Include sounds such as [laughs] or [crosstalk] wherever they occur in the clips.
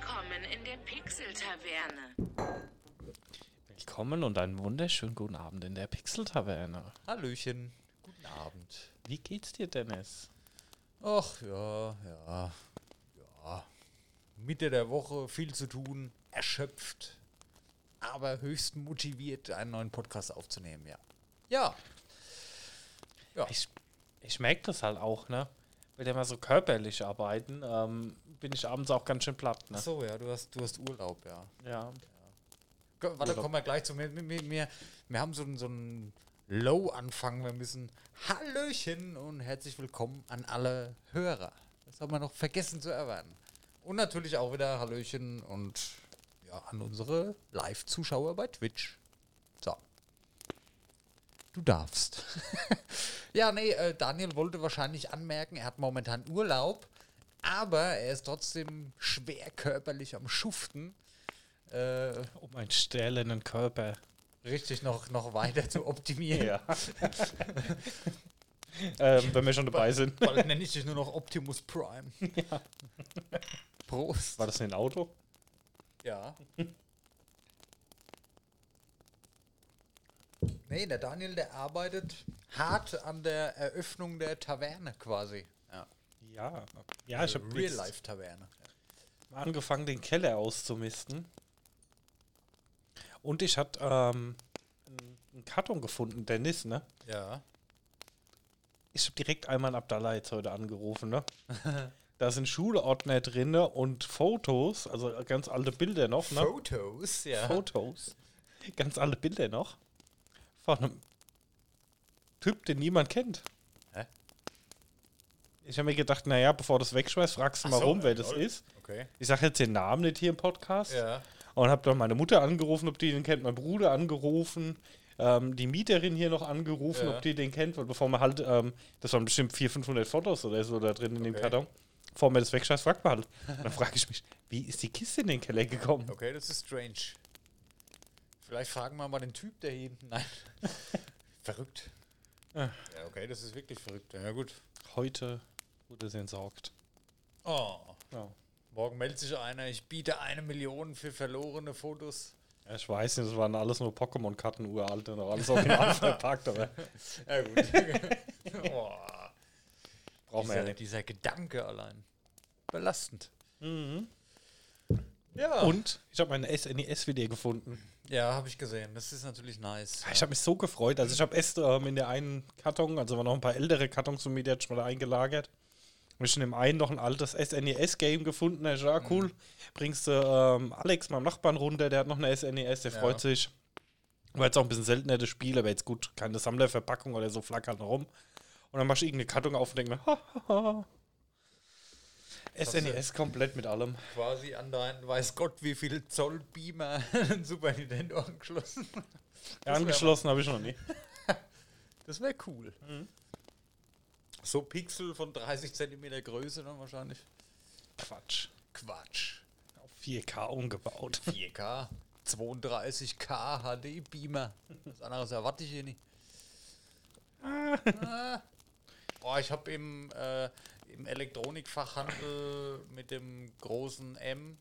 Willkommen in der Pixel-Taverne. Willkommen und einen wunderschönen guten Abend in der Pixel-Taverne. Hallöchen, guten Abend. Wie geht's dir, Dennis? Ach ja, ja, ja. Mitte der Woche viel zu tun, erschöpft, aber höchst motiviert, einen neuen Podcast aufzunehmen, ja. Ja. Ja. Ich, ich merke das halt auch, ne? Weil wir mal so körperlich arbeiten, ähm, bin ich abends auch ganz schön platt, ne? So, ja, du hast, du hast Urlaub, ja. Ja. Ko- Warte, kommen wir gleich zu mir. Wir, wir, wir haben so einen, so einen Low-Anfang. Wir müssen Hallöchen und herzlich willkommen an alle Hörer. Das haben wir noch vergessen zu erwähnen. Und natürlich auch wieder Hallöchen und ja, an unsere Live-Zuschauer bei Twitch. So. Du darfst. [laughs] ja, nee, äh, Daniel wollte wahrscheinlich anmerken, er hat momentan Urlaub, aber er ist trotzdem schwer körperlich am Schuften. Äh, Um einen stählernen Körper. richtig noch, noch weiter zu optimieren. Ja. [laughs] ähm, wenn wir schon dabei sind. Bald nenne ich dich nur noch Optimus Prime. [laughs] Prost. War das ein Auto? Ja. [laughs] Nee, der Daniel, der arbeitet hart an der Eröffnung der Taverne quasi. Ja. Ja. Ja, ich habe Real-Life-Taverne. angefangen, den Keller auszumisten. Und ich hatte ähm, einen- Karton gefunden, Dennis, ne? Ja. Ich habe direkt einmal Abdallah jetzt heute angerufen, ne? [laughs] da sind Schulordner drin und Fotos, also ganz alte Bilder noch, ne? Fotos, ja. Fotos. Ganz alte Bilder noch. Von einem Typ, den niemand kennt. Hä? Ich habe mir gedacht, naja, bevor du das wegschmeißt, fragst du mal so, rum, wer das ist. Okay. Ich sage jetzt den Namen nicht hier im Podcast. Ja. Und habe dann meine Mutter angerufen, ob die den kennt, mein Bruder angerufen, ähm, die Mieterin hier noch angerufen, Ja. ob die den kennt, weil bevor man halt, ähm, das waren bestimmt 400, 500 Fotos oder so da drin in dem Okay. Karton. Bevor man das wegschmeißt, fragt man halt. dann frage ich mich, wie ist die Kiste in den Keller gekommen? Okay, das ist strange. Vielleicht fragen wir mal den Typ, der hier hinten. Nein. [laughs] verrückt. Ja, okay, das ist wirklich verrückt. Ja, gut. Heute wurde sie entsorgt. Oh. Ja. Morgen meldet sich einer, ich biete eine Million für verlorene Fotos. Ja, ich weiß nicht, das waren alles nur Pokémon-Karten, uralte, noch alles original [laughs] verpackt, aber Ja, gut. [laughs] oh, brauchen wir ja dieser, nicht. dieser Gedanke allein. Belastend. Mhm. Ja. Und ich habe meine SNES wieder gefunden. Ja, habe ich gesehen. Das ist natürlich nice. Ich habe mich so gefreut. Also ich habe erst ähm, in der einen Karton, also waren noch ein paar ältere Kartons von mir, die hatte ich mal da eingelagert. Und ich in dem einen noch ein altes SNES-Game gefunden. Da ich, ja, cool. Bringst du ähm, Alex, meinem Nachbarn, runter, der hat noch eine SNES, der Ja. freut sich. War jetzt auch ein bisschen seltener das Spiel, aber jetzt gut, keine Sammlerverpackung oder so, flackert noch rum. Und dann machst du irgendeine Karton auf und denk mir, [laughs] ha, ha, ha. SNES komplett mit allem. quasi an deinen, weiß Gott, wie viel Zoll Beamer [laughs] Super Nintendo angeschlossen. Ja, angeschlossen habe ich noch nie. [laughs] Das wäre cool. So Pixel von 30 cm Größe dann wahrscheinlich. Quatsch. Quatsch. Auf 4K umgebaut. [laughs] 4K, 32K HD Beamer. Was anderes erwarte ich hier nicht. Ah. Oh, ich habe im, äh, im Elektronikfachhandel mit dem großen M,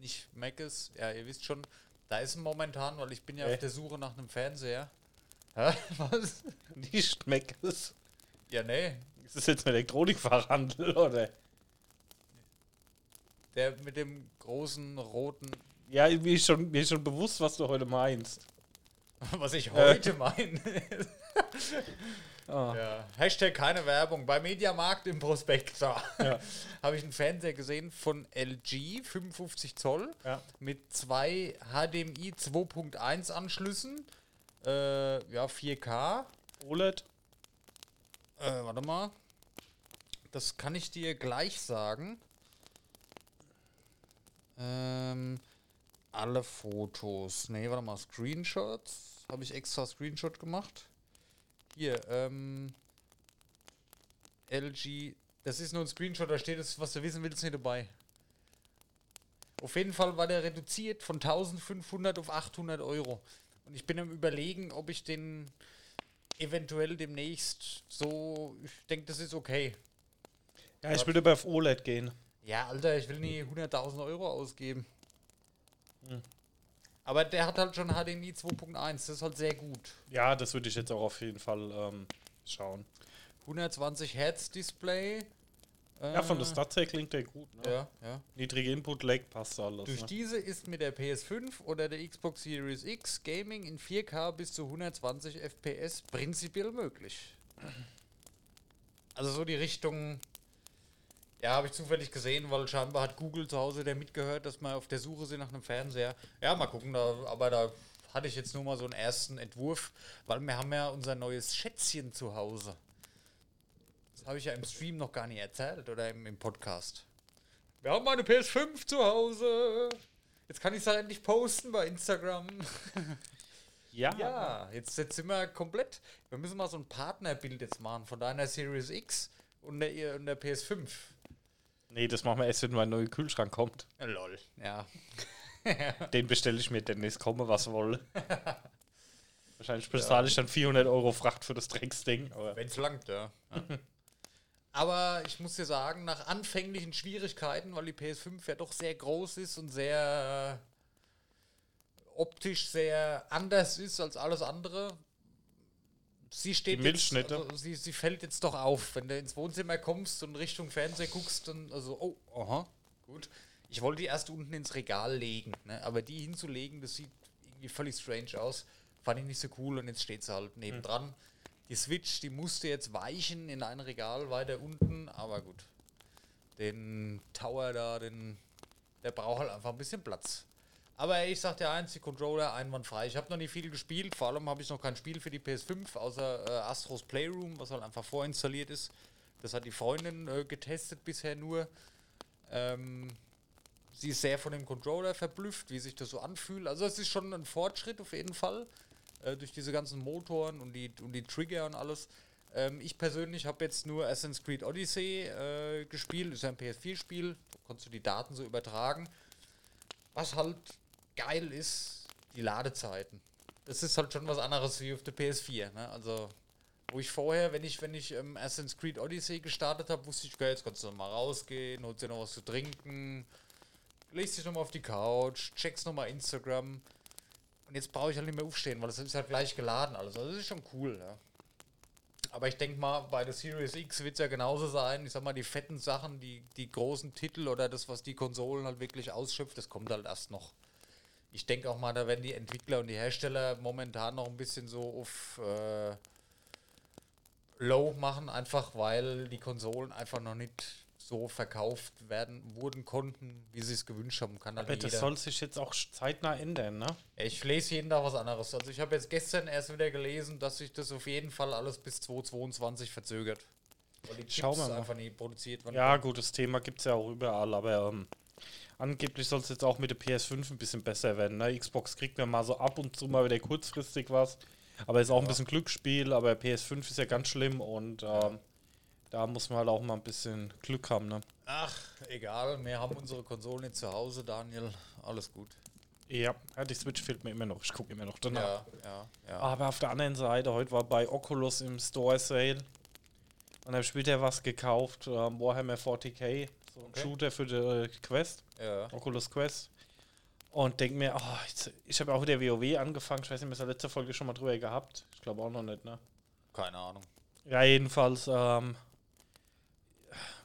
nicht Macis, ja, ihr wisst schon, da ist momentan, weil ich bin ja Hä? auf der Suche nach einem Fernseher. [laughs] Hä? Was? Nicht schmeckt es. Ja, nee. Ist das jetzt ein Elektronikfachhandel oder? Der mit dem großen roten, Ja, mir ist schon, mir ist schon bewusst, was du heute meinst. [laughs] was ich heute meine. [laughs] Ah. Ja. Hashtag keine Werbung. Bei Mediamarkt im Prospekt so. Ja. [laughs] habe ich einen Fernseher gesehen von LG, 55 Zoll, Ja. mit zwei HDMI 2.1 Anschlüssen. Äh, ja, 4K. OLED? Äh, warte mal. Das kann ich dir gleich sagen. Ähm, alle Fotos. Nee, warte mal. Screenshots. Habe ich extra Screenshot gemacht. Hier, ähm. LG. Das ist nur ein Screenshot, da steht es, was du wissen willst, nicht dabei. Auf jeden Fall war der reduziert von 1500 auf 800 Euro. Und ich bin am Überlegen, ob ich den eventuell demnächst so. Ich denke, das ist okay. Ja, ich würde aber auf OLED gehen. Ja, Alter, ich will nie 100.000 Euro ausgeben. Hm. Aber der hat halt schon HDMI 2.1, das ist halt sehr gut. Ja, das würde ich jetzt auch auf jeden Fall ähm, schauen. 120 Hertz Display. Ja, von der äh, Stats her klingt der gut. Ne? Ja, ja. Niedrige Input-Lag passt alles. Durch ne? diese ist mit der PS5 oder der Xbox Series X Gaming in 4K bis zu 120 FPS prinzipiell möglich. Also so die Richtung. Ja, habe ich zufällig gesehen, weil scheinbar hat Google zu Hause der mitgehört, dass wir auf der Suche sind nach einem Fernseher. Ja, mal gucken, da, aber da hatte ich jetzt nur mal so einen ersten Entwurf, weil wir haben ja unser neues Schätzchen zu Hause. Das habe ich ja im Stream noch gar nicht erzählt oder im, im Podcast. Wir haben eine PS5 zu Hause. Jetzt kann ich es halt endlich posten bei Instagram. [laughs] Ja. Ja, jetzt, jetzt sind wir komplett. Wir müssen mal so ein Partnerbild jetzt machen von deiner Series X und der, und der PS5. Nee, das machen wir erst, wenn mein neuer Kühlschrank kommt. Ja, lol. Ja. [laughs] Den bestelle ich mir demnächst, komme was wolle. [laughs] Wahrscheinlich bezahle ich dann 400 Euro Fracht für das Drecksding. Aber Wenn es langt, ja. [laughs] Aber ich muss dir sagen, nach anfänglichen Schwierigkeiten, weil die PS5 ja doch sehr groß ist und sehr äh, optisch sehr anders ist als alles andere, sie steht Milchschnitte. Jetzt, also sie, sie fällt jetzt doch auf, wenn du ins Wohnzimmer kommst und Richtung Fernseher guckst, dann also oh, aha, gut. Ich wollte die erst unten ins Regal legen, ne? aber die hinzulegen, das sieht irgendwie völlig strange aus. Fand ich nicht so cool und jetzt steht sie halt nebendran. Die Switch, die musste jetzt weichen in ein Regal weiter unten, aber gut. Den Tower da, den, der braucht halt einfach ein bisschen Platz. Aber ich sag dir eins, die Controller einwandfrei. Ich habe noch nicht viel gespielt, vor allem habe ich noch kein Spiel für die PS5, außer äh, Astros Playroom, was halt einfach vorinstalliert ist. Das hat die Freundin äh, getestet bisher nur. Ähm, sie ist sehr von dem Controller verblüfft, wie sich das so anfühlt. Also es ist schon ein Fortschritt auf jeden Fall. Äh, durch diese ganzen Motoren und die, und die Trigger und alles. Ähm, ich persönlich habe jetzt nur Assassin's Creed Odyssey äh, gespielt. ist ja ein PS4-Spiel. Da konntest du die Daten so übertragen. Was halt geil ist, die Ladezeiten. Das ist halt schon was anderes wie auf der PS4. Ne? Also, wo ich vorher, wenn ich, wenn ich ähm, Assassin's Creed Odyssey gestartet habe, wusste ich, okay, jetzt kannst du noch mal rausgehen, holst dir noch was zu trinken, legst dich nochmal auf die Couch, checkst nochmal Instagram. Und jetzt brauche ich halt nicht mehr aufstehen, weil es ist halt gleich geladen alles. Also das ist schon cool, ja. Aber ich denke mal, bei der Series X wird es ja genauso sein. Ich sag mal, die fetten Sachen, die, die großen Titel oder das, was die Konsolen halt wirklich ausschöpft, das kommt halt erst noch. Ich denke auch mal, da werden die Entwickler und die Hersteller momentan noch ein bisschen so auf äh, Low machen, einfach weil die Konsolen einfach noch nicht so verkauft werden wurden konnten, wie sie es gewünscht haben. Kann halt Aber das jeder. soll sich jetzt auch zeitnah ändern, ne? Ich lese jeden Tag was anderes. Also ich habe jetzt gestern erst wieder gelesen, dass sich das auf jeden Fall alles bis 2022 verzögert. Weil die Schauen wir Chips mal. einfach nie produziert werden. Ja, gut, das Thema gibt es ja auch überall, aber ähm, angeblich soll es jetzt auch mit der PS5 ein bisschen besser werden. Ne? Xbox kriegt ja mal so ab und zu mal wieder kurzfristig was, aber ist auch ein bisschen Glücksspiel, aber PS5 ist ja ganz schlimm und ähm, da muss man halt auch mal ein bisschen Glück haben. Ne? Ach, egal. Wir haben unsere Konsolen zu Hause, Daniel. Alles gut. Ja, ja, die Switch fehlt mir immer noch. Ich gucke immer noch danach. Ja, ja, ja. Aber auf der anderen Seite, heute war bei Oculus im Store Sale und habe später was gekauft, ähm, Warhammer 40k, so ein Okay. Shooter für die äh, Quest. ja. Oculus Quest. Und denk mir, oh, jetzt, ich habe auch wieder WoW angefangen. Ich weiß nicht, wir haben letzte Folge schon mal drüber gehabt. Ich glaube auch noch nicht, ne? Keine Ahnung. Ja, jedenfalls, ähm,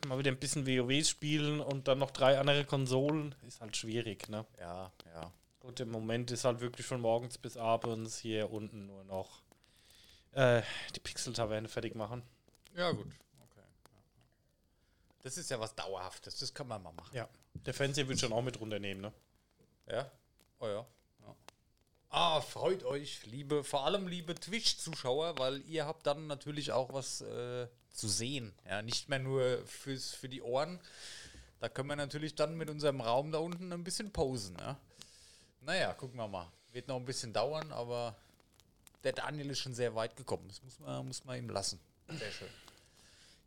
mal wieder ein bisschen WoW spielen und dann noch drei andere Konsolen ist halt schwierig, ne? Ja, ja. Gut, im Moment ist halt wirklich von morgens bis abends hier unten nur noch äh, die Pixel-Taverne fertig machen. Ja, gut. Okay. Das ist ja was Dauerhaftes. Das kann man mal machen. Ja. Der Fernseher wird schon auch mit runternehmen, ne? Ja? Oh ja. ja. Ah, freut euch, liebe, vor allem liebe Twitch-Zuschauer, weil ihr habt dann natürlich auch was äh, zu sehen. Ja, nicht mehr nur fürs, für die Ohren. Da können wir natürlich dann mit unserem Raum da unten ein bisschen posen. Ja? Naja, gucken wir mal. Wird noch ein bisschen dauern, aber der Daniel ist schon sehr weit gekommen. Das muss man, muss man ihm lassen. Sehr schön.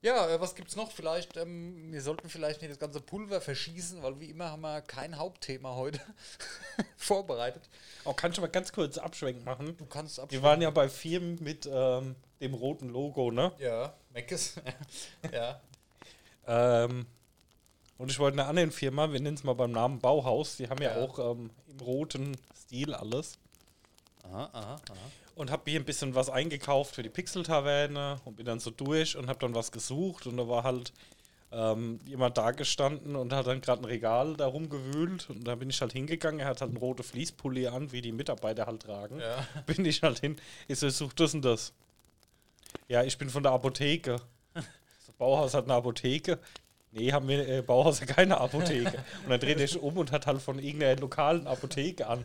Ja, äh, was gibt's noch? Vielleicht, ähm, wir sollten vielleicht nicht das ganze Pulver verschießen, weil wie immer haben wir kein Hauptthema heute [laughs] vorbereitet. Auch kann ich mal ganz kurz abschwenken machen. Du kannst Wir abschließen. waren ja bei Firmen mit ähm, dem roten Logo, ne? Ja, Meckes. [laughs] ja. Ähm, Und ich wollte eine andere Firma, wir nennen es mal beim Namen Bauhaus, die haben ja, Ja. auch ähm, im roten Stil alles. Aha, aha, aha. Und habe hier ein bisschen was eingekauft für die Pixel-Taverne und bin dann so durch und habe dann was gesucht und da war halt ähm, jemand da gestanden und hat dann gerade ein Regal da rumgewühlt und da bin ich halt hingegangen, er hat halt einen roten Fließpulli an, wie die Mitarbeiter halt tragen. Ja. [laughs] Bin ich halt hin, ich so, such das und das. Ja, ich bin von der Apotheke. So, Bauhaus hat eine Apotheke. Nee, haben wir äh, Bauhaus keine Apotheke. Und dann dreht er sich um und hat halt von irgendeiner lokalen Apotheke an.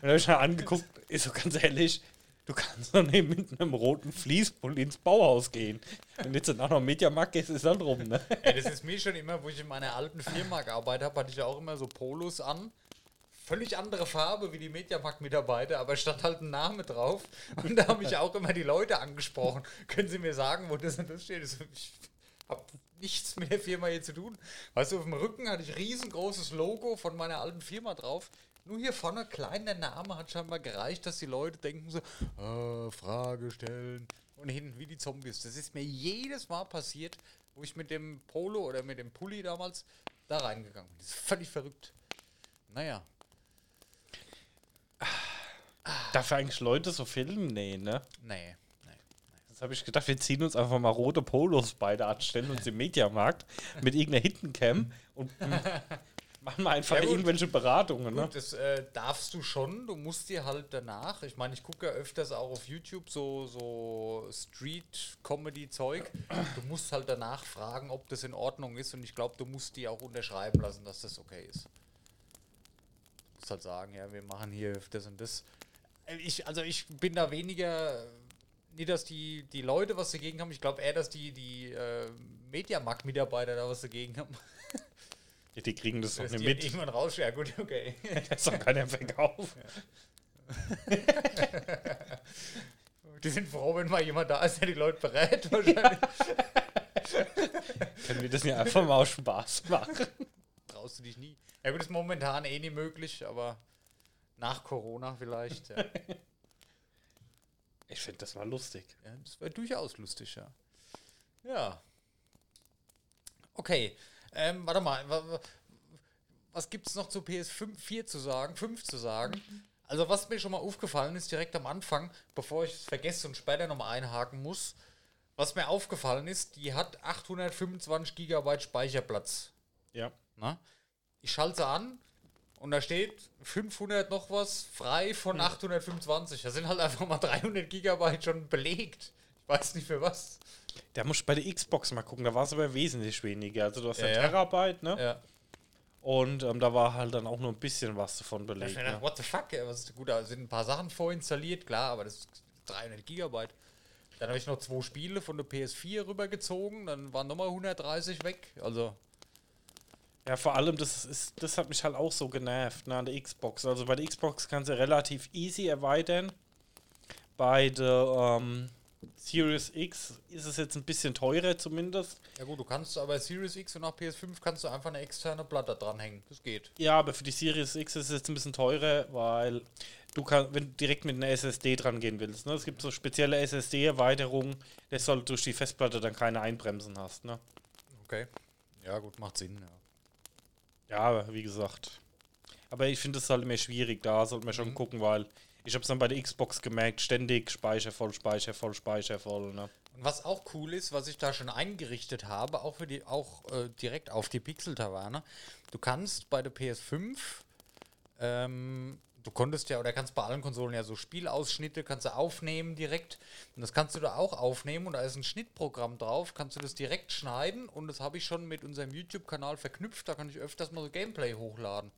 Und dann habe ich mir angeguckt, ist so ganz ehrlich, du kannst doch nicht mit einem roten Fließpulli ins Bauhaus gehen. Wenn jetzt dann auch noch Mediamarkt gehst, ist dann rum, ne? Ey, das ist mir schon immer, wo ich in meiner alten Firma gearbeitet habe, hatte ich ja auch immer so Polos an. Völlig andere Farbe wie die Mediamarkt-Mitarbeiter, aber stand halt ein Name drauf. Und da habe ich auch immer die Leute angesprochen. Können Sie mir sagen, wo das und das steht? Ich habe nichts mit der Firma hier zu tun. Weißt du, auf dem Rücken hatte ich riesengroßes Logo von meiner alten Firma drauf. Nur hier vorne klein der Name hat scheinbar gereicht, dass die Leute denken so, äh, Frage stellen. Und hinten wie die Zombies. Das ist mir jedes Mal passiert, wo ich mit dem Polo oder mit dem Pulli damals da reingegangen bin. Das ist völlig verrückt. Naja. Darf eigentlich Leute so filmen? Nee, ne? Nee. nee. Jetzt habe ich gedacht, wir ziehen uns einfach mal rote Polos beide an, stellen uns im Mediamarkt mit irgendeiner Hittencam und [laughs] machen mal einfach Ja, irgendwelche Beratungen, ne? Gut, das äh, darfst du schon. Du musst dir halt danach, ich meine, ich gucke ja öfters auch auf YouTube so, so Street-Comedy-Zeug. Du musst halt danach fragen, ob das in Ordnung ist und ich glaube, du musst die auch unterschreiben lassen, dass das okay ist. Du musst halt sagen, ja, wir machen hier das und das. Äh, Ich, also ich bin da weniger, nicht, dass die, die Leute was dagegen haben, ich glaube eher, dass die, die äh, Mediamarkt-Mitarbeiter da was dagegen haben. Ja, die kriegen das doch nicht mit. irgendwann raus, ja gut, okay. [laughs] Das soll keiner verkaufen. [laughs] Die sind froh, wenn mal jemand da ist, der die Leute berät. Wahrscheinlich [laughs] Können wir das nicht einfach mal aus Spaß machen? traust du dich nie. Ja gut, ist momentan eh nicht möglich, aber nach Corona vielleicht. Ja, Ich finde das mal lustig. ja das wäre durchaus lustig, ja. Ja. Okay. Ähm, warte mal. wa- wa- Was gibt es noch zu PS5 4 zu sagen? 5 zu sagen? Also was mir schon mal aufgefallen ist, direkt am Anfang, bevor ich es vergesse und später nochmal einhaken muss, was mir aufgefallen ist, die hat 825 Gigabyte Speicherplatz. Ja. Na? Ich schalte an und da steht 500 noch was frei von 825. Da sind halt einfach mal 300 Gigabyte schon belegt. Ich weiß nicht für was. Da muss ich bei der Xbox mal gucken, da war es aber wesentlich weniger. Also du hast ja, Ja, ja. Terabyte, ne? Ja. Und ähm, da war halt dann auch nur ein bisschen was davon Da belegt. gedacht, Ne? what the fuck, was ist gut, da sind ein paar Sachen vorinstalliert, klar, aber das ist 300 Gigabyte. Dann habe ich noch zwei Spiele von der PS4 rübergezogen, dann waren nochmal 130 weg. Also, Ja, vor allem, das, ist, das hat mich halt auch so genervt ne, an der Xbox. Also bei der Xbox kannst du relativ easy erweitern. Bei der ähm, Series X ist es jetzt ein bisschen teurer zumindest. ja gut, du kannst aber Series X und auch PS5 kannst du einfach eine externe Platte dranhängen. Das geht. Ja, aber für die Series X ist es jetzt ein bisschen teurer, weil du kannst, wenn du direkt mit einer SSD dran gehen willst. Ne? Es gibt so spezielle SSD-Erweiterungen, dass du halt durch die Festplatte dann keine Einbremsen hast. Ne? Okay. Ja, gut, macht Sinn, ja. Ja, aber wie gesagt. Aber ich finde es halt immer schwierig, da sollte man schon gucken, weil ich habe es dann bei der Xbox gemerkt, ständig Speicher voll, Speicher voll, Speicher voll. Ne? Und was auch cool ist, was ich da schon eingerichtet habe, auch für die, auch äh, direkt auf die Pixel-Taverne, du kannst bei der PS5, ähm, du konntest ja, oder kannst bei allen Konsolen ja so Spielausschnitte, kannst du aufnehmen direkt. Und das kannst du da auch aufnehmen und da ist ein Schnittprogramm drauf, kannst du das direkt schneiden und das habe ich schon mit unserem YouTube-Kanal verknüpft, da kann ich öfters mal so Gameplay hochladen.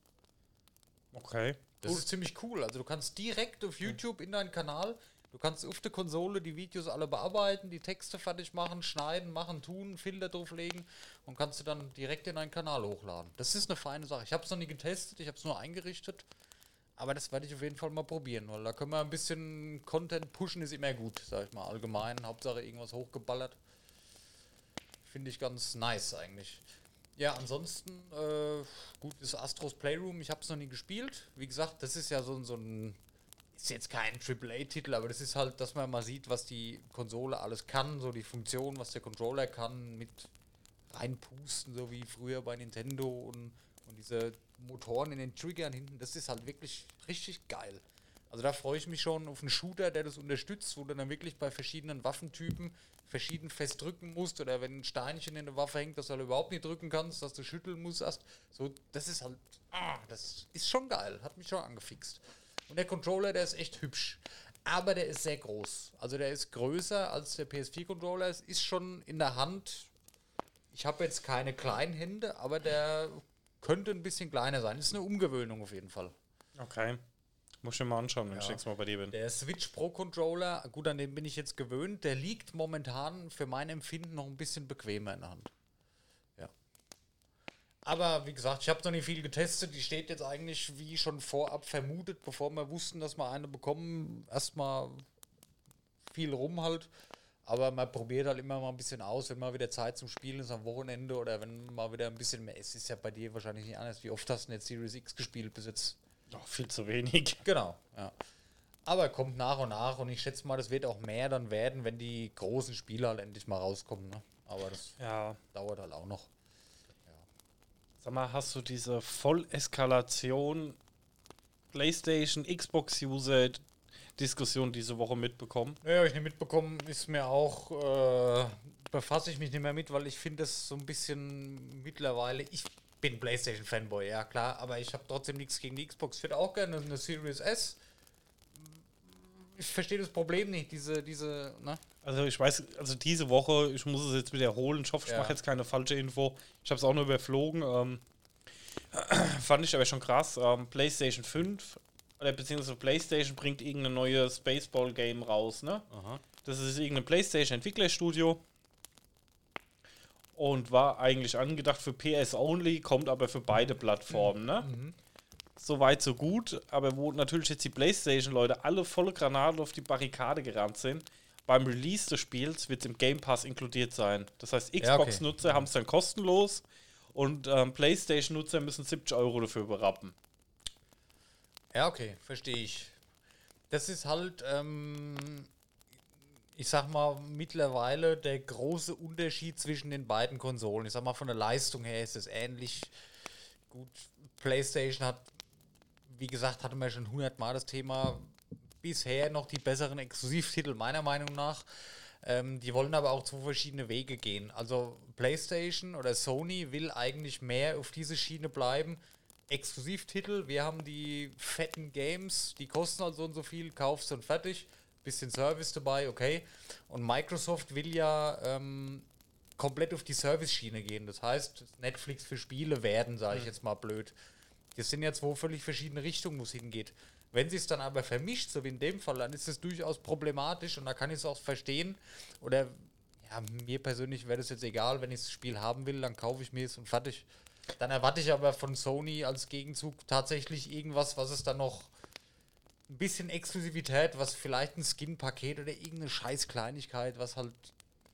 Okay. Das ist ziemlich cool. Also du kannst direkt auf YouTube in deinen Kanal, du kannst auf der Konsole die Videos alle bearbeiten, die Texte fertig machen, schneiden, machen, tun, Filter drauflegen und kannst du dann direkt in deinen Kanal hochladen. Das ist eine feine Sache. Ich habe es noch nie getestet, ich habe es nur eingerichtet. Aber das werde ich auf jeden Fall mal probieren, weil da können wir ein bisschen Content pushen, ist immer gut, sag ich mal, allgemein. Hauptsache irgendwas hochgeballert. Finde ich ganz nice eigentlich. Ja, ansonsten, äh, gut, ist Astros Playroom, ich habe es noch nie gespielt. Wie gesagt, das ist ja so, so ein, ist jetzt kein AAA-Titel, aber das ist halt, dass man mal sieht, was die Konsole alles kann, so die Funktion, was der Controller kann, mit reinpusten, so wie früher bei Nintendo und, und diese Motoren in den Triggern hinten, das ist halt wirklich richtig geil. Also da freue ich mich schon auf einen Shooter, der das unterstützt, wo du dann wirklich bei verschiedenen Waffentypen verschieden fest drücken musst oder wenn ein Steinchen in der Waffe hängt, dass du halt überhaupt nicht drücken kannst, dass du schütteln musst. Erst. So, das ist halt, ah, das ist schon geil, hat mich schon angefixt. Und der Controller, der ist echt hübsch. Aber der ist sehr groß. Also der ist größer als der PS4-Controller. Es ist schon in der Hand. Ich habe jetzt keine kleinen Hände, aber der könnte ein bisschen kleiner sein. Ist eine Umgewöhnung auf jeden Fall. Okay. Muss ich mir mal anschauen, wenn ich nächstes Mal bei dir bin. Der Switch Pro Controller, gut, an den bin ich jetzt gewöhnt. Der liegt momentan für mein Empfinden noch ein bisschen bequemer in der Hand. Ja. Aber wie gesagt, ich habe noch nicht viel getestet. Die steht jetzt eigentlich wie schon vorab vermutet, bevor wir wussten, dass wir eine bekommen. Erstmal viel rum halt. Aber man probiert halt immer mal ein bisschen aus, wenn mal wieder Zeit zum Spielen ist am Wochenende oder wenn mal wieder ein bisschen mehr. Es ist ja bei dir wahrscheinlich nicht anders. Wie oft hast du jetzt Series X gespielt bis jetzt? Oh, viel zu wenig. [laughs] Genau, ja. Aber kommt nach und nach und ich schätze mal, das wird auch mehr dann werden, wenn die großen Spiele halt endlich mal rauskommen. Ne? Aber das Ja. dauert halt auch noch. Sag mal, hast du diese Volleskalation PlayStation, Xbox-User Diskussion diese Woche mitbekommen? Ja, habe ich nicht mitbekommen, ist mir auch, äh, befasse ich mich nicht mehr mit, weil ich finde das so ein bisschen mittlerweile, ich bin Playstation-Fanboy, ja klar, aber ich habe trotzdem nichts gegen die Xbox. Ich hätte auch gerne eine Series S. Ich verstehe das Problem nicht, diese, diese, ne? Also ich weiß, also diese Woche, ich muss es jetzt wiederholen, ich hoffe, ich Ja. mache jetzt keine falsche Info. Ich habe es auch nur überflogen. Ähm, [clears throat] fand ich aber schon krass. Ähm, PlayStation 5 oder beziehungsweise PlayStation bringt irgendein neues Baseball-Game raus, ne? Das ist irgendein PlayStation-Entwicklerstudio und war eigentlich angedacht für PS Only, kommt aber für beide Plattformen, ne? So weit, so gut, aber wo natürlich jetzt die PlayStation-Leute alle volle Granate auf die Barrikade gerannt sind, beim Release des Spiels wird es im Game Pass inkludiert sein. Das heißt, Ja, okay. Xbox-Nutzer haben es dann kostenlos und ähm, PlayStation-Nutzer müssen 70 Euro dafür berappen. Ja, okay, verstehe ich. Das ist halt, ähm, ich sag mal, mittlerweile der große Unterschied zwischen den beiden Konsolen. Ich sag mal, von der Leistung her ist es ähnlich. Gut, PlayStation hat, wie gesagt, hatten wir schon hundertmal das Thema, bisher noch die besseren Exklusivtitel, meiner Meinung nach. Ähm, die wollen aber auch zwei verschiedene Wege gehen. Also PlayStation oder Sony will eigentlich mehr auf diese Schiene bleiben. Exklusivtitel, wir haben die fetten Games, die kosten halt so und so viel, kaufst und fertig. Bisschen Service dabei, okay. Und Microsoft will ja ähm, komplett auf die Service-Schiene gehen. Das heißt, Netflix für Spiele werden, sage ich jetzt mal blöd. Das sind ja zwei völlig verschiedene Richtungen, wo es hingeht. Wenn sie es dann aber vermischt, so wie in dem Fall, dann ist es durchaus problematisch und da kann ich es auch verstehen. Oder ja, mir persönlich wäre das jetzt egal, wenn ich das Spiel haben will, dann kaufe ich mir es und fertig. Dann erwarte ich aber von Sony als Gegenzug tatsächlich irgendwas, was es dann noch ein bisschen Exklusivität, was vielleicht ein Skin-Paket oder irgendeine scheiß Kleinigkeit, was halt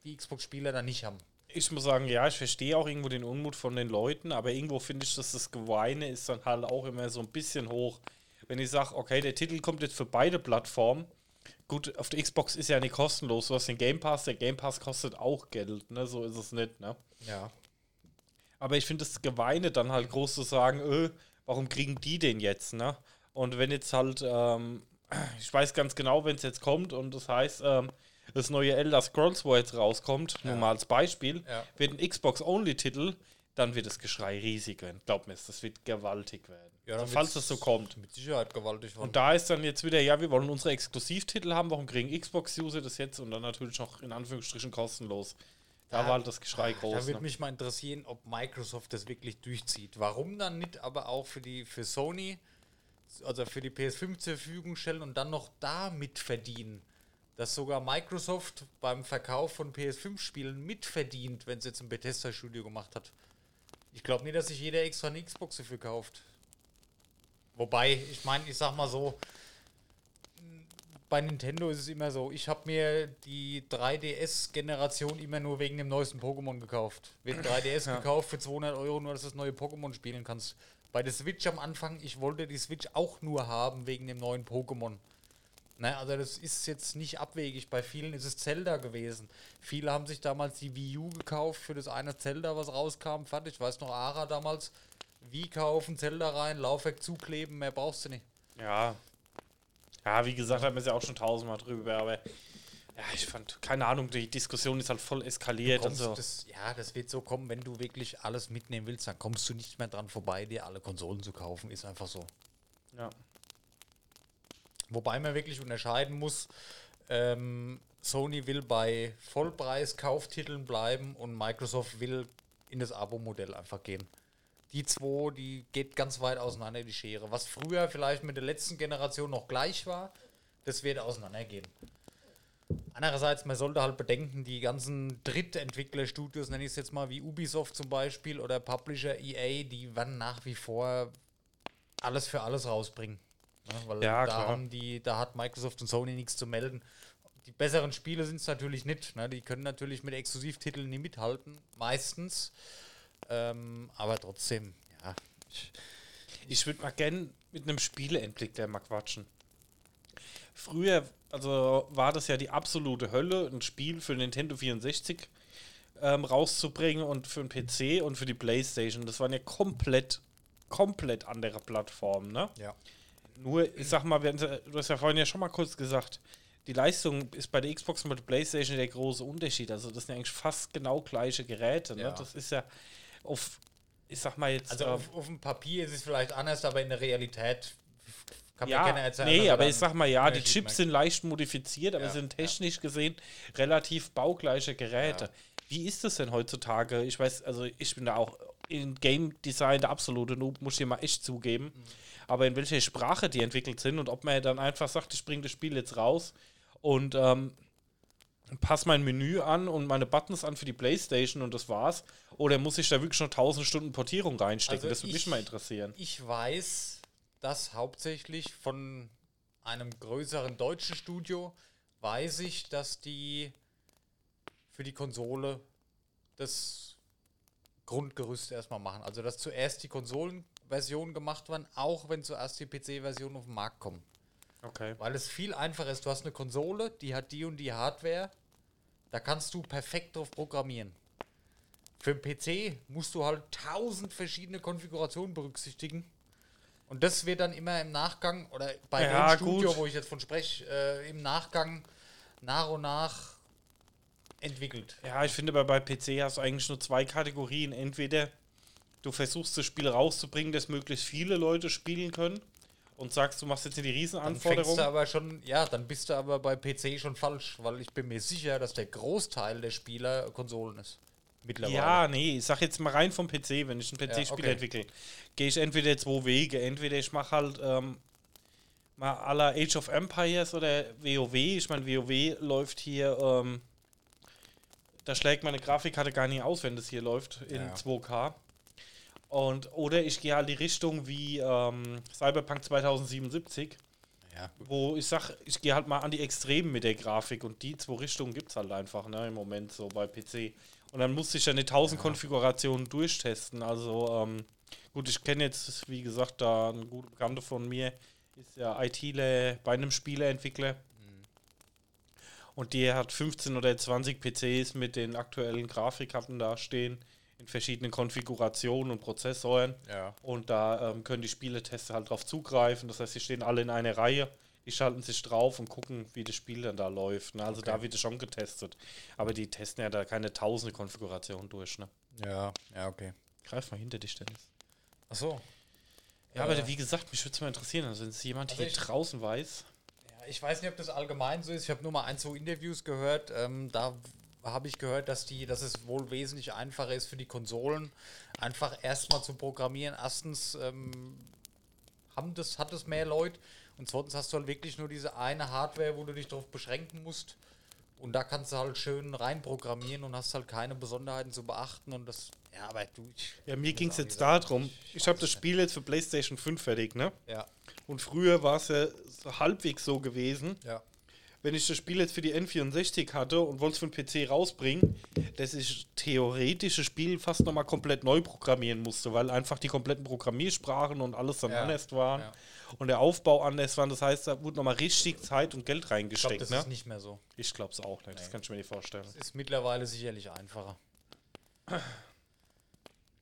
die Xbox-Spieler dann nicht haben. Ich muss sagen, ja, ich verstehe auch irgendwo den Unmut von den Leuten, aber irgendwo finde ich, dass das Geweine ist dann halt auch immer so ein bisschen hoch. Wenn ich sage, okay, der Titel kommt jetzt für beide Plattformen. Gut, auf der Xbox ist ja nicht kostenlos. Du hast den Game Pass, der Game Pass kostet auch Geld, ne? So ist es nicht, ne? Ja. Aber ich finde das Geweine dann halt groß zu sagen, öh, warum kriegen die den jetzt, ne? Und wenn jetzt halt, ähm, [clears throat] ich weiß ganz genau, wenn es jetzt kommt und das heißt, ähm, das neue Elder Scrolls, wo jetzt rauskommt, nur mal als Beispiel, Ja. wird ein Xbox-Only-Titel, dann wird das Geschrei riesig werden. Glaub mir, das wird gewaltig werden. Ja, also, falls das so kommt. Mit Sicherheit gewaltig. Und da ist dann jetzt wieder, ja, wir wollen unsere Exklusivtitel haben, warum kriegen Xbox-User das jetzt und dann natürlich noch in Anführungsstrichen kostenlos. Da Ja, war halt das Geschrei groß. Da würde ne? mich mal interessieren, ob Microsoft das wirklich durchzieht. Warum dann nicht, aber auch für die für Sony, also für die PS5 zur Verfügung stellen und dann noch damit verdienen. Dass sogar Microsoft beim Verkauf von PS5-Spielen mitverdient, wenn es jetzt ein Bethesda-Studio gemacht hat. Ich glaube nicht, dass sich jeder extra eine Xbox dafür kauft. Wobei, ich meine, ich sag mal so, bei Nintendo ist es immer so, ich habe mir die 3DS-Generation immer nur wegen dem neuesten Pokémon gekauft. Wird ein 3DS gekauft für 200 Euro, nur dass du das neue Pokémon spielen kannst. Bei der Switch am Anfang, ich wollte die Switch auch nur haben wegen dem neuen Pokémon. Ne, also das ist jetzt nicht abwegig. Bei vielen ist es Zelda gewesen. Viele haben sich damals die Wii U gekauft für das eine Zelda, was rauskam. Fand ich, weiß noch, Ara damals. Wii kaufen, Zelda rein, Laufwerk zukleben, mehr brauchst du nicht. Ja. Ja, wie gesagt, haben wir es ja auch schon tausendmal drüber, aber ja, ich fand, keine Ahnung, die Diskussion ist halt voll eskaliert und Kommst, so. das, ja, das wird so kommen, wenn du wirklich alles mitnehmen willst, dann kommst du nicht mehr dran vorbei, dir alle Konsolen zu kaufen. Ist einfach so. Ja. Wobei man wirklich unterscheiden muss, ähm, Sony will bei Vollpreis-Kauftiteln bleiben und Microsoft will in das Abo-Modell einfach gehen. Die zwei, die geht ganz weit auseinander, die Schere. Was früher vielleicht mit der letzten Generation noch gleich war, das wird auseinandergehen. Andererseits, man sollte halt bedenken, die ganzen Drittentwicklerstudios, nenne ich es jetzt mal, wie Ubisoft zum Beispiel oder Publisher EA, die werden nach wie vor alles für alles rausbringen. Ne? Weil Ja, da, klar. haben die, da hat Microsoft und Sony nichts zu melden. Die besseren Spiele sind es natürlich nicht. Ne? Die können natürlich mit Exklusivtiteln nie mithalten, meistens. Ähm, aber trotzdem, ja. Ich, Ich würde mal gern mit einem Spieleentwickler mal quatschen. Früher, also war das ja die absolute Hölle, ein Spiel für Nintendo 64 ähm, rauszubringen und für den PC und für die Playstation. Das waren ja komplett, komplett andere Plattformen, ne? ja. Nur, ich sag mal, du hast ja vorhin ja schon mal kurz gesagt, die Leistung ist bei der Xbox und bei der Playstation der große Unterschied. Also das sind ja eigentlich fast genau gleiche Geräte. Ne? Ja. Das ist ja auf, ich sag mal jetzt. Also ähm, auf, auf dem Papier ist es vielleicht anders, aber in der Realität kann ja, keiner erzählen. nee, er aber ich sag mal, ja, die Chips merkt. sind leicht modifiziert, aber Ja, sind ja. technisch gesehen relativ baugleiche Geräte. Ja. Wie ist das denn heutzutage? Ich weiß, also ich bin da auch in Game Design der absolute Noob, muss ich dir mal echt zugeben. Mhm. Aber in welcher Sprache die entwickelt sind und ob man dann einfach sagt, ich bringe das Spiel jetzt raus und ähm, passe mein Menü an und meine Buttons an für die Playstation und das war's. Oder muss ich da wirklich schon tausend Stunden Portierung reinstecken? Also das würde mich ich- mal interessieren. Ich weiß, dass hauptsächlich von einem größeren deutschen Studio weiß ich, dass die für die Konsole das Grundgerüst erstmal machen. Also dass zuerst die Konsolenversion gemacht werden, auch wenn zuerst die PC-Version auf den Markt kommen. Okay. Weil es viel einfacher ist. Du hast eine Konsole, die hat die und die Hardware. Da kannst du perfekt drauf programmieren. Für den PC musst du halt tausend verschiedene Konfigurationen berücksichtigen. Und das wird dann immer im Nachgang, oder bei Ja, dem Studio, gut. wo ich jetzt von spreche, äh, im Nachgang nach und nach entwickelt. Ja, ich finde, bei, bei PC hast du eigentlich nur zwei Kategorien. Entweder du versuchst das Spiel rauszubringen, das möglichst viele Leute spielen können und sagst, du machst jetzt nicht die Dann fängst Riesenanforderungen. du aber schon, ja, dann bist du aber bei PC schon falsch, weil ich bin mir sicher, dass der Großteil der Spieler Konsolen ist. Mittlerweile. Ja, nee, ich sag jetzt mal rein vom PC, wenn ich ein PC-Spiel okay. entwickle, gehe ich entweder zwei Wege. Entweder ich mache halt ähm, mal la Age of Empires oder WoW. Ich meine, WoW läuft hier, ähm, da schlägt meine Grafikkarte gar nicht aus, wenn das hier läuft in Ja. 2K. Und, oder ich gehe halt die Richtung wie ähm, Cyberpunk 2077, Ja. wo ich sag, ich gehe halt mal an die Extremen mit der Grafik und die zwei Richtungen gibt es halt einfach ne, im Moment so bei PC. Und dann musste ich ja eine 1000 Konfigurationen durchtesten. Also, ähm, gut, ich kenne jetzt, wie gesagt, da ein guter Bekannter von mir ist ja ITler bei einem Spieleentwickler. Und die hat 15 oder 20 PCs mit den aktuellen Grafikkarten da stehen, in verschiedenen Konfigurationen und Prozessoren. Ja. Und da ähm, können die Spieletester halt drauf zugreifen. Das heißt, sie stehen alle in einer Reihe, die schalten sich drauf und gucken, wie das Spiel dann da läuft. Ne? Also Okay. da wird es schon getestet. Aber die testen ja da keine tausende Konfigurationen durch. Ne? Ja, ja, okay. Greif mal hinter dich, Dennis. Ach so. Ja, Äh, aber wie gesagt, mich würde es mal interessieren, also wenn es jemand Also hier draußen weiß. Ja, ich weiß nicht, ob das allgemein so ist. Ich habe nur mal ein, zwei Interviews gehört. Ähm, da habe ich gehört, dass, die, dass es wohl wesentlich einfacher ist für die Konsolen, einfach erstmal zu programmieren. Erstens ähm, haben das, hat es mehr Leute und zweitens hast du halt wirklich nur diese eine Hardware, wo du dich darauf beschränken musst. Und da kannst du halt schön reinprogrammieren und hast halt keine Besonderheiten zu beachten. Und das, ja, aber du. Ich, Ja, mir ging es jetzt darum, ich habe das Spiel jetzt für PlayStation 5 fertig, ne? Ja, Und früher war es ja so halbwegs so gewesen, ja. wenn ich das Spiel jetzt für die N64 hatte und wollte es für den PC rausbringen, dass ich theoretisch das Spiel fast nochmal komplett neu programmieren musste, weil einfach die kompletten Programmiersprachen und alles dann Ja, anders waren ja. Und der Aufbau anders war. Das heißt, da wurde nochmal richtig Zeit und Geld Ich glaube, reingesteckt. das ne? ist nicht mehr so. Ich glaube es auch nicht, das Nee. kann ich mir nicht vorstellen. Ist mittlerweile sicherlich einfacher.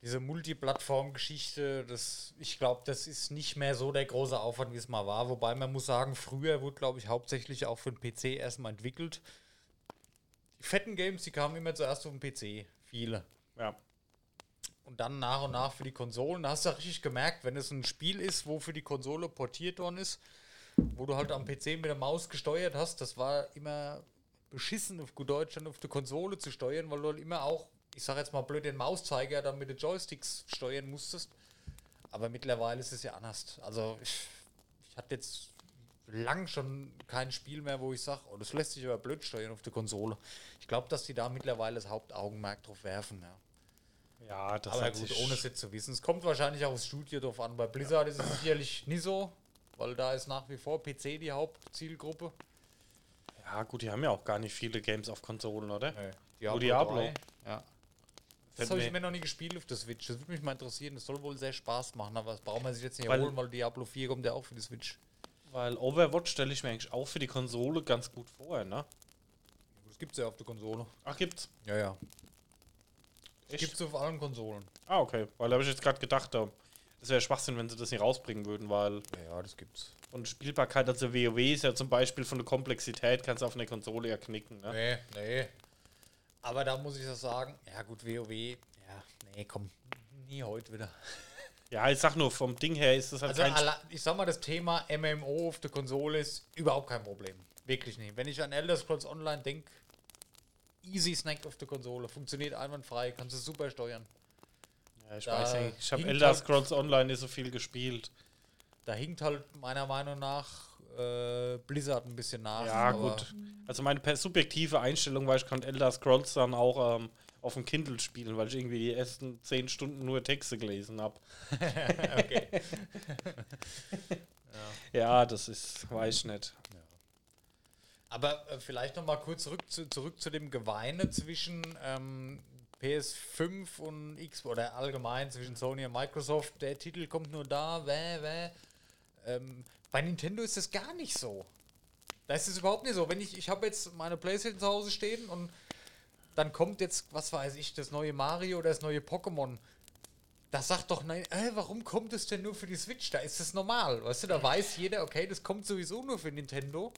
Diese Multiplattform-Geschichte, das, ich glaube, das ist nicht mehr so der große Aufwand, wie es mal war. Wobei man muss sagen, früher wurde, glaube ich, hauptsächlich auch für den PC erstmal entwickelt. Die fetten Games, die kamen immer zuerst auf den PC. Viele. Ja. Und dann nach und nach für die Konsolen. Da hast du richtig gemerkt, wenn es ein Spiel ist, wo für die Konsole portiert worden ist, wo du halt am PC mit der Maus gesteuert hast, das war immer beschissen, auf gut Deutsch dann auf der Konsole zu steuern, weil du halt immer auch, ich sag jetzt mal blöd, den Mauszeiger dann mit den Joysticks steuern musstest. Aber mittlerweile ist es ja anders. Also ich, ich hatte jetzt lang schon kein Spiel mehr, wo ich sage, oh, das lässt sich aber blöd steuern auf der Konsole. Ich glaube, dass die da mittlerweile das Hauptaugenmerk drauf werfen, ja. Ja, das Aber gut, ohne es jetzt zu wissen. Es kommt wahrscheinlich auch aufs Studio drauf an. Bei Blizzard ist es sicherlich nie so, weil da ist nach wie vor PC die Hauptzielgruppe. Ja, gut, die haben ja auch gar nicht viele Games auf Konsolen, oder? Diablo. Diablo. 3, Ja. Das habe ich mir- noch nie gespielt auf der Switch. Das würde mich mal interessieren. Das soll wohl sehr Spaß machen, aber das braucht man sich jetzt nicht Weil- holen, weil Diablo 4 kommt ja auch für die Switch. Weil Overwatch stelle ich mir eigentlich auch für die Konsole ganz gut vor, ne? Das gibt es ja auf der Konsole. Ach, gibt's? Ja, ja. Echt? gibt es auf allen Konsolen. Ah, okay. Weil da habe ich jetzt gerade gedacht, ähm, das wäre Schwachsinn, wenn sie das nicht rausbringen würden, weil Ja, ja, das gibt's. der Spielbarkeit, also WoW ist ja zum Beispiel von der Komplexität, kannst du auf einer Konsole ja knicken, ne? Nee, nee. Aber da muss ich das sagen, ja gut, WoW, ja, nee, komm, nie heute wieder. [laughs] Ja, ich sag nur, vom Ding her ist das halt Also kein... ich sag mal, das Thema MMO auf der Konsole ist überhaupt kein Problem. Wirklich nicht. Wenn ich an Elder Scrolls Online denke, easy Snack auf der Konsole, funktioniert einwandfrei, kannst du super steuern. ja, ich da weiß nicht, ich habe Elder halt- Scrolls Online nicht so viel gespielt. Da hinkt halt meiner Meinung nach äh, Blizzard ein bisschen nach. Ja, gut. Also meine subjektive Einstellung war, ich konnte Elder Scrolls dann auch ähm, auf dem Kindle spielen, weil ich irgendwie die ersten zehn Stunden nur Texte gelesen habe. [laughs] okay. [laughs] Ja, das ist, weiß ich nicht. Aber äh, vielleicht noch mal kurz zurück zu, zurück zu dem Geweine zwischen ähm, PS5 und X oder allgemein zwischen Sony und Microsoft. Der Titel kommt nur da, wäh, wäh. Ähm, bei Nintendo ist das gar nicht so. Da ist überhaupt nicht so. Wenn ich, ich habe jetzt meine Playstation zu Hause stehen und dann kommt jetzt, was weiß ich, das neue Mario oder das neue Pokémon. Da sagt doch, nein, äh, warum kommt es denn nur für die Switch? Da ist es normal. Weißt du, da weiß jeder, okay, das kommt sowieso nur für Nintendo.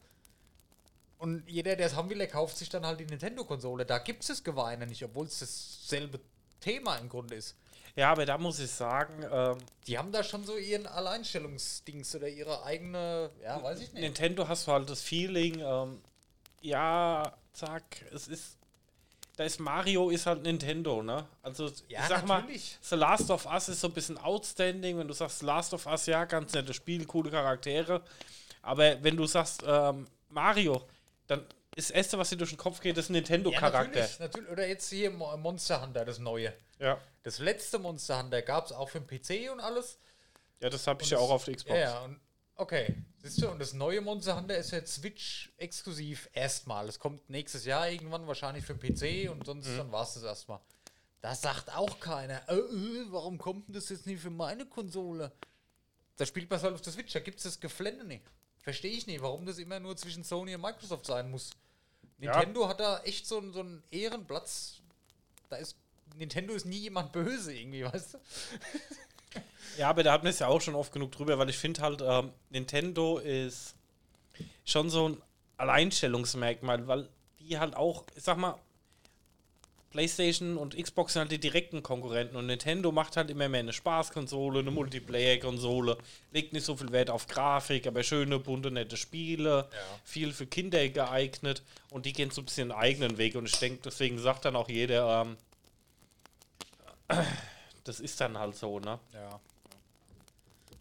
Und jeder, der es haben will, der kauft sich dann halt die Nintendo-Konsole. Da gibt es das Geweine nicht, obwohl es dasselbe Thema im Grunde ist. Ja, aber da muss ich sagen, ähm, Die haben da schon so ihren Alleinstellungsdings oder ihre eigene, ja, weiß ich nicht. Nintendo hast du halt das Feeling, ähm, ja, zack, es ist. Da ist Mario ist halt Nintendo, ne? Also Ja, ich sag natürlich. mal, The Last of Us ist so ein bisschen outstanding, wenn du sagst Last of Us, ja, ganz nettes Spiel, coole Charaktere. Aber wenn du sagst ähm, Mario, dann ist das Erste, was dir durch den Kopf geht, ist ein Ja, Nintendo-Charakter. natürlich, natürlich. Oder jetzt hier Mo- Monster Hunter, das neue. Ja. Das letzte Monster Hunter gab es auch für den PC und alles. ja, das habe ich Und ja das- auch auf der Xbox. Ja, ja, und okay. Siehst du, und das neue Monster Hunter ist jetzt Switch exklusiv erstmal. Es kommt nächstes Jahr irgendwann wahrscheinlich für den PC und sonst dann war es das erstmal. Da sagt auch keiner, äh, äh, warum kommt denn das jetzt nicht für meine Konsole? Da spielt man halt auf der Switch, da gibt es das Geflände nicht. Verstehe ich nicht, warum das immer nur zwischen Sony und Microsoft sein muss. Ja. Nintendo hat da echt so, einen- so einen Ehrenplatz. Da ist Nintendo ist nie jemand böse irgendwie, [laughs] weißt du? Ja, aber da hatten wir es ja auch schon oft genug drüber, weil ich finde halt, ähm, Nintendo ist schon so ein Alleinstellungsmerkmal, weil die halt auch, ich sag mal, PlayStation und Xbox sind halt die direkten Konkurrenten und Nintendo macht halt immer mehr eine Spaßkonsole, eine Multiplayer-Konsole, legt nicht so viel Wert auf Grafik, aber schöne, bunte, nette Spiele, viel für Kinder geeignet und die gehen so ein bisschen einen eigenen Weg und ich denke, deswegen sagt dann auch jeder, ähm, [clears throat] das ist dann halt so, ne? Ja.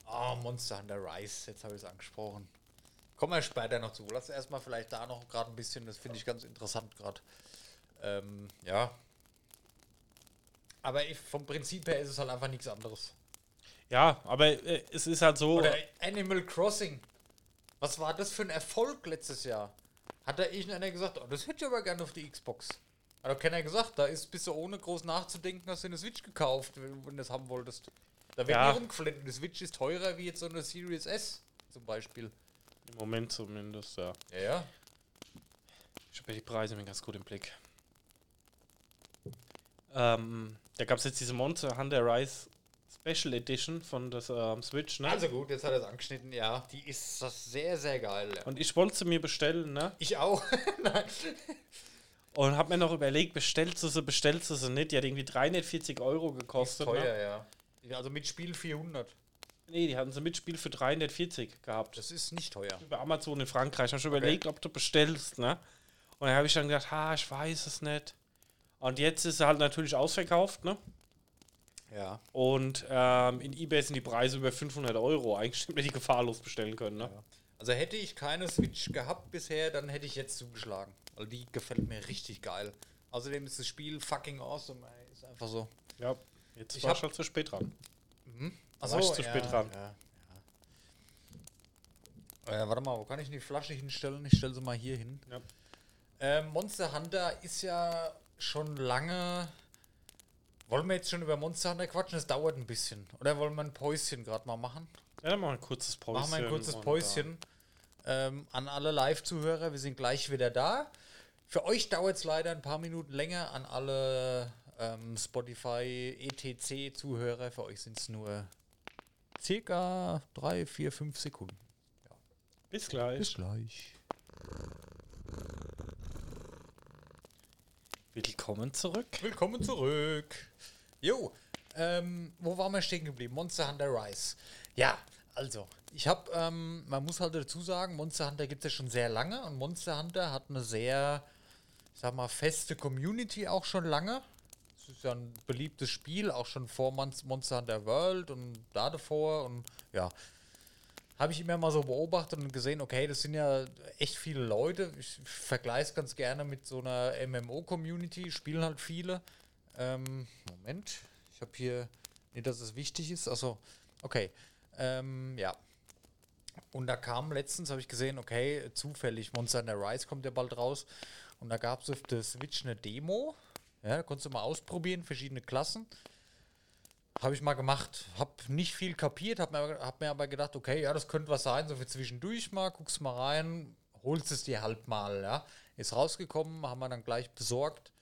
Ah, Monster Hunter Rise, jetzt habe ich es angesprochen. Kommen wir später noch zu. Lass erstmal vielleicht da noch gerade ein bisschen, das finde ich ganz interessant gerade. Ähm, ja. Aber vom Prinzip her ist es halt einfach nichts anderes. Ja, aber äh, es ist halt so. Oder Animal Crossing. Was war das für ein Erfolg letztes Jahr? Hat da irgendeiner gesagt, oh, das hätte ich aber gerne auf die Xbox. Hat auch keiner gesagt, da ist bis ohne groß nachzudenken, hast du eine Switch gekauft, wenn du das haben wolltest. Da wird Ja. rumgeflennt. Die Switch ist teurer wie jetzt so eine Series S zum Beispiel. Im Moment zumindest, ja. Ja, ja. Ich habe ja die Preise mir ganz gut im Blick. Ähm, da gab es jetzt diese Monster Hunter Rise Special Edition von der ähm, Switch, ne? Also gut, jetzt hat er es angeschnitten, ja. Die ist das sehr, sehr geil. Ja. und ich wollte sie mir bestellen, ne? Ich auch. [laughs] Nein. Und hab mir noch überlegt, bestellst du sie, bestellst du sie nicht? Die hat irgendwie 340 Euro gekostet. Teuer, Ne? ja. Also mit Spiel 400. Nee, die hatten sie mit Spiel für 340 gehabt. Das ist nicht teuer. Über Amazon in Frankreich. Ich habe schon überlegt, ob du bestellst, ne? Und dann habe ich dann gedacht, ha, ich weiß es nicht. Und jetzt ist sie halt natürlich ausverkauft, ne? Ja. Und ähm, in Ebay sind die Preise über 500 Euro. Eigentlich hätte die gefahrlos bestellen können, ne? Also hätte ich keine Switch gehabt bisher, dann hätte ich jetzt zugeschlagen. Weil die gefällt mir richtig geil. Außerdem ist das Spiel fucking awesome, ey. Ist einfach so. Ja, jetzt Ich war ich schon zu spät dran. Ach war ich zu spät dran. Ja, ja. Äh, warte mal, wo kann ich die Flasche hinstellen? Ich stelle sie mal hier hin. Ja. Ähm, Monster Hunter ist ja schon lange. Wollen wir jetzt schon über Monster Hunter quatschen? Das dauert ein bisschen. Oder wollen wir ein Päuschen gerade mal machen? Ja, dann machen wir ein kurzes Päuschen. Machen wir ein kurzes Päuschen. Ähm, an alle Live-Zuhörer, wir sind gleich wieder da. Für euch dauert es leider ein paar Minuten länger. An alle ähm, Spotify, ETC-Zuhörer, für euch sind es nur circa 3, 4, 5 Sekunden. äh, Bis gleich. gleich. Willkommen zurück. Willkommen zurück. Jo, ähm, wo waren wir stehen geblieben? Monster Hunter Rise. Ja, also, ich habe, ähm, man muss halt dazu sagen, Monster Hunter gibt es ja schon sehr lange und Monster Hunter hat eine sehr, ich sag mal, feste Community auch schon lange. Es ist ja ein beliebtes Spiel, auch schon vor Mon- Monster Hunter World und da davor und ja. Habe ich immer mal so beobachtet und gesehen, okay, das sind ja echt viele Leute. Ich vergleiche es ganz gerne mit so einer MMO-Community, spielen halt viele. Ähm, Moment, ich habe hier, nicht, dass es wichtig ist, also, okay, ähm, ja. Und da kam letztens, habe ich gesehen, okay, zufällig, Monster Hunter Rise kommt ja bald raus. Und da gab es auf der Switch eine Demo. Ja, da konntest du mal ausprobieren, verschiedene Klassen. Habe ich mal gemacht. Hab nicht viel kapiert, hab mir, hab mir aber gedacht, okay, ja, das könnte was sein, so für zwischendurch mal, guckst mal rein, holst es dir halt mal, ja. Ist rausgekommen, haben wir dann gleich besorgt.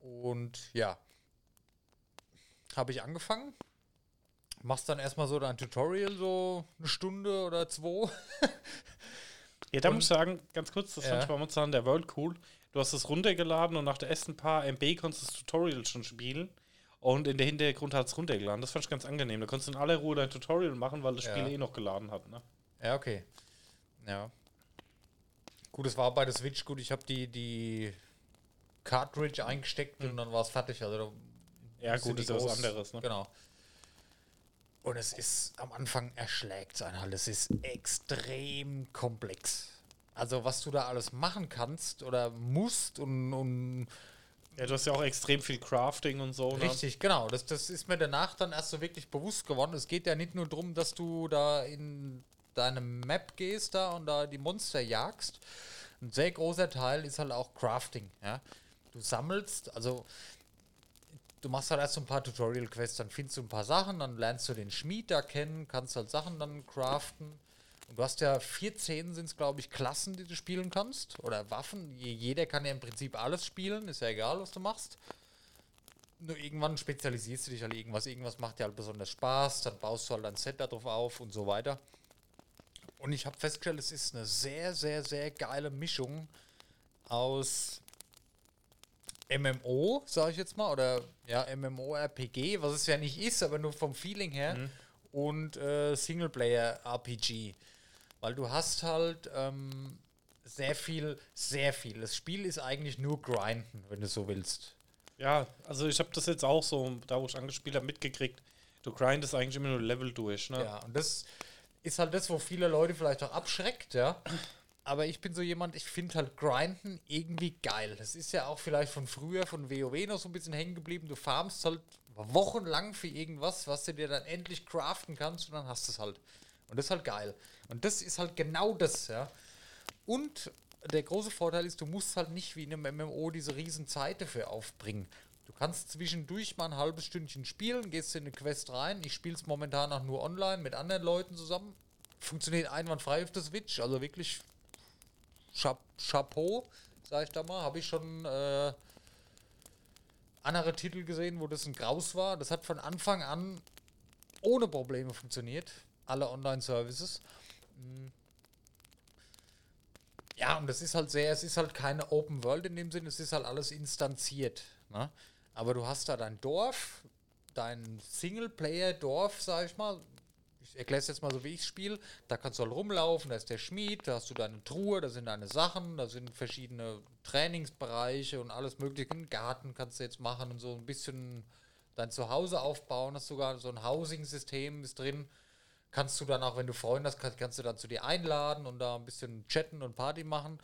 Und ja, habe ich angefangen. Machst dann erstmal so dein Tutorial, so eine Stunde oder zwei. [laughs] Ja, da muss ich sagen, ganz kurz, das Ja. fand ich bei Monster Hunter World cool. Du hast es runtergeladen und nach der ersten paar MB konntest du das Tutorial schon spielen. Und in der Hintergrund hat es runtergeladen. Das fand ich ganz angenehm. Da konntest du in aller Ruhe dein Tutorial machen, weil das Ja. Spiel eh noch geladen hat. Ne? Ja, okay. Ja. Gut, es war bei der Switch gut. Ich habe die, die Cartridge eingesteckt und dann war es fertig. Also Ja, gut, ist ja was anderes. Ne? Genau. Und es ist am Anfang erschlägt sein halt. Es ist extrem komplex. Also was du da alles machen kannst oder musst und, und Ja, du hast ja auch extrem viel Crafting und so. Ne? Richtig, genau. Das, das ist mir danach dann erst so wirklich bewusst geworden. Es geht ja nicht nur darum, dass du da in deine Map gehst da und da die Monster jagst. Ein sehr großer Teil ist halt auch Crafting. Ja? Du sammelst, also du machst halt erst so ein paar Tutorial-Quests, dann findest du ein paar Sachen, dann lernst du den Schmied da kennen, kannst halt Sachen dann craften. Und du hast ja 14 sind es, glaube ich, Klassen, die du spielen kannst. Oder Waffen. Je- Jeder kann ja im Prinzip alles spielen, ist ja egal, was du machst. Nur irgendwann spezialisierst du dich halt irgendwas. Irgendwas macht dir halt besonders Spaß, dann baust du halt ein Set darauf auf und so weiter. Und ich habe festgestellt, es ist eine sehr, sehr, sehr geile Mischung aus MMO, sage ich jetzt mal, oder ja, MMORPG, was es ja nicht ist, aber nur vom Feeling her, und äh, Singleplayer-RPG. Weil du hast halt ähm, sehr viel, sehr viel. Das Spiel ist eigentlich nur grinden, wenn du so willst. Ja, also ich habe das jetzt auch so, da wo ich angespielt habe, mitgekriegt. Du grindest eigentlich immer nur Level durch. Ne? Ja, und das ist halt das, wo viele Leute vielleicht auch abschreckt, ja. Aber ich bin so jemand, ich finde halt Grinden irgendwie geil. Das ist ja auch vielleicht von früher, von WoW noch so ein bisschen hängen geblieben. Du farmst halt wochenlang für irgendwas, was du dir dann endlich craften kannst und dann hast du es halt. Und das ist halt geil. Und das ist halt genau das, ja. Und der große Vorteil ist, du musst halt nicht wie in einem MMO diese riesen Zeit dafür aufbringen. Du kannst zwischendurch mal ein halbes Stündchen spielen, gehst in eine Quest rein. Ich spiele es momentan auch nur online mit anderen Leuten zusammen. Funktioniert einwandfrei auf der Switch, also wirklich Cha Chapeau, sag ich da mal. Habe ich schon äh, andere Titel gesehen, wo das ein Graus war. Das hat von Anfang an ohne Probleme funktioniert. Alle Online-Services. Mm. Ja, und das ist halt sehr, es ist halt keine Open World in dem Sinne, es ist halt alles instanziert. Ne? Aber du hast da dein Dorf, dein Singleplayer-Dorf, sag ich mal. Ich erkläre es jetzt mal so, wie ich spiele. Da kannst du halt rumlaufen, da ist der Schmied, da hast du deine Truhe, da sind deine Sachen, da sind verschiedene Trainingsbereiche und alles mögliche. Einen Garten kannst du jetzt machen und so ein bisschen dein Zuhause aufbauen. Hast sogar so ein Housing-System ist drin. Kannst du dann auch, wenn du Freunde hast, kannst, kannst du dann zu dir einladen und da ein bisschen chatten und Party machen.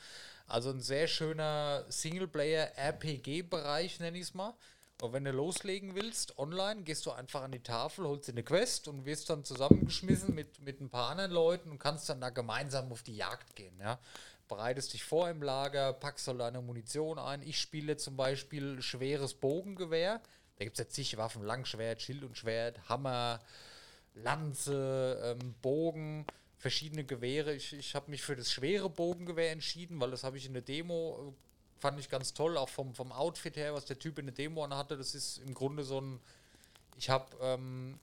Also ein sehr schöner Singleplayer-RPG-Bereich, nenne ich es mal. Und wenn du loslegen willst, online, gehst du einfach an die Tafel, holst dir eine Quest und wirst dann zusammengeschmissen mit, mit ein paar anderen Leuten und kannst dann da gemeinsam auf die Jagd gehen. Ja? Bereitest dich vor im Lager, packst dann deine Munition ein. Ich spiele zum Beispiel schweres Bogengewehr. Da gibt es ja zig Waffen, Langschwert, Schild und Schwert, Hammer, Lanze, ähm, Bogen, verschiedene Gewehre. Ich, ich habe mich für das schwere Bogengewehr entschieden, weil das habe ich in der Demo äh, fand ich ganz toll, auch vom, vom Outfit her, was der Typ in der Demo hatte. Das ist im Grunde so ein. Ich habe ähm,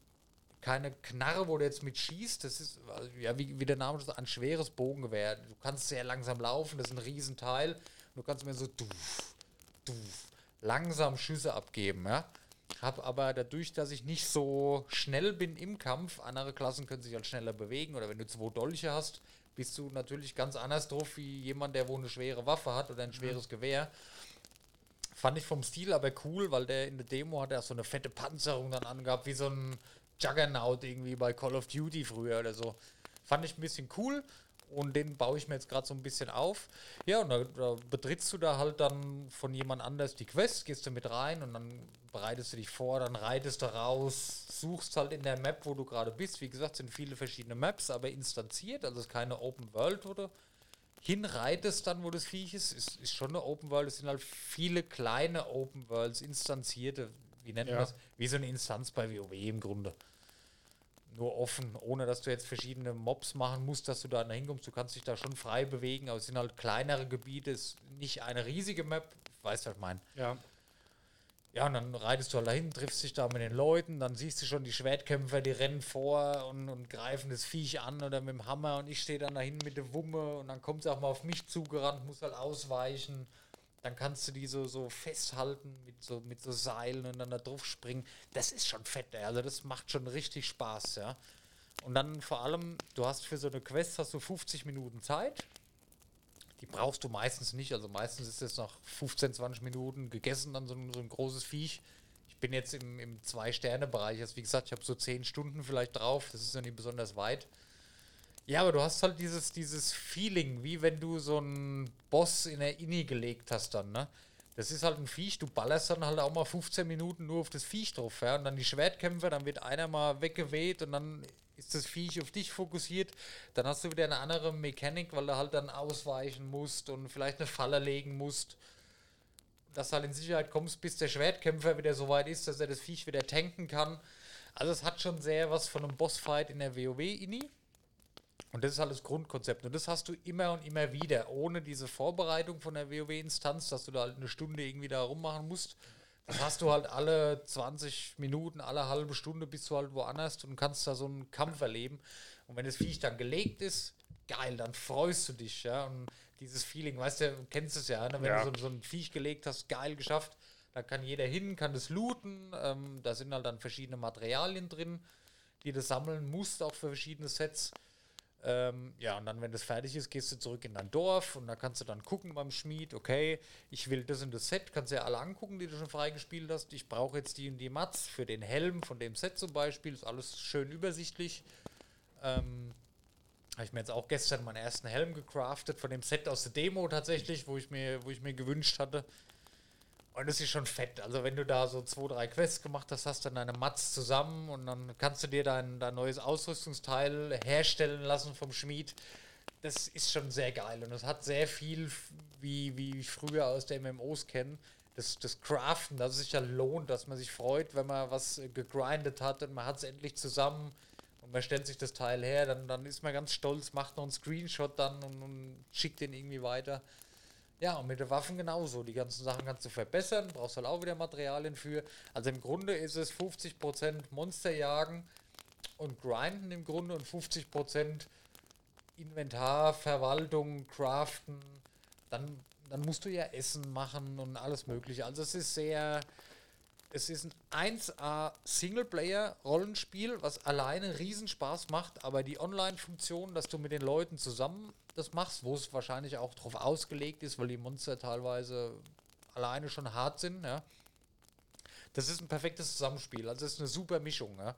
keine Knarre, wo du jetzt mit schießt. Das ist, also, ja, wie, wie der Name sagt, ein schweres Bogengewehr. Du kannst sehr langsam laufen, das ist ein Riesenteil. Du kannst mir so duf, duf, langsam Schüsse abgeben, ja. Hab aber dadurch, dass ich nicht so schnell bin im Kampf, andere Klassen können sich halt schneller bewegen oder wenn du zwei Dolche hast, bist du natürlich ganz anders drauf wie jemand, der wo eine schwere Waffe hat oder ein schweres mhm. Gewehr. Fand ich vom Stil aber cool, weil der in der Demo hat er so eine fette Panzerung dann angehabt, wie so ein Juggernaut irgendwie bei Call of Duty früher oder so. Fand ich ein bisschen cool und den baue ich mir jetzt gerade so ein bisschen auf. Ja, und da, da, betrittst du da halt dann von jemand anders die Quest, gehst du mit rein und dann bereitest du dich vor, dann reitest du raus, suchst halt in der Map, wo du gerade bist. Wie gesagt, sind viele verschiedene Maps, aber instanziert, also es ist keine Open World, wo du hinreitest dann, wo das Viech ist, ist, ist schon eine Open World. Es sind halt viele kleine Open Worlds, instanzierte, wie nennt man ja. das? Wie so eine Instanz bei WoW im Grunde nur offen, ohne dass du jetzt verschiedene Mobs machen musst, dass du da hinkommst. Du kannst dich da schon frei bewegen, aber es sind halt kleinere Gebiete, es ist nicht eine riesige Map, weißt du, was ich meine. Ja. Ja, und dann reitest du halt dahin, triffst dich da mit den Leuten, dann siehst du schon die Schwertkämpfer, die rennen vor und, und greifen das Viech an oder mit dem Hammer und ich stehe dann dahin mit der Wumme und dann kommt sie auch mal auf mich zugerannt, muss halt ausweichen dann kannst du die so, so festhalten mit so, mit so Seilen und dann da drauf springen. Das ist schon fett, ey. also das macht schon richtig Spaß, ja. Und dann vor allem, du hast für so eine Quest hast du 50 Minuten Zeit. Die brauchst du meistens nicht, also meistens ist es nach 15, 20 Minuten gegessen, dann so ein, so ein großes Viech. Ich bin jetzt im, im Zwei-Sterne-Bereich, also wie gesagt, ich habe so 10 Stunden vielleicht drauf, das ist noch nicht besonders weit. Ja, aber du hast halt dieses, dieses Feeling, wie wenn du so einen Boss in der Inni gelegt hast dann, ne? Das ist halt ein Viech, du ballerst dann halt auch mal 15 Minuten nur auf das Viech drauf, ja? Und dann die Schwertkämpfe, dann wird einer mal weggeweht und dann ist das Viech auf dich fokussiert. Dann hast du wieder eine andere Mechanik, weil du halt dann ausweichen musst und vielleicht eine Falle legen musst. Dass du halt in Sicherheit kommst, bis der Schwertkämpfer wieder so weit ist, dass er das Viech wieder tanken kann. Also es hat schon sehr was von einem Bossfight in der WoW-Inni. Und das ist halt das Grundkonzept. Und das hast du immer und immer wieder, ohne diese Vorbereitung von der WoW-Instanz, dass du da halt eine Stunde irgendwie da rummachen musst. Das hast du halt alle 20 Minuten, alle halbe Stunde bist du halt woanders und kannst da so einen Kampf erleben. Und wenn das Viech dann gelegt ist, geil, dann freust du dich, ja. Und dieses Feeling, weißt du, kennst es ja, ne? wenn ja. du so, so, ein Viech gelegt hast, geil geschafft, da kann jeder hin, kann das looten. Ähm, da sind halt dann verschiedene Materialien drin, die du sammeln musst, auch für verschiedene Sets. Ähm, ja, und dann, wenn das fertig ist, gehst du zurück in dein Dorf und da kannst du dann gucken beim Schmied, okay, ich will das und das Set, kannst du ja alle angucken, die du schon freigespielt hast. Ich brauche jetzt die und die Mats für den Helm von dem Set zum Beispiel, ist alles schön übersichtlich. Ähm, habe ich mir jetzt auch gestern meinen ersten Helm gecraftet von dem Set aus der Demo tatsächlich, wo ich mir, wo ich mir gewünscht hatte. Und das ist schon fett. Also wenn du da so zwei, drei Quests gemacht hast, hast dann deine Mats zusammen und dann kannst du dir dein, dein neues Ausrüstungsteil herstellen lassen vom Schmied. das ist schon sehr geil und es hat sehr viel, wie, wie früher aus der MMOs kenne, das, das Craften, dass es sich ja lohnt, dass man sich freut, wenn man was äh, gegrindet hat und man hat es endlich zusammen und man stellt sich das Teil her, dann, dann ist man ganz stolz, macht noch einen Screenshot dann und, und schickt den irgendwie weiter. Ja, und mit den Waffen genauso. Die ganzen Sachen kannst du verbessern, brauchst halt auch wieder Materialien für. Also im Grunde ist es 50% Monster jagen und grinden im Grunde und 50% Inventar, Verwaltung, Craften. Dann, dann musst du ja Essen machen und alles Mögliche. Also es ist sehr. Es ist ein 1A Singleplayer-Rollenspiel, was alleine Riesenspaß macht, aber die Online-Funktion, dass du mit den Leuten zusammen das machst, wo es wahrscheinlich auch drauf ausgelegt ist, weil die Monster teilweise alleine schon hart sind, ja. Das ist ein perfektes Zusammenspiel. Also es ist eine super Mischung, ja.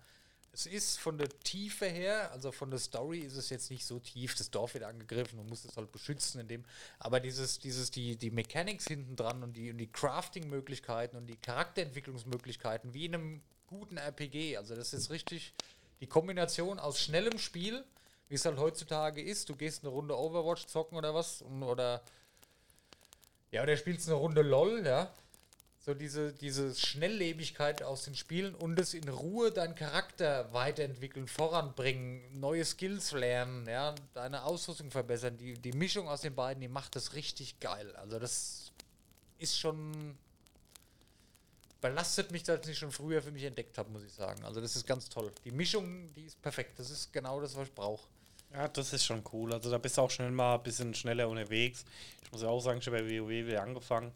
Es ist von der Tiefe her, also von der Story ist es jetzt nicht so tief, das Dorf wird angegriffen und muss es halt beschützen in dem, aber dieses, dieses, die, die Mechanics hinten dran und die, und die Crafting-Möglichkeiten und die Charakterentwicklungsmöglichkeiten, wie in einem guten RPG, also das ist richtig die Kombination aus schnellem Spiel, wie es halt heutzutage ist, du gehst eine Runde Overwatch zocken oder was, oder ja, oder spielst eine Runde LOL, ja, so diese, diese Schnelllebigkeit aus den Spielen und es in Ruhe deinen Charakter weiterentwickeln, voranbringen, neue Skills lernen, ja, deine Ausrüstung verbessern. Die, die Mischung aus den beiden, die macht das richtig geil. Also das ist schon belastet mich, dass ich schon früher für mich entdeckt habe, muss ich sagen. Also das ist ganz toll. Die Mischung, die ist perfekt. Das ist genau das, was ich brauche. Ja, das ist schon cool. Also da bist du auch schnell mal ein bisschen schneller unterwegs. Ich muss ja auch sagen, ich habe bei WoW wieder angefangen.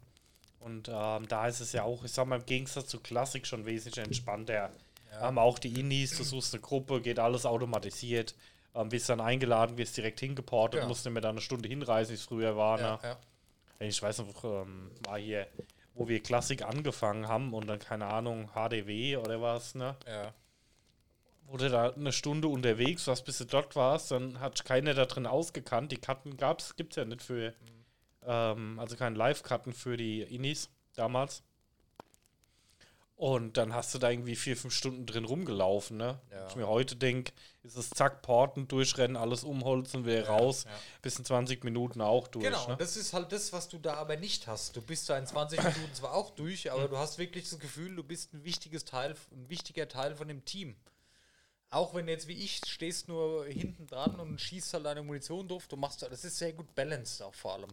Und ähm, da ist es ja auch, ich sag mal, im Gegensatz zu Klassik schon wesentlich entspannter. Ja. Haben auch die Indies, du suchst eine Gruppe, geht alles automatisiert. Ähm, bist dann eingeladen, wirst direkt hingeportet, Ja. musst nicht mehr da eine Stunde hinreisen, wie es früher war. Ja, ne? ja. Ich weiß noch, ähm, war hier, wo wir Klassik angefangen haben und dann, keine Ahnung, HDW oder was, ne? ja. Wurde da eine Stunde unterwegs, was bis du dort warst, dann hat keiner da drin ausgekannt. Die Karten gab's, gibt's ja nicht für, ähm, also keine Live-Karten für die Inis damals. Und dann hast du da irgendwie vier, fünf Stunden drin rumgelaufen, ne? Ja. Ich mir heute denke, ist es zack, Porten, durchrennen, alles umholzen, wieder raus, ja. bis in 20 Minuten auch durch. Genau, ne? das ist halt das, was du da aber nicht hast. Du bist da in 20 Minuten zwar auch durch, aber du hast wirklich das Gefühl, du bist ein wichtiges Teil, ein wichtiger Teil von dem Team. Auch wenn jetzt wie ich stehst nur hinten dran und schießt halt deine Munition drauf, du machst das ist sehr gut balanced auch vor allem.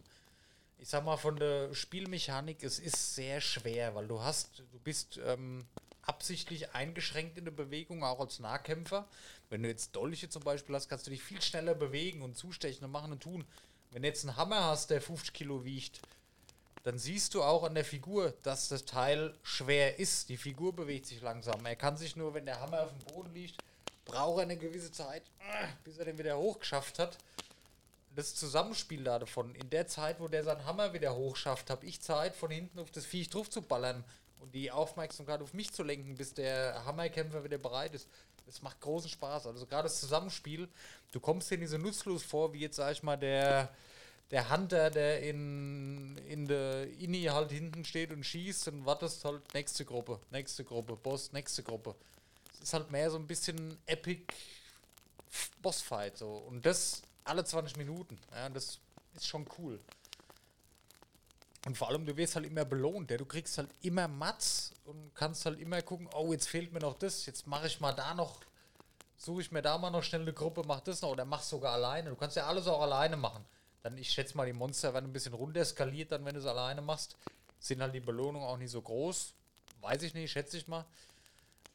Ich sag mal von der Spielmechanik, es ist sehr schwer, weil du hast, du bist ähm, absichtlich eingeschränkt in der Bewegung, auch als Nahkämpfer. Wenn du jetzt Dolche zum Beispiel hast, kannst du dich viel schneller bewegen und zustechen und machen und tun. Wenn du jetzt einen Hammer hast, der 50 Kilo wiegt, dann siehst du auch an der Figur, dass das Teil schwer ist. Die Figur bewegt sich langsam. Er kann sich nur, wenn der Hammer auf dem Boden liegt, braucht er eine gewisse Zeit, bis er den wieder hochgeschafft hat. Das Zusammenspiel da davon, in der Zeit, wo der seinen Hammer wieder hochschafft, habe ich Zeit, von hinten auf das Viech drauf zu ballern und die Aufmerksamkeit auf mich zu lenken, bis der Hammerkämpfer wieder bereit ist. Das macht großen Spaß. Also gerade das Zusammenspiel, du kommst dir nicht so nutzlos vor, wie jetzt, sag ich mal, der, der Hunter, der in, in der Inni halt hinten steht und schießt und wartest halt nächste Gruppe, nächste Gruppe, Boss, nächste Gruppe. Es ist halt mehr so ein bisschen Epic Bossfight so. Und das alle 20 Minuten. Ja, das ist schon cool. Und vor allem, du wirst halt immer belohnt. Ja? Du kriegst halt immer Mats und kannst halt immer gucken, oh, jetzt fehlt mir noch das, jetzt mache ich mal da noch, suche ich mir da mal noch schnell eine Gruppe, mach das noch oder mach sogar alleine. Du kannst ja alles auch alleine machen. Dann, ich schätze mal, die Monster werden ein bisschen runter skaliert, dann, wenn du es alleine machst. Sind halt die Belohnungen auch nicht so groß. Weiß ich nicht, schätze ich mal.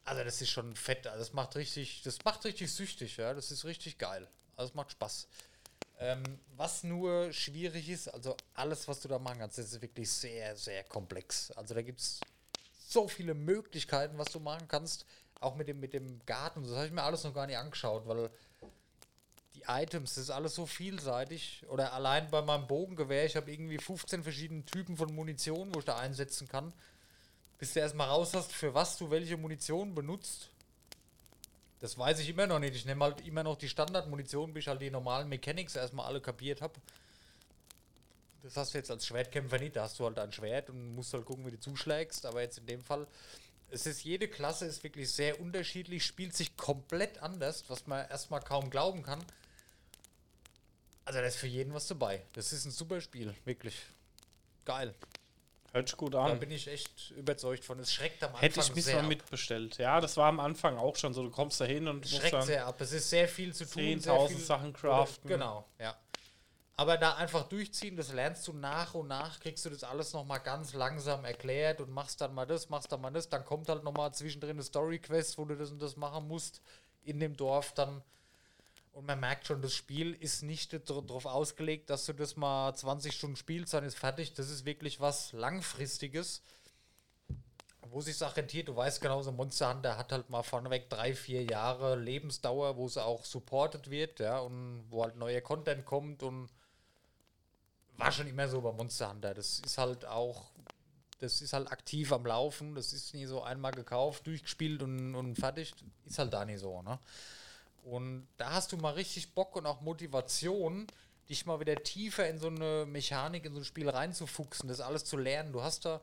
Also das ist schon fett. Also das macht richtig, das macht richtig süchtig, ja. Das ist richtig geil. Also es macht Spaß. Ähm, was nur schwierig ist, also alles, was du da machen kannst, das ist wirklich sehr, sehr komplex. Also da gibt es so viele Möglichkeiten, was du machen kannst. Auch mit dem, mit dem Garten. Das habe ich mir alles noch gar nicht angeschaut, weil die Items, das ist alles so vielseitig. Oder allein bei meinem Bogengewehr, ich habe irgendwie 15 verschiedene Typen von Munition, wo ich da einsetzen kann. Bis du erstmal raus hast, für was du welche Munition benutzt. Das weiß ich immer noch nicht. Ich nehme halt immer noch die Standardmunition, bis ich halt die normalen Mechanics erstmal alle kapiert habe. Das hast du jetzt als Schwertkämpfer nicht. Da hast du halt ein Schwert und musst halt gucken, wie du zuschlägst. Aber jetzt in dem Fall, es ist jede Klasse ist wirklich sehr unterschiedlich, spielt sich komplett anders, was man erstmal kaum glauben kann. Also da ist für jeden was dabei. Das ist ein super Spiel, wirklich. Geil. Hört sich gut Da an. bin ich echt überzeugt von. Es schreckt am Anfang Hätte ich mich sehr mal ab. mitbestellt. Ja, das war am Anfang auch schon so. Du kommst da hin und Es musst schreckt dann sehr ab. Es ist sehr viel zu tun. 10.000 sehr viel- Sachen craften. Genau, ja. Aber da einfach durchziehen, das lernst du nach und nach, kriegst du das alles nochmal ganz langsam erklärt und machst dann mal das, machst dann mal das, dann kommt halt nochmal zwischendrin eine Story-Quest, wo du das und das machen musst in dem Dorf dann. Und man merkt schon, das Spiel ist nicht darauf ausgelegt, dass du das mal 20 Stunden spielst, dann ist fertig. Das ist wirklich was Langfristiges, wo sich auch rentiert. Du weißt genau, so ein Monster Hunter hat halt mal vorneweg drei, vier Jahre Lebensdauer, wo es auch supported wird, ja, und wo halt neuer Content kommt und war schon immer so bei Monster Hunter. Das ist halt auch, das ist halt aktiv am Laufen. Das ist nie so einmal gekauft, durchgespielt und, und fertig. Ist halt da nicht so, ne? Und da hast du mal richtig Bock und auch Motivation, dich mal wieder tiefer in so eine Mechanik, in so ein Spiel reinzufuchsen, das alles zu lernen. Du hast da,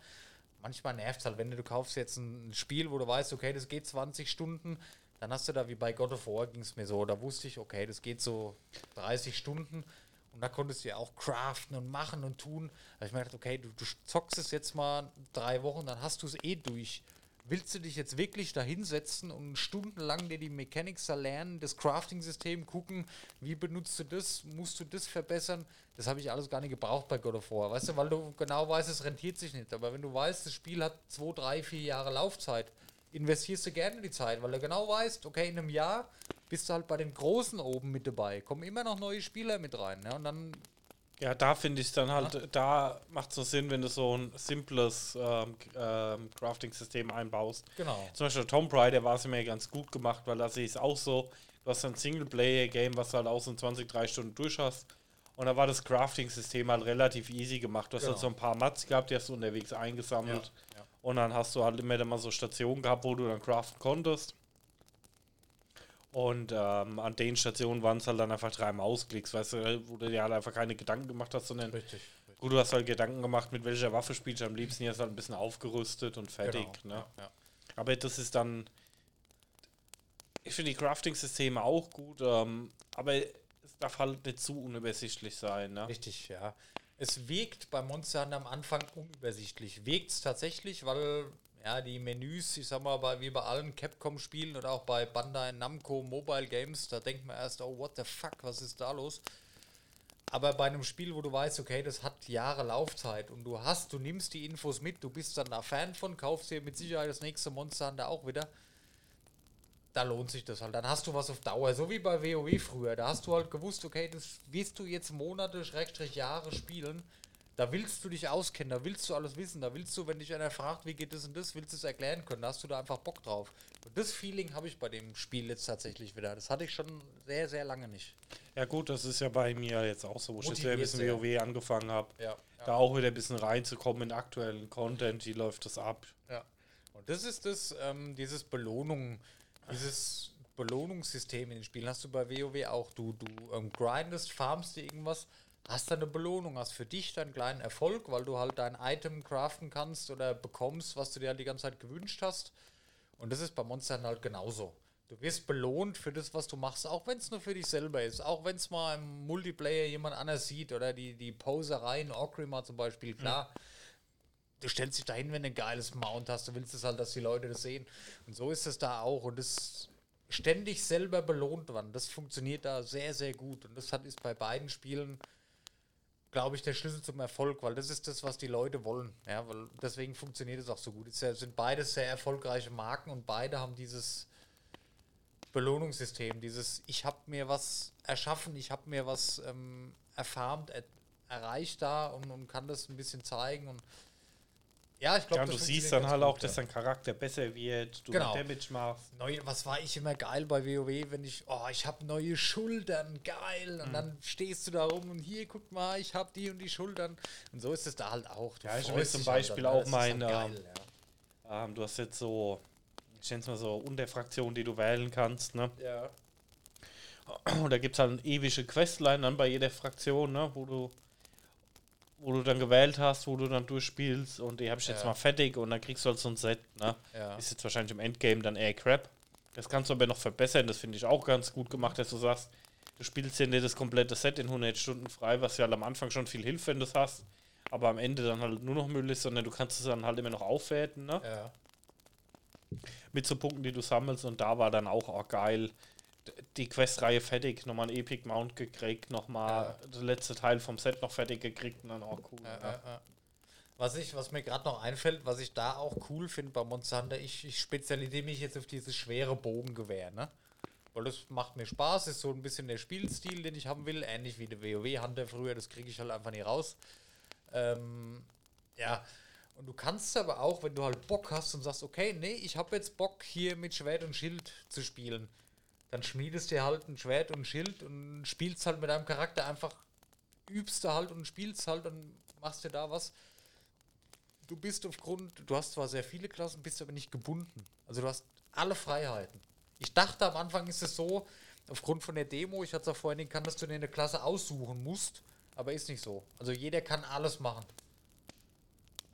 manchmal nervt es halt, wenn du, du kaufst jetzt ein Spiel, wo du weißt, okay, das geht 20 Stunden, dann hast du da wie bei God of War ging es mir so, da wusste ich, okay, das geht so 30 Stunden und da konntest du ja auch craften und machen und tun. Da ich mir gedacht, okay, du, du zockst es jetzt mal drei Wochen, dann hast du es eh durch. Willst du dich jetzt wirklich da hinsetzen und stundenlang dir die Mechanics da lernen, das Crafting-System gucken, wie benutzt du das, musst du das verbessern? Das habe ich alles gar nicht gebraucht bei God of War, weißt du, weil du genau weißt, es rentiert sich nicht. Aber wenn du weißt, das Spiel hat zwei, drei, vier Jahre Laufzeit, investierst du gerne die Zeit, weil du genau weißt, okay, in einem Jahr bist du halt bei den Großen oben mit dabei, kommen immer noch neue Spieler mit rein. Ja, und dann Ja, da finde ich es dann halt, da macht es so Sinn, wenn du so ein simples ähm, ähm, Crafting-System einbaust. Genau. Zum Beispiel Tomb Raider war es mir ganz gut gemacht, weil da sehe ich es auch so, du hast ein Singleplayer-Game, was du halt auch so in 20, 30 Stunden durch hast. Und da war das Crafting-System halt relativ easy gemacht. Du hast Genau. halt so ein paar Mats gehabt, die hast du unterwegs eingesammelt. Ja, ja. Und dann hast du halt immer dann mal so Stationen gehabt, wo du dann craften konntest. Und ähm, an den Stationen waren es halt dann einfach drei Mausklicks, weißt du, wo du dir halt einfach keine Gedanken gemacht hast, sondern Richtig. gut, du hast halt Gedanken gemacht, mit welcher Waffe spielst du am liebsten, jetzt halt ein bisschen aufgerüstet und fertig. Genau. Ne? Ja, ja. Aber das ist dann. Ich finde die Crafting-Systeme auch gut, ähm, aber es darf halt nicht zu unübersichtlich sein. Ne? Richtig, ja. Es wirkt bei Monster Hunter am Anfang unübersichtlich. Wirkt es tatsächlich, weil ja die Menüs, ich sag mal, bei, wie bei allen Capcom-Spielen oder auch bei Bandai Namco Mobile Games, da denkt man erst, oh, what the fuck, was ist da los? Aber bei einem Spiel, wo du weißt, okay, das hat Jahre Laufzeit und du hast, du nimmst die Infos mit, du bist dann da Fan von, kaufst dir mit Sicherheit das nächste Monster Hunter auch wieder, da lohnt sich das halt. Dann hast du was auf Dauer, so wie bei WoW früher. Da hast du halt gewusst, okay, das wirst du jetzt Monate, Schrägstrich Jahre spielen. Da willst du dich auskennen, da willst du alles wissen, da willst du, wenn dich einer fragt, wie geht das und das, willst du es erklären können, da hast du da einfach Bock drauf. Und das Feeling habe ich bei dem Spiel jetzt tatsächlich wieder. Das hatte ich schon sehr, sehr lange nicht. Ja, gut, das ist ja bei mir jetzt auch so, wo ich jetzt wieder ein bisschen WoW angefangen habe. Ja. Da auch wieder ein bisschen reinzukommen in aktuellen Content, wie läuft das ab? Ja. Und das ist das, ähm, dieses Belohnung, dieses Belohnungssystem in den Spielen hast du bei WoW auch. Du, du ähm, grindest, farmst dir irgendwas, hast dann eine Belohnung, hast für dich deinen kleinen Erfolg, weil du halt dein Item craften kannst oder bekommst, was du dir halt die ganze Zeit gewünscht hast. Und das ist bei Monstern halt genauso. Du wirst belohnt für das, was du machst, auch wenn es nur für dich selber ist. Auch wenn es mal im Multiplayer jemand anders sieht oder die, die Poserei in Orgrimmar zum Beispiel, klar. Du stellst dich dahin, wenn du ein geiles Mount hast. Du willst es halt, dass die Leute das sehen. Und so ist es da auch. Und das ständig selber belohnt werden, das funktioniert da sehr, sehr gut. Und das hat, ist bei beiden Spielen, glaube ich, der Schlüssel zum Erfolg, weil das ist das, was die Leute wollen. Ja, weil deswegen funktioniert es auch so gut. Es sind beides sehr erfolgreiche Marken und beide haben dieses Belohnungssystem, dieses ich habe mir was erschaffen, ich habe mir was ähm, erfarmt, er, erreicht da und, und kann das ein bisschen zeigen und ja, ich glaube, Ja, du siehst dann halt auch, dass dein Charakter besser wird, du Genau. mehr Damage machst. Neue, was war ich immer geil bei WoW, wenn ich, oh, ich habe neue Schultern, geil. Mhm. Und dann stehst du da rum und hier, guck mal, ich habe die und die Schultern. Und so ist es da halt auch. Du Ja, ich will zum halt Beispiel dann, auch das ist halt mein, geil, ja. Ähm, du hast jetzt so, ich nenne es mal so Unterfraktionen, die du wählen kannst. Ne? ja. Und da gibt es halt eine ewige Questline dann bei jeder Fraktion, ne? wo du wo du dann gewählt hast, wo du dann durchspielst und die habe ich jetzt Ja. mal fertig und dann kriegst du halt so ein Set. Ne? Ja. Ist jetzt wahrscheinlich im Endgame dann eher Crap. Das kannst du aber noch verbessern, das finde ich auch ganz gut gemacht, dass du sagst, du spielst nicht das komplette Set in 100 Stunden frei, was ja am Anfang schon viel hilft, wenn du es hast, aber am Ende dann halt nur noch Müll ist, sondern du kannst es dann halt immer noch aufwerten, ne? Ja. Mit so Punkten, die du sammelst und da war dann auch, auch geil. Die Questreihe fertig, nochmal ein Epic Mount gekriegt, nochmal der letzte Teil vom Set noch fertig gekriegt und dann auch cool. Ja, ja. ja, ja. Was, ich, was mir gerade noch einfällt, was ich da auch cool finde bei Monster Hunter, ich, ich spezialisiere mich jetzt auf dieses schwere Bogengewehr, ne? Weil das macht mir Spaß, ist so ein bisschen der Spielstil, den ich haben will, ähnlich wie der WoW-Hunter früher, das kriege ich halt einfach nicht raus. Ähm, ja, und du kannst aber auch, wenn du halt Bock hast und sagst, okay, nee, ich habe jetzt Bock hier mit Schwert und Schild zu spielen, dann schmiedest dir halt ein Schwert und ein Schild und spielst halt mit deinem Charakter einfach, übst du halt und spielst halt und machst dir da was. Du bist aufgrund, du hast zwar sehr viele Klassen, bist aber nicht gebunden. Also du hast alle Freiheiten. Ich dachte am Anfang ist es so, aufgrund von der Demo, ich hatte es auch vorhin kann, dass du dir eine Klasse aussuchen musst, aber ist nicht so. Also jeder kann alles machen.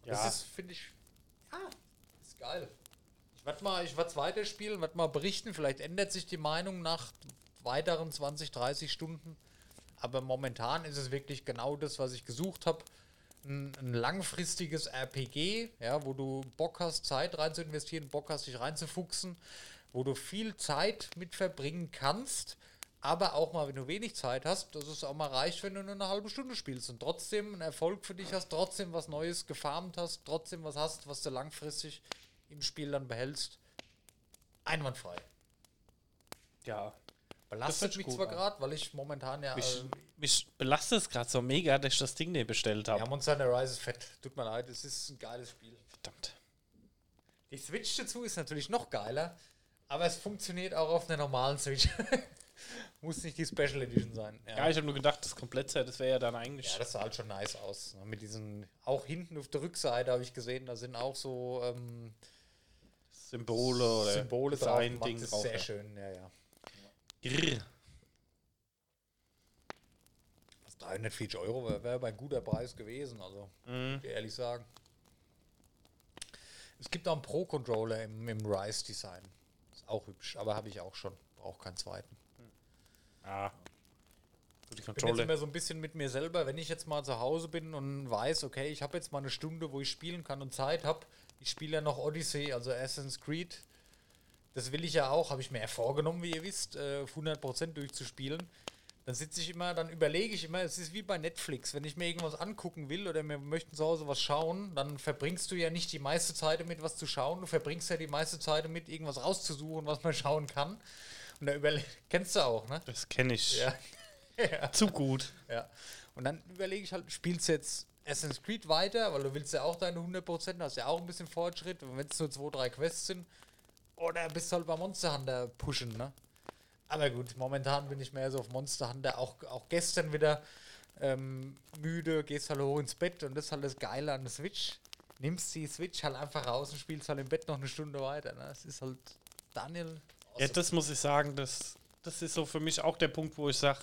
Ja. Das ist, finde ich, ja, ist geil. Werde mal, ich werde weiterspielen, werde mal berichten. Vielleicht ändert sich die Meinung nach weiteren 20, 30 Stunden. Aber momentan ist es wirklich genau das, was ich gesucht habe. Ein, ein langfristiges RPG, ja, wo du Bock hast, Zeit rein zu investieren, Bock hast, dich reinzufuchsen, wo du viel Zeit mit verbringen kannst, aber auch mal, wenn du wenig Zeit hast, dass es auch mal reicht, wenn du nur eine halbe Stunde spielst und trotzdem einen Erfolg für dich hast, trotzdem was Neues gefarmt hast, trotzdem was hast, was du langfristig im Spiel dann behältst. Einwandfrei. ja. Belastet mich zwar gerade, weil ich momentan ja. Mich, äh, mich belastet es gerade so mega, dass ich das Ding nicht bestellt habe. ja, Monster Hunter Rise ist fett. Tut mir leid, es ist ein geiles Spiel. Verdammt. Die Switch dazu ist natürlich noch geiler, aber es funktioniert auch auf einer normalen Switch. [laughs] Muss nicht die Special Edition sein. Ja, ich habe nur gedacht, das Komplettset, das wäre ja dann eigentlich. Ja, das sah halt schon nice aus. ne, Mit diesen, auch hinten auf der Rückseite habe ich gesehen, da sind auch so ähm, Symbole oder Symbole drauf. Design. Ding drauf. sehr ja. schön, ja, ja. Grrr. Was 340 Euro wäre wär ein guter Preis gewesen, also Mhm. ehrlich sagen. Es gibt auch einen Pro-Controller im, im Rise-Design. Ist auch hübsch, aber habe ich auch schon. Brauche keinen zweiten. Ah. Ich bin jetzt immer so ein bisschen mit mir selber, wenn ich jetzt mal zu Hause bin und weiß, okay, ich habe jetzt mal eine Stunde, wo ich spielen kann und Zeit habe. Ich spiele ja noch Odyssey, also Assassin's Creed. Das will ich ja auch, habe ich mir ja vorgenommen, wie ihr wisst, äh, auf 100% durchzuspielen. Dann sitze ich immer, dann überlege ich immer, es ist wie bei Netflix, wenn ich mir irgendwas angucken will oder wir möchten zu Hause was schauen, dann verbringst du ja nicht die meiste Zeit damit, was zu schauen, du verbringst ja die meiste Zeit damit, irgendwas rauszusuchen, was man [laughs] schauen kann. Und da überle kennst du auch, ne? Das kenne ich [laughs] Ja. zu gut. Ja. Und dann überlege ich halt, spielst du jetzt Assassin's Creed weiter, weil du willst ja auch deine 100%, hast ja auch ein bisschen Fortschritt, wenn es nur zwei, drei Quests sind. Oder bist du halt bei Monster Hunter pushen, ne? Aber gut, momentan bin ich mehr so auf Monster Hunter, auch, auch gestern wieder ähm, müde, gehst halt hoch ins Bett und das ist halt das Geile an der Switch. Nimmst die Switch halt einfach raus und spielst halt im Bett noch eine Stunde weiter. Ne? Das ist halt Daniel. Ja, das muss ich sagen, das, das ist so für mich auch der Punkt, wo ich sage,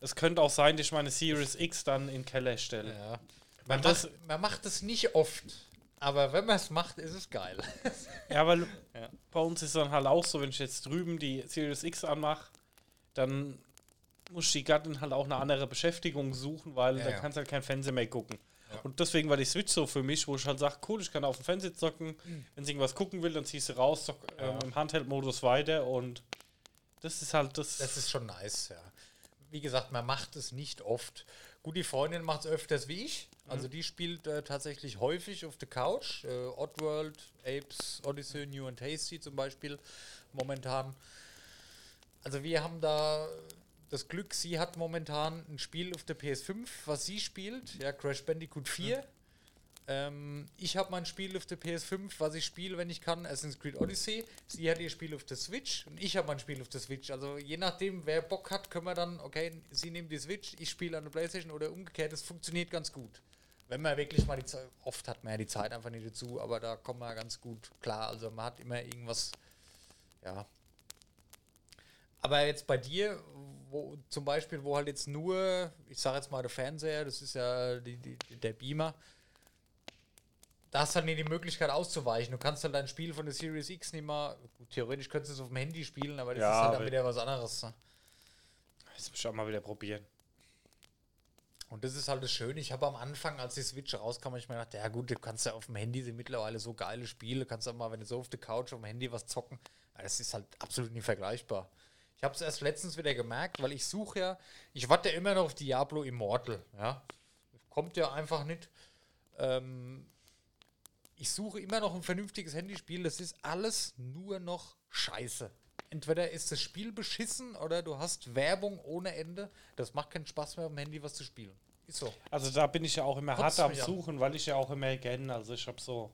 es könnte auch sein, dass ich meine Series X dann in den Keller stelle. Ja. Man, das- macht, man macht es nicht oft, aber wenn man es macht, ist es geil. [laughs] Ja, weil Ja. bei uns ist dann halt auch so, wenn ich jetzt drüben die Series X anmache, dann muss die Gattin halt auch eine andere Beschäftigung suchen, weil Ja, da ja. kannst halt kein Fernsehen mehr gucken. Ja. Und deswegen war die Switch so für mich, wo ich halt sage, cool, ich kann auf dem Fernseher zocken, wenn sie irgendwas gucken will, dann ziehst du raus, zock ähm, Mhm. Im Handheld-Modus weiter und das ist halt das. Das ist schon nice, ja. Wie gesagt, man macht es nicht oft. Gut, die Freundin macht es öfters wie ich. Also die spielt äh, tatsächlich häufig auf der Couch. Äh, Oddworld, Apes, Odyssey, New and Tasty zum Beispiel momentan. Also wir haben da das Glück, sie hat momentan ein Spiel auf der PS5, was sie spielt, ja, Crash Bandicoot 4. Ähm, ich habe mein Spiel auf der PS5, was ich spiele, wenn ich kann, Assassin's Creed Odyssey. Sie hat ihr Spiel auf der Switch und ich habe mein Spiel auf der Switch. Also je nachdem, wer Bock hat, können wir dann, okay, sie nimmt die Switch, ich spiele an der Playstation oder umgekehrt. Das funktioniert ganz gut. Wenn man wirklich mal die Zeit, oft hat man ja die Zeit einfach nicht dazu, aber da kommt man ganz gut klar. Also man hat immer irgendwas, ja. Aber jetzt bei dir, wo zum Beispiel, wo halt jetzt nur, ich sage jetzt mal der Fernseher, das ist ja die, die, der Beamer, da hast du halt nicht die Möglichkeit auszuweichen. Du kannst halt dein Spiel von der Series X nicht mal, gut, theoretisch könntest du es auf dem Handy spielen, aber das Ja, ist halt dann wieder was anderes. Ne? Das muss ich auch mal wieder probieren. Und das ist halt das Schöne. Ich habe am Anfang, als die Switch rauskam, ich mir gedacht, ja gut, du kannst ja auf dem Handy sind mittlerweile so geile Spiele, kannst auch mal, wenn du so auf der Couch auf dem Handy was zocken. Aber das ist halt absolut nicht vergleichbar. Ich habe es erst letztens wieder gemerkt, weil ich suche ja, ich warte ja immer noch auf Diablo Immortal, ja. Kommt ja einfach nicht. Ähm, ich suche immer noch ein vernünftiges Handyspiel. Das ist alles nur noch Scheiße. Entweder ist das Spiel beschissen oder du hast Werbung ohne Ende. Das macht keinen Spaß mehr, auf dem Handy was zu spielen. Ist so. Also da bin ich ja auch immer Kotzt hart am mich an. Suchen, weil ich ja auch immer kenne. Also ich habe so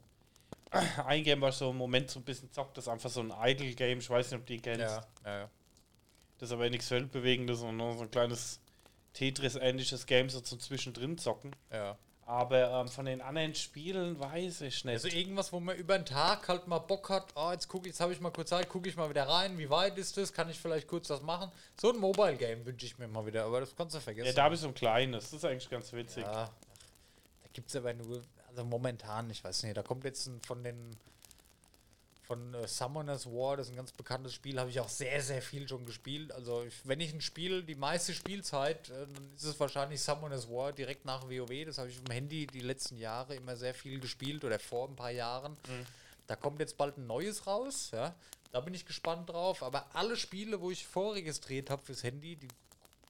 ein Game, was so im Moment so ein bisschen zockt, das ist einfach so ein Idle-Game. Ich weiß nicht, ob die kennst. ja, ja. Das ist aber nichts Weltbewegendes, sondern so ein kleines Tetris-ähnliches Game so zum Zwischendrin zocken. ja. Aber ähm, von den anderen Spielen weiß ich nicht. Also irgendwas, wo man über den Tag halt mal Bock hat, oh, jetzt gucke jetzt habe ich mal kurz Zeit, gucke ich mal wieder rein, wie weit ist das, kann ich vielleicht kurz das machen. So ein Mobile Game wünsche ich mir mal wieder, aber das kannst du vergessen. ja, da habe ich so ein kleines. Das ist eigentlich ganz witzig. Ja, da gibt es aber nur, also momentan, ich weiß nicht, da kommt jetzt ein, von den von äh, Summoners War, das ist ein ganz bekanntes Spiel, habe ich auch sehr, sehr viel schon gespielt. Also ich, wenn ich ein Spiel, die meiste Spielzeit, äh, dann ist es wahrscheinlich Summoners War direkt nach WoW. Das habe ich dem Handy die letzten Jahre immer sehr viel gespielt oder vor ein paar Jahren. Da kommt jetzt bald ein neues raus, ja. Da bin ich gespannt drauf. Aber alle Spiele, wo ich vorregistriert habe fürs Handy, die,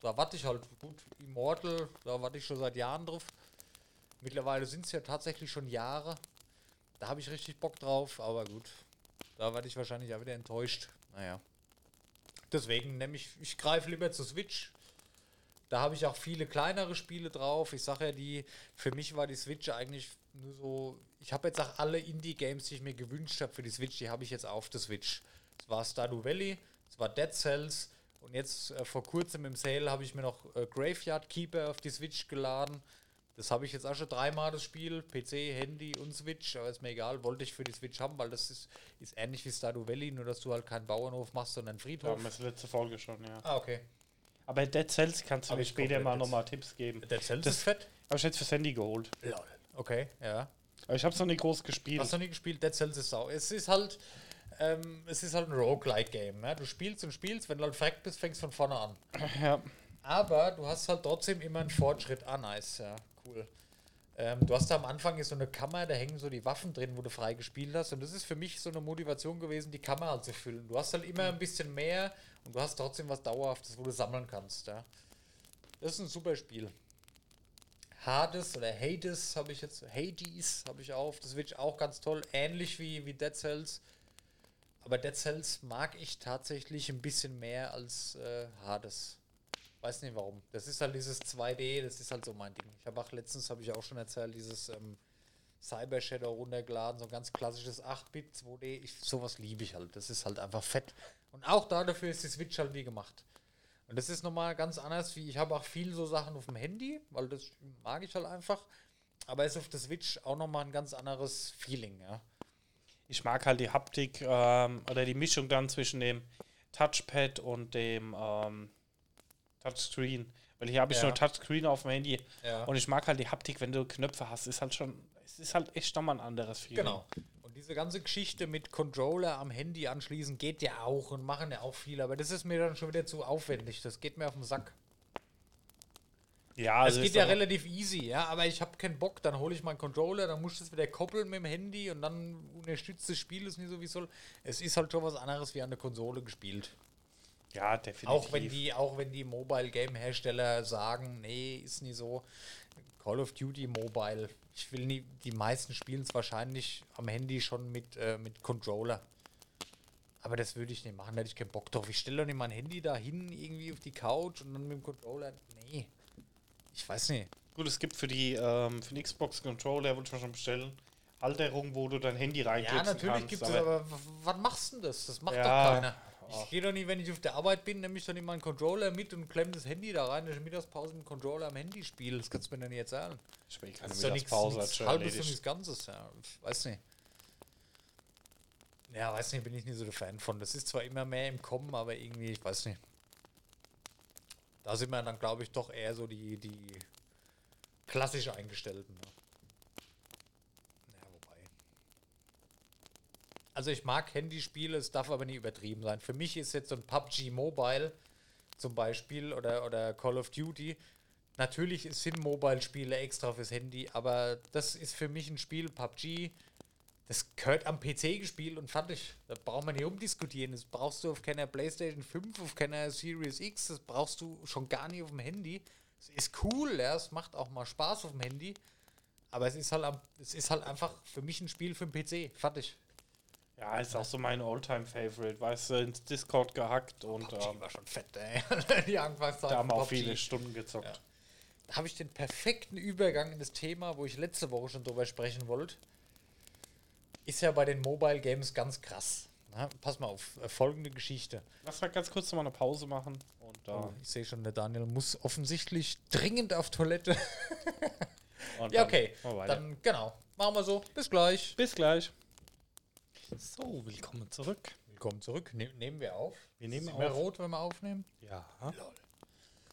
da warte ich halt gut. Immortal, da warte ich schon seit Jahren drauf. Mittlerweile sind es ja tatsächlich schon Jahre. Da habe ich richtig Bock drauf, aber gut. Da werde ich wahrscheinlich auch wieder enttäuscht. Naja. Deswegen nehme ich, ich greife lieber zur Switch. Da habe ich auch viele kleinere Spiele drauf. Ich sage ja, die, für mich war die Switch eigentlich nur so. Ich habe jetzt auch alle Indie-Games, die ich mir gewünscht habe für die Switch, die habe ich jetzt auf der Switch. Es war Stardew Valley, es war Dead Cells und jetzt äh, vor kurzem im Sale habe ich mir noch äh, Graveyard Keeper auf die Switch geladen. Das habe ich jetzt auch schon dreimal das Spiel, PC, Handy und Switch, aber ist mir egal, wollte ich für die Switch haben, weil das ist, ist ähnlich wie Stardew Valley, nur dass du halt keinen Bauernhof machst, sondern einen Friedhof. haben wir es letzte Folge schon, ja. Ah, okay. Aber Dead Cells kannst du mir ich später mal nochmal Tipps geben. Dead Cells Das- ist fett. Habe ich jetzt fürs Handy geholt. Lol. Okay, ja. Aber ich habe es noch nicht groß gespielt. Hast du nie gespielt? Dead Cells ist sau. Es ist halt, ähm, es ist halt ein Roguelike-Game. Ja? Du spielst und spielst, wenn du halt verreckt bist, fängst von vorne an. Ja. Aber du hast halt trotzdem immer einen Fortschritt. Ah, nice, ja, cool. Ähm, du hast da am Anfang ist so eine Kammer, da hängen so die Waffen drin, wo du frei gespielt hast. Und das ist für mich so eine Motivation gewesen, die Kammer halt zu füllen. Du hast halt immer ein bisschen mehr und du hast trotzdem was Dauerhaftes, wo du sammeln kannst. Ja. Das ist ein super Spiel. Hades oder Hades habe ich jetzt, Hades habe ich auf der Switch auch ganz toll, ähnlich wie, wie Dead Cells. Aber Dead Cells mag ich tatsächlich ein bisschen mehr als äh, Hades. Weiß nicht warum. Das ist halt dieses 2D, das ist halt so mein Ding. Ich habe auch letztens, habe ich auch schon erzählt, dieses ähm, Cyber Shadow runtergeladen, so ein ganz klassisches 8-Bit 2D. Ich, sowas liebe ich halt. Das ist halt einfach fett. Und auch da dafür ist die Switch halt wie gemacht. Und das ist nochmal ganz anders, wie ich habe auch viel so Sachen auf dem Handy, weil das mag ich halt einfach. Aber ist auf der Switch auch nochmal ein ganz anderes Feeling, ja. Ich mag halt die Haptik ähm, oder die Mischung dann zwischen dem Touchpad und dem ähm, Touchscreen. Weil hier habe ich Ja. nur Touchscreen auf dem Handy. Ja. Und ich mag halt die Haptik, wenn du Knöpfe hast, ist halt schon, es ist halt echt nochmal ein anderes Feeling. Genau. Und diese ganze Geschichte mit Controller am Handy anschließen geht ja auch und machen ja auch viele, aber das ist mir dann schon wieder zu aufwendig. Das geht mir auf den Sack. Ja, Das also geht ja relativ easy, ja, aber ich habe keinen Bock, dann hole ich meinen Controller, dann muss ich das wieder koppeln mit dem Handy und dann unterstützt das Spiel es nicht so wie es soll. Es ist halt schon was anderes wie an der Konsole gespielt. Ja, definitiv. Auch wenn die, auch wenn die Mobile Game Hersteller sagen, nee, ist nie so. Call of Duty Mobile. Ich will nie, die meisten spielen es wahrscheinlich am Handy schon mit, äh, mit Controller. Aber das würde ich nicht machen, da hätte ich keinen Bock drauf. Ich stelle doch nicht mein Handy da hin, irgendwie auf die Couch und dann mit dem Controller. Nee. Ich weiß nicht. Gut, es gibt für die ähm, für den Xbox Controller, wollte ich mal schon bestellen, Halterung, wo du dein Handy Ja, reinklickst. natürlich gibt es, aber w- wann machst du denn das? Das macht Ja. doch keiner. Ich gehe doch nicht, wenn ich auf der Arbeit bin, nehme ich doch nicht meinen Controller mit und klemme das Handy da rein, dass ich Mittagspause mit dem Controller am Handy spiele. Das kannst du mir doch nicht erzählen. ich will keine Das Mittagspause, nichts schon halbes und nichts Ganzes. Ja, weiß nicht. Ja, weiß nicht, bin ich nicht so der Fan von. Das ist zwar immer mehr im Kommen, aber irgendwie, ich weiß nicht. Da sind wir dann, glaube ich, doch eher so die, die klassisch Eingestellten. Ne? Ja, wobei. Also ich mag Handyspiele, es darf aber nicht übertrieben sein. Für mich ist jetzt so ein PUBG Mobile, zum Beispiel oder, oder Call of Duty. Natürlich sind Mobile-Spiele extra fürs Handy, aber das ist für mich ein Spiel, PUBG, das gehört am PC gespielt und fertig. Da braucht man nicht umdiskutieren. Das brauchst du auf keiner PlayStation 5, auf keiner Series X, das brauchst du schon gar nicht auf dem Handy. Es ist cool, ja, es macht auch mal Spaß auf dem Handy, aber es ist halt, am- es ist halt einfach für mich ein Spiel für den PC. Fertig. Ja, ist auch so mein All-Time-Favorite. Weißt du, ins Discord gehackt und PUBG ähm, war schon fett, ey. [laughs] Die Anfangszeit da haben wir auch viele Stunden gezockt. Ja. Da habe ich den perfekten Übergang in das Thema, wo ich letzte Woche schon drüber sprechen wollte. Ist ja bei den Mobile Games ganz krass. Na, pass mal auf, äh, folgende Geschichte. Lass mal ganz kurz noch mal eine Pause machen. Und, äh, Oh, ich sehe schon, der Daniel muss offensichtlich dringend auf Toilette. [laughs] ja, okay. Dann, genau. Machen wir so. Bis gleich. Bis gleich. So, willkommen zurück. Willkommen zurück. Ne nehmen wir auf. Wir nehmen auf. rot, wenn wir aufnehmen? Ja.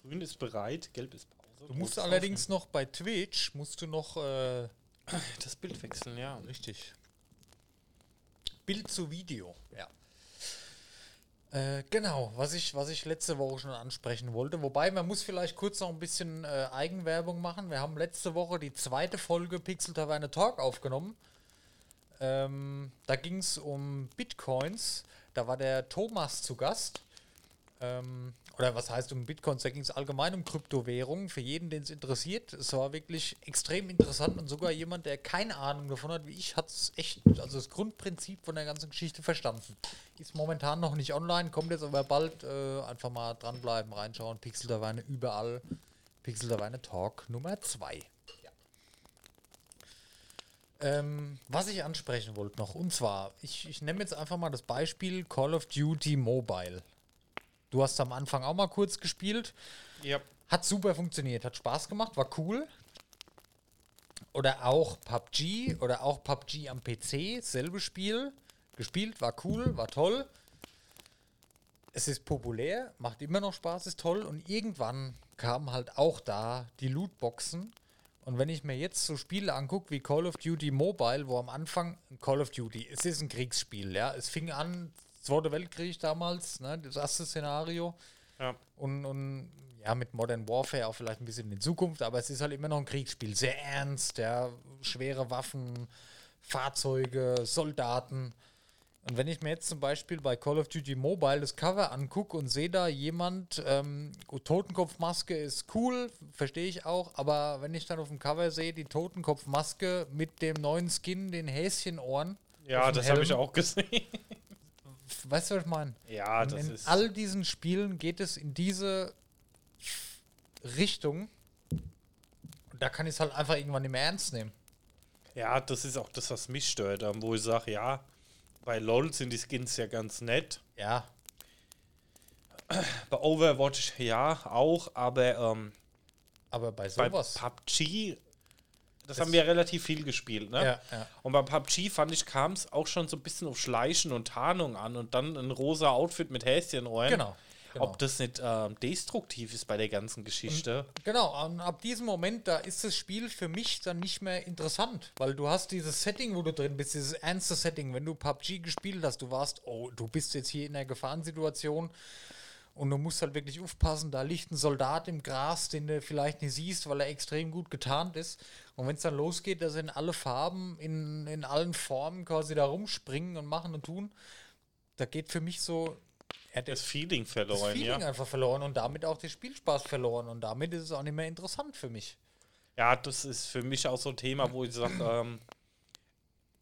Grün ist bereit, gelb ist Pause. Du musst allerdings noch bei Twitch, musst du noch, äh, aufnehmen. das Bild wechseln, ja. Richtig. Bild zu Video, ja. Äh, genau, was ich, was ich letzte Woche schon ansprechen wollte. Wobei, man muss vielleicht kurz noch ein bisschen äh, Eigenwerbung machen. Wir haben letzte Woche die zweite Folge Pixel Taverne Talk aufgenommen. Ähm, da ging es um Bitcoins. Da war der Thomas zu Gast. Ähm, oder was heißt um Bitcoins? Da ging es allgemein um Kryptowährungen. Für jeden, den es interessiert. Es war wirklich extrem interessant und sogar jemand, der keine Ahnung davon hat, wie ich, hat es echt, also das Grundprinzip von der ganzen Geschichte verstanden. Ist momentan noch nicht online, kommt jetzt aber bald. Äh, einfach mal dranbleiben, reinschauen. Pixel der Weine überall. Pixel der Weine Talk Nummer 2. Ähm, was ich ansprechen wollte noch, und zwar, ich, ich nehme jetzt einfach mal das Beispiel Call of Duty Mobile. Du hast am Anfang auch mal kurz gespielt. Ja. Hat super funktioniert, hat Spaß gemacht, war cool. Oder auch PUBG oder auch PUBG am PC, selbe Spiel. Gespielt, war cool, war toll. Es ist populär, macht immer noch Spaß, ist toll. Und irgendwann kamen halt auch da die Lootboxen. Und wenn ich mir jetzt so Spiele angucke wie Call of Duty Mobile, wo am Anfang Call of Duty, es ist ein Kriegsspiel, ja. Es fing an, Zweiter Weltkrieg damals, ne, das erste Szenario. Ja. Und, und ja, mit Modern Warfare auch vielleicht ein bisschen in Zukunft, aber es ist halt immer noch ein Kriegsspiel. Sehr ernst, ja, schwere Waffen, Fahrzeuge, Soldaten. Und wenn ich mir jetzt zum Beispiel bei Call of Duty Mobile das Cover angucke und sehe da jemand, ähm, Totenkopfmaske ist cool, verstehe ich auch, aber wenn ich dann auf dem Cover sehe, die Totenkopfmaske mit dem neuen Skin, den Häschenohren, Ja, das habe ich auch gesehen. [laughs] weißt du, was ich meine? ja, Und das in ist. all diesen Spielen geht es in diese Richtung. Und da kann ich es halt einfach irgendwann nicht mehr ernst nehmen. Ja, das ist auch das, was mich stört, wo ich sage, ja, bei LOL sind die Skins ja ganz nett. Ja, Bei Overwatch ja auch, aber ähm, aber bei bei sowas. PUBG, das, haben wir relativ viel gespielt, ne? Ja, ja. Und bei PUBG fand ich, kam es auch schon so ein bisschen auf Schleichen und Tarnung an und dann ein rosa Outfit mit Häschenohren. Genau. Genau. Ob das nicht ähm, destruktiv ist bei der ganzen Geschichte. Genau, und ab diesem Moment, da ist das Spiel für mich dann nicht mehr interessant, weil du hast dieses Setting, wo du drin bist, dieses ernste Setting. Wenn du PUBG gespielt hast, du warst, oh, du bist jetzt hier in einer Gefahrensituation und du musst halt wirklich aufpassen, da liegt ein Soldat im Gras, den du vielleicht nicht siehst, weil er extrem gut getarnt ist. Und wenn es dann losgeht, dass in alle Farben, in, in allen Formen quasi da rumspringen und machen und tun, da geht für mich so ja, der, Das Feeling das verloren, Feeling ja. einfach verloren und damit auch der Spielspaß verloren und damit ist es auch nicht mehr interessant für mich. Ja, das ist für mich auch so ein Thema, wo ich sage, ähm,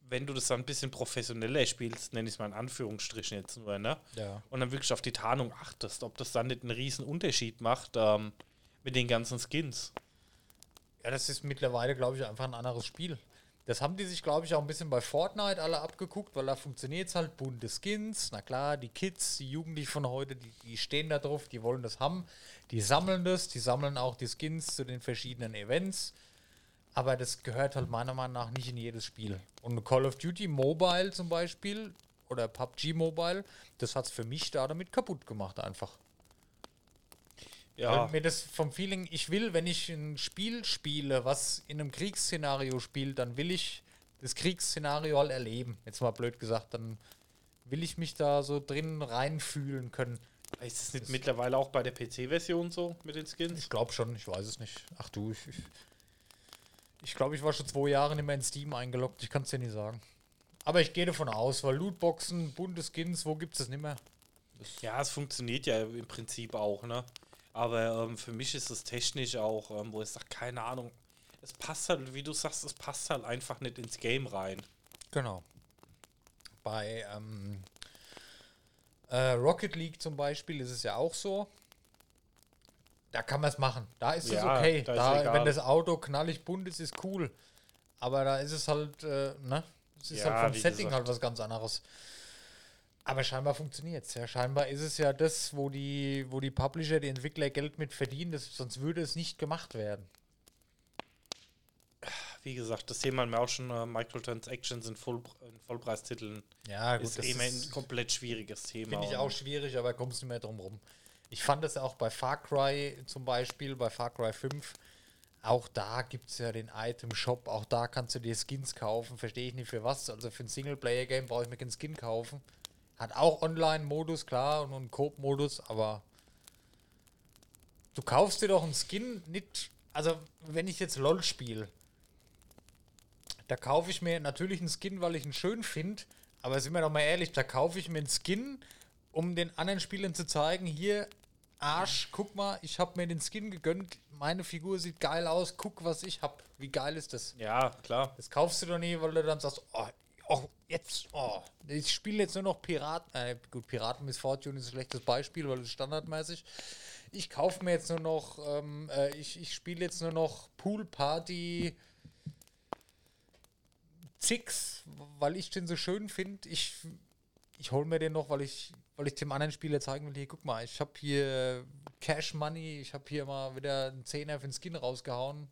wenn du das dann ein bisschen professioneller spielst, nenne ich es mal in Anführungsstrichen jetzt nur, ne? Ja. Und dann wirklich auf die Tarnung achtest, ob das dann nicht einen riesen Unterschied macht ähm, mit den ganzen Skins. Ja, das ist mittlerweile, glaube ich, einfach ein anderes Spiel. Das haben die sich, glaube ich, auch ein bisschen bei Fortnite alle abgeguckt, weil da funktioniert es halt, bunte Skins. Na klar, die Kids, die Jugendlichen von heute, die, die stehen da drauf, die wollen das haben. Die sammeln das, die sammeln auch die Skins zu den verschiedenen Events. Aber das gehört halt meiner Meinung nach nicht in jedes Spiel. Und Call of Duty Mobile zum Beispiel oder PUBG Mobile, das hat es für mich da damit kaputt gemacht einfach. Ja, Weil mir das vom Feeling, ich will, wenn ich ein Spiel spiele, was in einem Kriegsszenario spielt, dann will ich das Kriegsszenario halt erleben. Jetzt mal blöd gesagt, dann will ich mich da so drin reinfühlen können. Ist es nicht mittlerweile auch bei der PC-Version so mit den Skins? Ich glaube schon, ich weiß es nicht. Ach du, ich glaube, ich, ich, glaub, ich war schon zwei Jahre nicht mehr in Steam eingeloggt, ich kann es dir nicht sagen. Aber ich gehe davon aus, weil Lootboxen, bunte Skins, wo gibt es das nicht mehr? Ja, es funktioniert ja im Prinzip auch, ne? Aber ähm, für mich ist es technisch auch, ähm, wo ich sage, keine Ahnung, es passt halt, wie du sagst, es passt halt einfach nicht ins Game rein. Genau. Bei ähm, äh, Rocket League zum Beispiel ist es ja auch so. Da kann man es machen. Da ist es Ja, okay. da Da, wenn das Auto knallig bunt ist, ist cool. Aber da ist es halt, äh, ne? Es ist Ja, halt vom Setting gesagt. halt was ganz anderes. Aber scheinbar funktioniert es. Ja. Scheinbar ist es ja das, wo die, wo die Publisher, die Entwickler Geld mit verdienen, das, sonst würde es nicht gemacht werden. Wie gesagt, das Thema haben wir auch schon, äh, Microtransactions in, Voll, in Vollpreistiteln Ja, ist eben ein komplett schwieriges Thema. Finde ich auch schwierig, aber kommst nicht mehr drum rum. Ich fand das auch bei Far Cry zum Beispiel, bei Far Cry 5. Auch da gibt es ja den Item-Shop, auch da kannst du dir Skins kaufen. Verstehe ich nicht für was. Also für ein Singleplayer-Game brauche ich mir keinen Skin kaufen. Hat auch Online-Modus, klar, und einen Coop-Modus, aber du kaufst dir doch einen Skin nicht. Also, wenn ich jetzt LOL spiele, da kaufe ich mir natürlich einen Skin, weil ich ihn schön finde. Aber sind wir doch mal ehrlich, da kaufe ich mir einen Skin, um den anderen Spielern zu zeigen, hier, Arsch, guck mal, ich habe mir den Skin gegönnt, meine Figur sieht geil aus, guck, was ich habe. Wie geil ist das? Ja, klar. Das kaufst du doch nie, weil du dann sagst, oh, oh jetzt, oh, ich spiele jetzt nur noch Piraten. Äh, gut, Piraten Miss Fortune ist ein schlechtes Beispiel, weil es standardmäßig. Ich kaufe mir jetzt nur noch, ähm, äh, ich, ich spiele jetzt nur noch Pool Party Six, weil ich den so schön finde. Ich, ich hole mir den noch, weil ich, weil ich dem anderen Spieler zeigen will, hier, guck mal, ich habe hier Cash Money, ich habe hier mal wieder einen Zehner für den Skin rausgehauen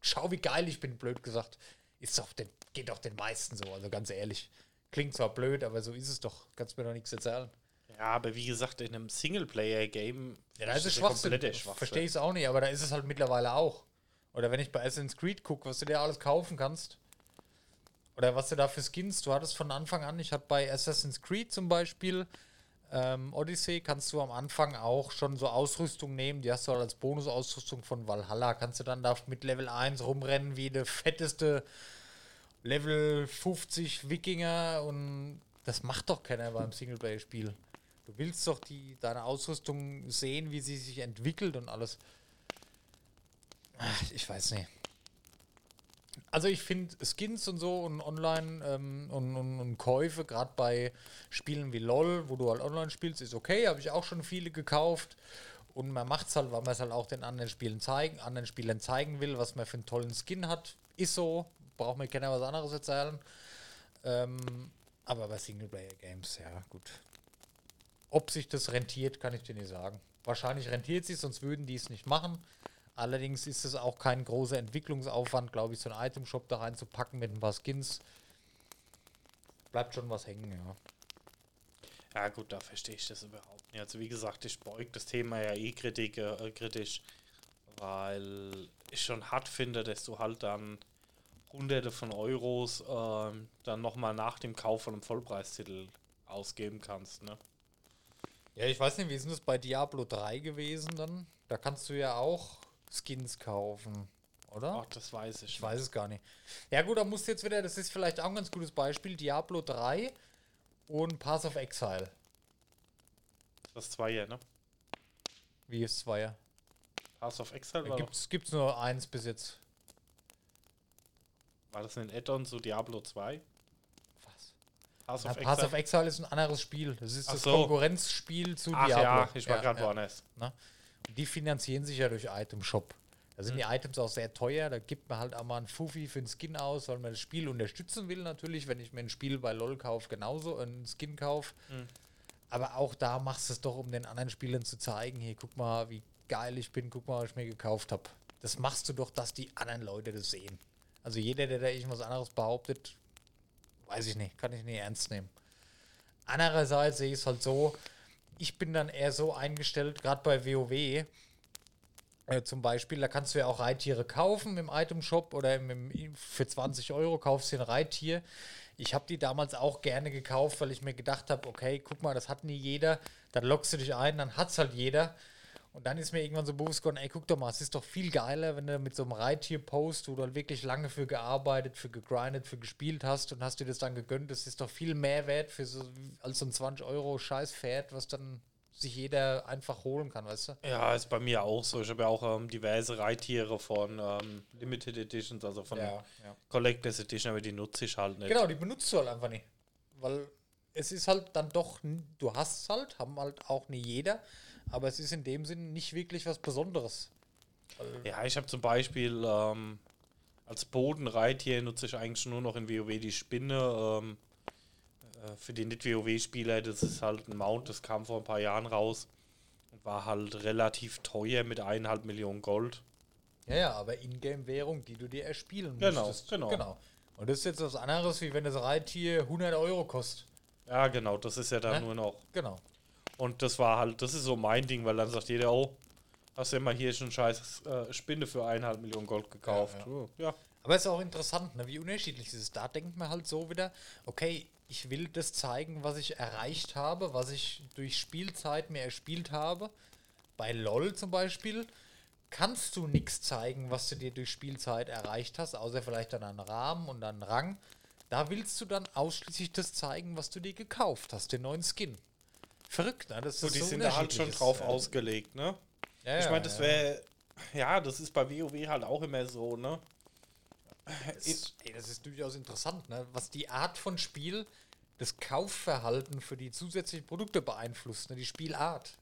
schau, wie geil ich bin, blöd gesagt. Ist doch den, geht doch den meisten so, also ganz ehrlich. Klingt zwar blöd, aber so ist es doch. Kannst mir doch nichts erzählen. Ja, aber wie gesagt, in einem Singleplayer-Game Ja, da ist es Schwachsinn. Schwachsinn. Verstehe ich es auch nicht, aber da ist es halt mittlerweile auch. Oder wenn ich bei Assassin's Creed gucke, was du dir alles kaufen kannst. Oder was du da für Skins, du hattest von Anfang an, ich hatte bei Assassin's Creed zum Beispiel, ähm, Odyssey, kannst du am Anfang auch schon so Ausrüstung nehmen, die hast du halt als Bonusausrüstung von Valhalla, kannst du dann da mit Level 1 rumrennen wie der fetteste Level 50 Wikinger und das macht doch keiner beim Singleplayer-Spiel. Du willst doch die, deine Ausrüstung sehen, wie sie sich entwickelt und alles. Ach, ich weiß nicht. Also ich finde Skins und so und Online ähm, und, und, und Käufe, gerade bei Spielen wie LOL, wo du halt online spielst, ist okay, habe ich auch schon viele gekauft. Und man macht es halt, weil man es halt auch den anderen Spielen zeigen, anderen Spielern zeigen will, was man für einen tollen Skin hat. Ist so, braucht mir keiner was anderes erzählen. Ähm, aber bei Singleplayer-Games, ja, gut. Ob sich das rentiert, kann ich dir nicht sagen. Wahrscheinlich rentiert sich, sonst würden die es nicht machen. Allerdings ist es auch kein großer Entwicklungsaufwand, glaube ich, so einen Item-Shop da reinzupacken mit ein paar Skins. Bleibt schon was hängen, ja. Ja, gut, da verstehe ich das überhaupt nicht. Also, wie gesagt, ich beug das Thema ja eh äh, kritisch, weil ich schon hart finde, dass du halt dann Hunderte von Euros ähm, dann nochmal nach dem Kauf von einem Vollpreistitel ausgeben kannst. Ne? Ja, ich weiß nicht, wie ist denn das bei Diablo 3 gewesen dann? Da kannst du ja auch Skins kaufen, oder? Ach, das weiß ich. Ich weiß es gar nicht. Ja gut, da musst du jetzt wieder, das ist vielleicht auch ein ganz gutes Beispiel, Diablo 3 und Pass of Exile. Das zwei ja, ne? Wie ist Zweier? Pass of Exile Gibt's, gibt's nur eins bis jetzt. War das ein Add-on zu Diablo 2? Was? Pass of Pass Exile? of Exile ist ein anderes Spiel. Das ist Ach das so. Konkurrenzspiel zu Ach Diablo. ja, ich war Ja, gerade ja. woanders. Ne? Die finanzieren sich ja durch Item Shop. Da sind die Items auch sehr teuer. Da gibt man halt auch mal einen Fuffi für einen Skin aus, weil man das Spiel unterstützen will natürlich. Wenn ich mir ein Spiel bei LOL kaufe, genauso einen Skin kaufe. Aber auch da machst du es doch, um den anderen Spielern zu zeigen, hier, guck mal, wie geil ich bin, guck mal, was ich mir gekauft habe. Das machst du doch, dass die anderen Leute das sehen. Also jeder, der da irgendwas anderes behauptet, weiß ich nicht, kann ich nicht ernst nehmen. Andererseits sehe ich es halt so, ich bin dann eher so eingestellt, gerade bei WoW, Äh, zum Beispiel, da kannst du ja auch Reittiere kaufen im Item-Shop oder im, im, für 20 Euro kaufst du ein Reittier. Ich habe die damals auch gerne gekauft, weil ich mir gedacht habe, okay, guck mal, das hat nie jeder. Dann lockst du dich ein, dann hat es halt jeder. Und dann ist mir irgendwann so bewusst geworden, ey, guck doch mal, es ist doch viel geiler, wenn du mit so einem Reittier post, wo du halt wirklich lange für gearbeitet, für gegrindet, für gespielt hast und hast dir das dann gegönnt. Das ist doch viel mehr wert für so, als so ein 20 Euro Scheiß-Pferd, was dann sich jeder einfach holen kann, weißt du? Ja, ist bei mir auch so. Ich habe ja auch ähm, diverse Reittiere von ähm, Limited Editions, also von ja. Collectors Edition, aber die nutze ich halt nicht. Genau, die benutzt du halt einfach nicht. Weil es ist halt dann doch, du hast es halt, haben halt auch nie jeder, aber es ist in dem Sinn nicht wirklich was Besonderes. Ja, ich habe zum Beispiel ähm, als Bodenreittier nutze ich eigentlich nur noch in WoW die Spinne. Ähm, äh, für die Nicht-WoW-Spieler, das ist halt ein Mount, das kam vor ein paar Jahren raus und war halt relativ teuer mit eineinhalb Millionen Gold. Ja, ja, aber Ingame-Währung, die du dir erspielen Genau, musstest. genau. genau. Und das ist jetzt was anderes, wie wenn das Reittier 100 Euro kostet. Ja, genau, das ist ja dann Ne? nur noch. Genau. Und das war halt, das ist so mein Ding, weil dann sagt jeder, oh, hast du immer hier schon scheiß äh, Spinne für eineinhalb Millionen Gold gekauft. Ja, Oh, ja. Aber es ist auch interessant, ne, wie unterschiedlich es ist. Da denkt man halt so wieder, okay, ich will das zeigen, was ich erreicht habe, was ich durch Spielzeit mir erspielt habe. Bei LOL zum Beispiel kannst du nichts zeigen, was du dir durch Spielzeit erreicht hast, außer vielleicht dann einen Rahmen und einen Rang. Da willst du dann ausschließlich das zeigen, was du dir gekauft hast, den neuen Skin. Verrückt, ne? Das So, ist die so sind da halt schon drauf ist. ausgelegt, ne? Ja, ich ja, meine, das ja. wäre, ja, das ist bei WoW halt auch immer so, ne? Das, ey, das ist durchaus interessant, ne? was die Art von Spiel das Kaufverhalten für die zusätzlichen Produkte beeinflusst, ne? die Spielart.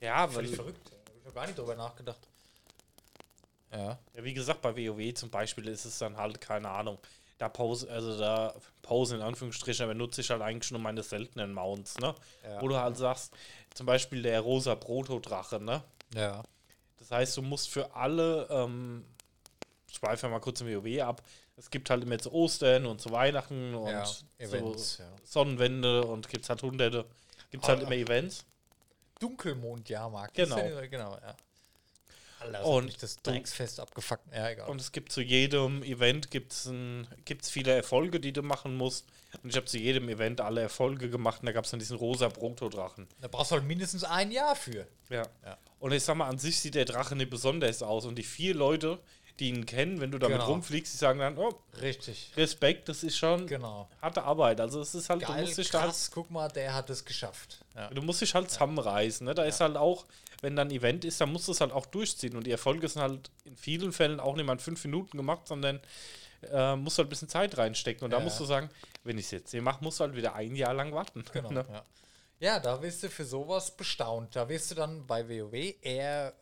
Ja, weil, Völlig verrückt. Da habe ich noch gar nicht drüber nachgedacht. Ja. ja, wie gesagt, bei WoW zum Beispiel ist es dann halt, keine Ahnung, da pose, also da pose in Anführungsstrichen, aber nutze ich halt eigentlich nur meine seltenen Mounts, ne? Ja. Wo du halt sagst, zum Beispiel der rosa Protodrache, ne? Ja. Das heißt, du musst für alle, ähm, ich schweife mal kurz im WoW ab, es gibt halt immer zu Ostern und zu Weihnachten und Ja, Events, ja. Sonnenwende und gibt es halt hunderte, gibt es halt Ah, immer Events. Dunkelmondjahrmarkt. Genau. Ist ja, genau, ja. Alter, Und das du- Drecksfest abgefuckt. Ja, egal. Und es gibt zu jedem Event gibt's ein, gibt's viele Erfolge, die du machen musst. Und ich habe zu jedem Event alle Erfolge gemacht und da gab es dann diesen rosa Protodrachen. da brauchst du halt mindestens ein Jahr für. Ja. Ja. Und ich sag mal, an sich sieht der Drache nicht besonders aus. Und die vier Leute, die ihn kennen, wenn du damit Genau. rumfliegst, die sagen dann, oh, Richtig. Respekt, das ist schon Genau. harte Arbeit. Also es ist halt, du Geil, musst dich da halt, krass, guck mal, der hat es geschafft. Ja. du musst dich halt zusammenreißen. Ne? Da ist halt auch, wenn dann ein Event ist, dann musst du es halt auch durchziehen. Und die Erfolge sind halt in vielen Fällen auch nicht mal in fünf Minuten gemacht, sondern äh, musst halt ein bisschen Zeit reinstecken. Und da Ja. musst du sagen, wenn ich es jetzt hier mache, musst du halt wieder ein Jahr lang warten. [laughs] Genau. Ne? Ja. ja, da wirst du für sowas bestaunt. Da wirst du dann bei WoW eher,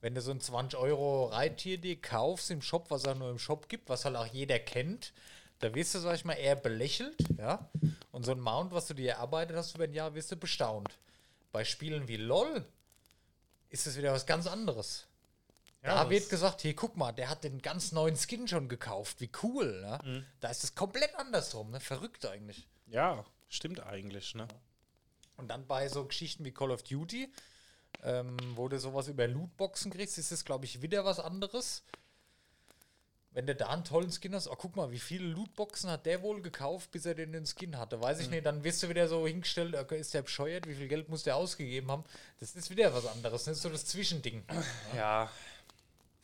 wenn du so ein 20 Euro Reittier dir kaufst im Shop, was es nur im Shop gibt, was halt auch jeder kennt, da wirst du, sag ich mal, eher belächelt, ja. Und so ein Mount, was du dir erarbeitet hast über ein Jahr, wirst du bestaunt. Bei Spielen wie LOL ist es wieder was ganz anderes. Ja, da wird gesagt, hier guck mal, der hat den ganz neuen Skin schon gekauft. Wie cool, ne? Mhm. Da ist es komplett andersrum, ne? Verrückt eigentlich. Ja, stimmt eigentlich. Ne? Und dann bei so Geschichten wie Call of Duty, ähm, wo du sowas über Lootboxen kriegst, ist es, glaube ich, wieder was anderes. Wenn du da einen tollen Skin hast, oh, guck mal, wie viele Lootboxen hat der wohl gekauft, bis er den, den Skin hatte? Weiß ich nicht, dann wirst du wieder so hingestellt, okay, ist der bescheuert, wie viel Geld muss der ausgegeben haben? Das ist wieder was anderes, das ist so das Zwischending. Ja,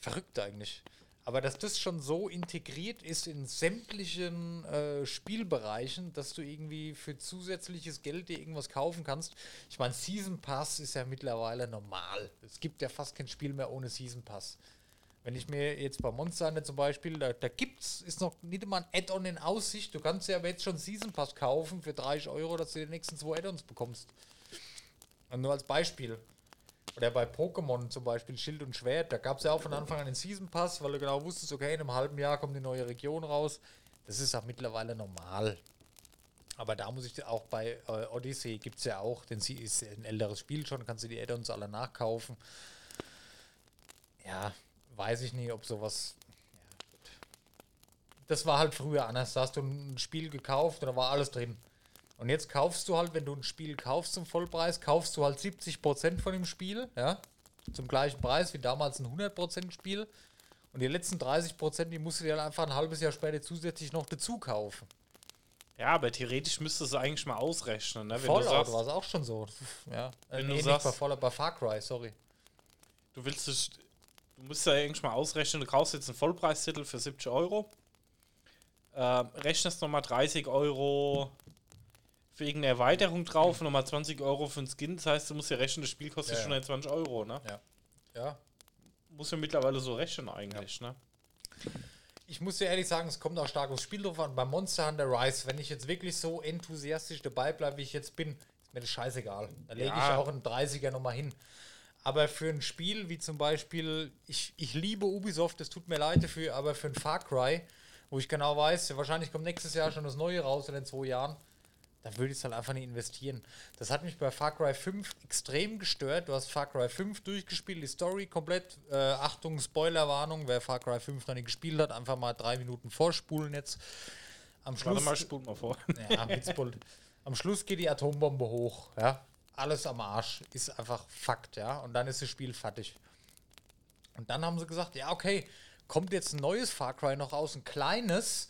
Verrückt eigentlich. Aber dass das schon so integriert ist in sämtlichen äh, Spielbereichen, dass du irgendwie für zusätzliches Geld dir irgendwas kaufen kannst. Ich meine, Season Pass ist ja mittlerweile normal. Es gibt ja fast kein Spiel mehr ohne Season Pass. Wenn ich mir jetzt bei Monster zum Beispiel, da, da gibt's, ist noch nicht mal ein Add-on in Aussicht. Du kannst ja jetzt schon Season Pass kaufen für 30 Euro, dass du die nächsten zwei Add-ons bekommst. Und nur als Beispiel. Oder bei Pokémon zum Beispiel Schild und Schwert, da gab es ja auch von Anfang an den Season Pass, weil du genau wusstest, okay, in einem halben Jahr kommt die neue Region raus. Das ist auch mittlerweile normal. Aber da muss ich auch bei äh, Odyssey gibt es ja auch, denn sie ist ein älteres Spiel schon, kannst du die Add-ons alle nachkaufen. Ja, weiß ich nicht, ob sowas. Ja. Das war halt früher anders. Da hast du ein Spiel gekauft und da war alles drin. Und jetzt kaufst du halt, wenn du ein Spiel kaufst zum Vollpreis, kaufst du halt 70% von dem Spiel, ja. zum gleichen Preis wie damals ein 100% Spiel. Und die letzten 30%, die musst du dir dann einfach ein halbes Jahr später zusätzlich noch dazu kaufen. Ja, aber theoretisch müsstest du eigentlich mal ausrechnen, ne? Wenn Fallout du sagst, war es auch schon so. Ja, Wenn nee, du nicht sagst- bei Fallout, bei Far Cry, sorry. du willst es, du musst ja eigentlich mal ausrechnen, du kaufst jetzt einen Vollpreistitel für 70 Euro, ähm, rechnest nochmal 30 Euro für irgendeine Erweiterung drauf, nochmal 20 Euro für einen Skin, das heißt, du musst ja rechnen, das Spiel kostet Ja, ja. 120 Euro, ne? Ja. Ja, Muss ja mittlerweile so rechnen eigentlich, ne? Ich muss dir ehrlich sagen, es kommt auch stark aufs Spiel drauf an. Bei Monster Hunter Rise, wenn ich jetzt wirklich so enthusiastisch dabei bleibe, wie ich jetzt bin, ist mir das scheißegal. Da lege ich Ja. auch einen 30er nochmal hin. Aber für ein Spiel wie zum Beispiel, ich, ich liebe Ubisoft, es tut mir leid dafür, aber für ein Far Cry, wo ich genau weiß, wahrscheinlich kommt nächstes Jahr schon das Neue raus in den zwei Jahren, da würde ich es halt einfach nicht investieren. Das hat mich bei Far Cry 5 extrem gestört. Du hast Far Cry 5 durchgespielt, die Story komplett. Äh, Achtung, Spoilerwarnung, wer Far Cry 5 noch nicht gespielt hat, einfach mal drei Minuten vorspulen jetzt. Am Warte Schluss, mal, spult mal vor. ja. Am Schluss geht die Atombombe hoch, ja. Alles am Arsch. Ist einfach Fakt, ja. Und dann ist das Spiel fertig. Und dann haben sie gesagt, ja, okay, kommt jetzt ein neues Far Cry noch aus, ein kleines,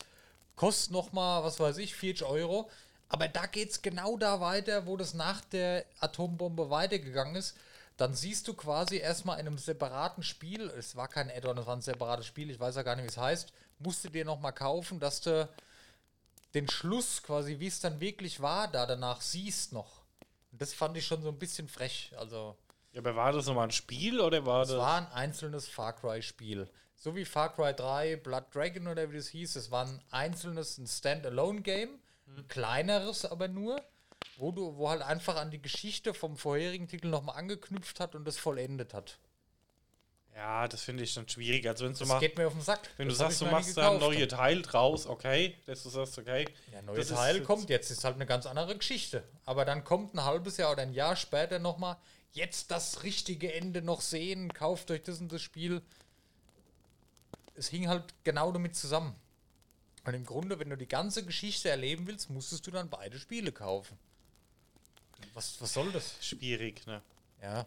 kostet noch mal, was weiß ich, 40 Euro. Aber da geht es genau da weiter, wo das nach der Atombombe weitergegangen ist. Dann siehst du quasi erstmal in einem separaten Spiel, es war kein Add-on, es war ein separates Spiel, ich weiß ja gar nicht, wie es heißt, musst du dir noch mal kaufen, dass du den Schluss quasi, wie es dann wirklich war, da danach siehst noch. Und das fand ich schon so ein bisschen frech. Also, Ja, aber war das nochmal ein Spiel oder war es das. war ein einzelnes Far Cry-Spiel. So wie Far Cry 3, Blood Dragon oder wie das hieß, es war ein einzelnes, ein Standalone-Game, ein kleineres aber nur, wo du, wo halt einfach an die Geschichte vom vorherigen Titel nochmal angeknüpft hat und das vollendet hat. Ja, das finde ich dann schwierig. Also, wenn du, Das mal, geht mir auf den Sack. wenn du Das hab sagst, du machst da ein neues Teil draus, okay, dass du sagst, okay. Ja, neue das ist Teil kommt jetzt, ist halt eine ganz andere Geschichte. Aber dann kommt ein halbes Jahr oder ein Jahr später nochmal, jetzt das richtige Ende noch sehen, kauft euch das und das Spiel. Es hing halt genau damit zusammen. Und im Grunde, wenn du die ganze Geschichte erleben willst, musstest du dann beide Spiele kaufen. Was, was soll das? Schwierig, ne? Ja.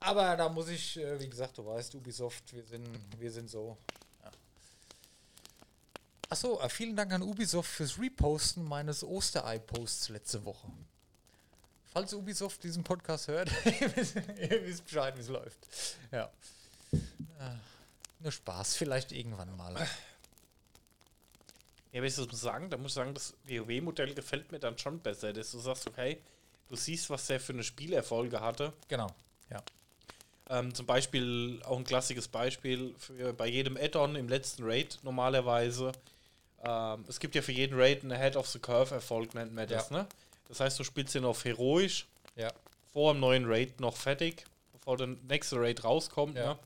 Aber da muss ich, äh, wie gesagt, du weißt, Ubisoft, wir sind, wir sind so. Ja. Achso, äh, vielen Dank an Ubisoft fürs Reposten meines Osterei-Posts letzte Woche. Falls Ubisoft diesen Podcast hört, [laughs] ihr wisst ihr wisst Bescheid, wie es läuft. Ja. Äh, nur Spaß, vielleicht irgendwann mal. Ja, willst du das sagen? Da muss ich sagen, das WoW-Modell gefällt mir dann schon besser, dass du sagst, okay, du siehst, was der für eine Spielerfolge hatte. Genau. Ja. Ähm, zum Beispiel, auch ein klassisches Beispiel, für, bei jedem Add-on im letzten Raid normalerweise. Ähm, es gibt ja für jeden Raid einen Head of the Curve-Erfolg, nennt man das, Ja. ne? Das heißt, du spielst den auf heroisch, Ja. vor dem neuen Raid noch fertig, bevor der nächste Raid rauskommt, Ja. ne?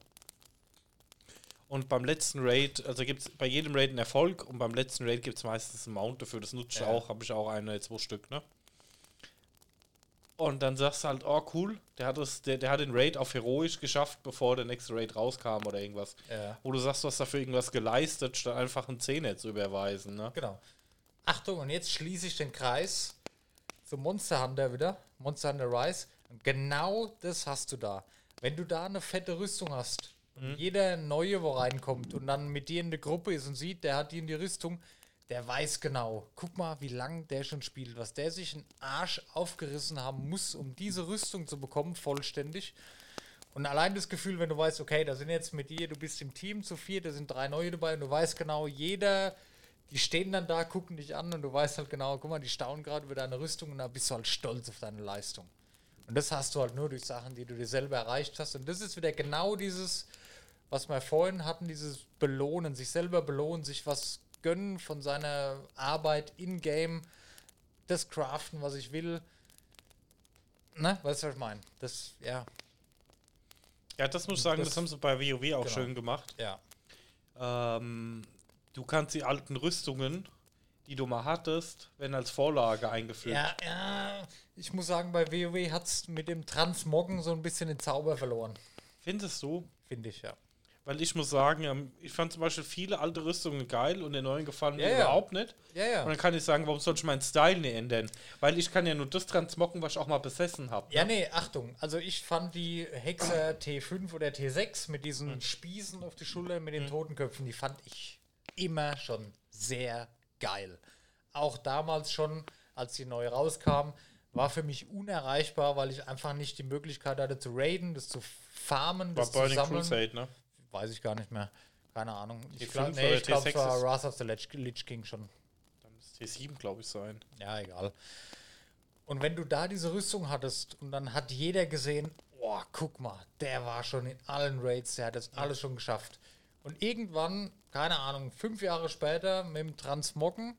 Und beim letzten Raid, also gibt es bei jedem Raid einen Erfolg und beim letzten Raid gibt es meistens einen Mount dafür. Das nutze ich auch, habe ich auch ein oder zwei Stück, ne? Und dann sagst du halt, oh cool, der hat, das, der, der hat den Raid auf heroisch geschafft, bevor der nächste Raid rauskam oder irgendwas. Ja. Wo du sagst, du hast dafür irgendwas geleistet, statt einfach einen Zehner zu überweisen, ne? Genau. Achtung, und jetzt schließe ich den Kreis zum Monster Hunter wieder. Monster Hunter Rise. Und genau das hast du da. Wenn du da eine fette Rüstung hast, und jeder Neue, wo reinkommt und dann mit dir in der Gruppe ist und sieht, der hat die in die Rüstung, der weiß genau. Guck mal, wie lange der schon spielt, was der sich einen Arsch aufgerissen haben muss, um diese Rüstung zu bekommen, vollständig. Und allein das Gefühl, wenn du weißt, okay, da sind jetzt mit dir, du bist im Team zu vier, da sind drei neue dabei und du weißt genau, jeder, die stehen dann da, gucken dich an und du weißt halt genau, guck mal, die staunen gerade über deine Rüstung und da bist du halt stolz auf deine Leistung. Und das hast du halt nur durch Sachen, die du dir selber erreicht hast. Und das ist wieder genau dieses, was wir vorhin hatten, dieses Belohnen, sich selber belohnen, sich was gönnen von seiner Arbeit in-game, das craften, was ich will. Ne? Weißt du, was ich meine? Das, ja, Ja, das muss ich sagen, das, Das- haben sie bei WoW auch genau. schön gemacht. ja. Ähm, du kannst die alten Rüstungen, die du mal hattest, werden als Vorlage eingefügt. Ja, ja, ich muss sagen, bei WoW hat es mit dem Transmoggen so ein bisschen den Zauber verloren. Findest du? Finde ich, ja. Weil ich muss sagen, ähm, ich fand zum Beispiel viele alte Rüstungen geil und den neuen gefallen mir ja. überhaupt nicht. Ja, ja. Und dann kann ich sagen, warum soll ich meinen Style nicht ändern? Weil ich kann ja nur das transmocken, was ich auch mal besessen habe. Ja, nee, Achtung. Also ich fand die Hexer T5 oder T6 mit diesen Spießen auf die Schulter mit den Totenköpfen, die fand ich immer schon sehr geil. Auch damals schon, als die neu rauskam, war für mich unerreichbar, weil ich einfach nicht die Möglichkeit hatte zu raiden, das zu farmen, War das zu Burning sammeln. Crusade, ne? Weiß ich gar nicht mehr. Keine Ahnung. Ich T5 glaube, nee, ich es T6 war Wrath of the Lich, King schon. Dann muss T7, glaube ich, sein. Ja, egal. Und wenn du da diese Rüstung hattest und dann hat jeder gesehen, boah, guck mal, der war schon in allen Raids, der hat das alles schon geschafft. Und irgendwann, keine Ahnung, fünf Jahre später mit dem Transmoggen,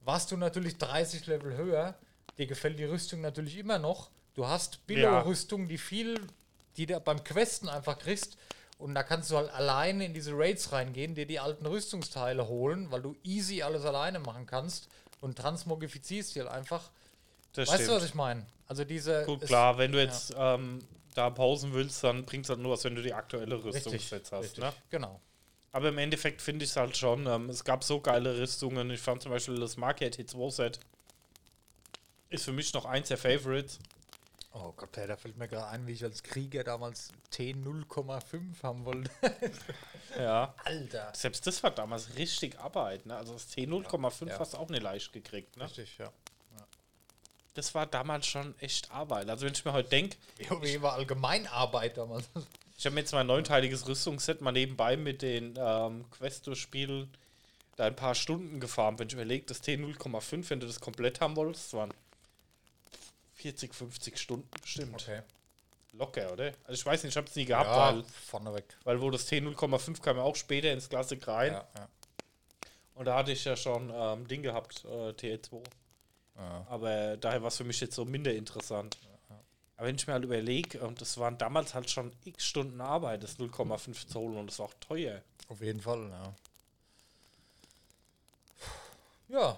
warst du natürlich 30 Level höher. Dir gefällt die Rüstung natürlich immer noch. Du hast Billo-Rüstung, die viel, die du beim Questen einfach kriegst. Und da kannst du halt alleine in diese Raids reingehen, dir die alten Rüstungsteile holen, weil du easy alles alleine machen kannst und transmogifizierst die halt einfach. Das weißt du, was ich meine? Also diese. Gut, klar, wenn du jetzt ähm, da pausen willst, dann bringt es halt nur was, wenn du die aktuelle Richtig, Rüstungsset hast. richtig, Ne? genau. Aber im Endeffekt finde ich es halt schon, ähm, es gab so geile Rüstungen. Ich fand zum Beispiel das Market T2 Set ist für mich noch eins der Favorites. Oh Gott, da fällt mir gerade ein, wie ich als Krieger damals T0,5 haben wollte. [laughs] Ja. Alter. Selbst das war damals richtig Arbeit, ne? Also das T0,5 Ja. hast du auch nicht leicht gekriegt, ne? Richtig, ja. Das war damals schon echt Arbeit. Also wenn ich mir heute denke, WoW war Allgemeinarbeit damals. ich habe mir jetzt mein neunteiliges Rüstungsset mal nebenbei mit den ähm, Quest-Spielen da ein paar Stunden gefahren. Wenn ich überlege, das T0,5, wenn du das komplett haben wolltest, waren 40, 50 Stunden bestimmt. Okay. Locker, oder? Also ich weiß nicht, ich habe es nie gehabt, Ja, weil, vorneweg. weil wo das T0,5 kam ja auch später ins Klassik rein. Ja, ja. Und da hatte ich ja schon ähm, Ding gehabt, äh, T2. Ja. Aber daher war es für mich jetzt so minder interessant. Aber wenn ich mir halt überlege, ähm, das waren damals halt schon x Stunden Arbeit, das 0,5 zu holen und das war auch teuer. Auf jeden Fall, ja. Ja.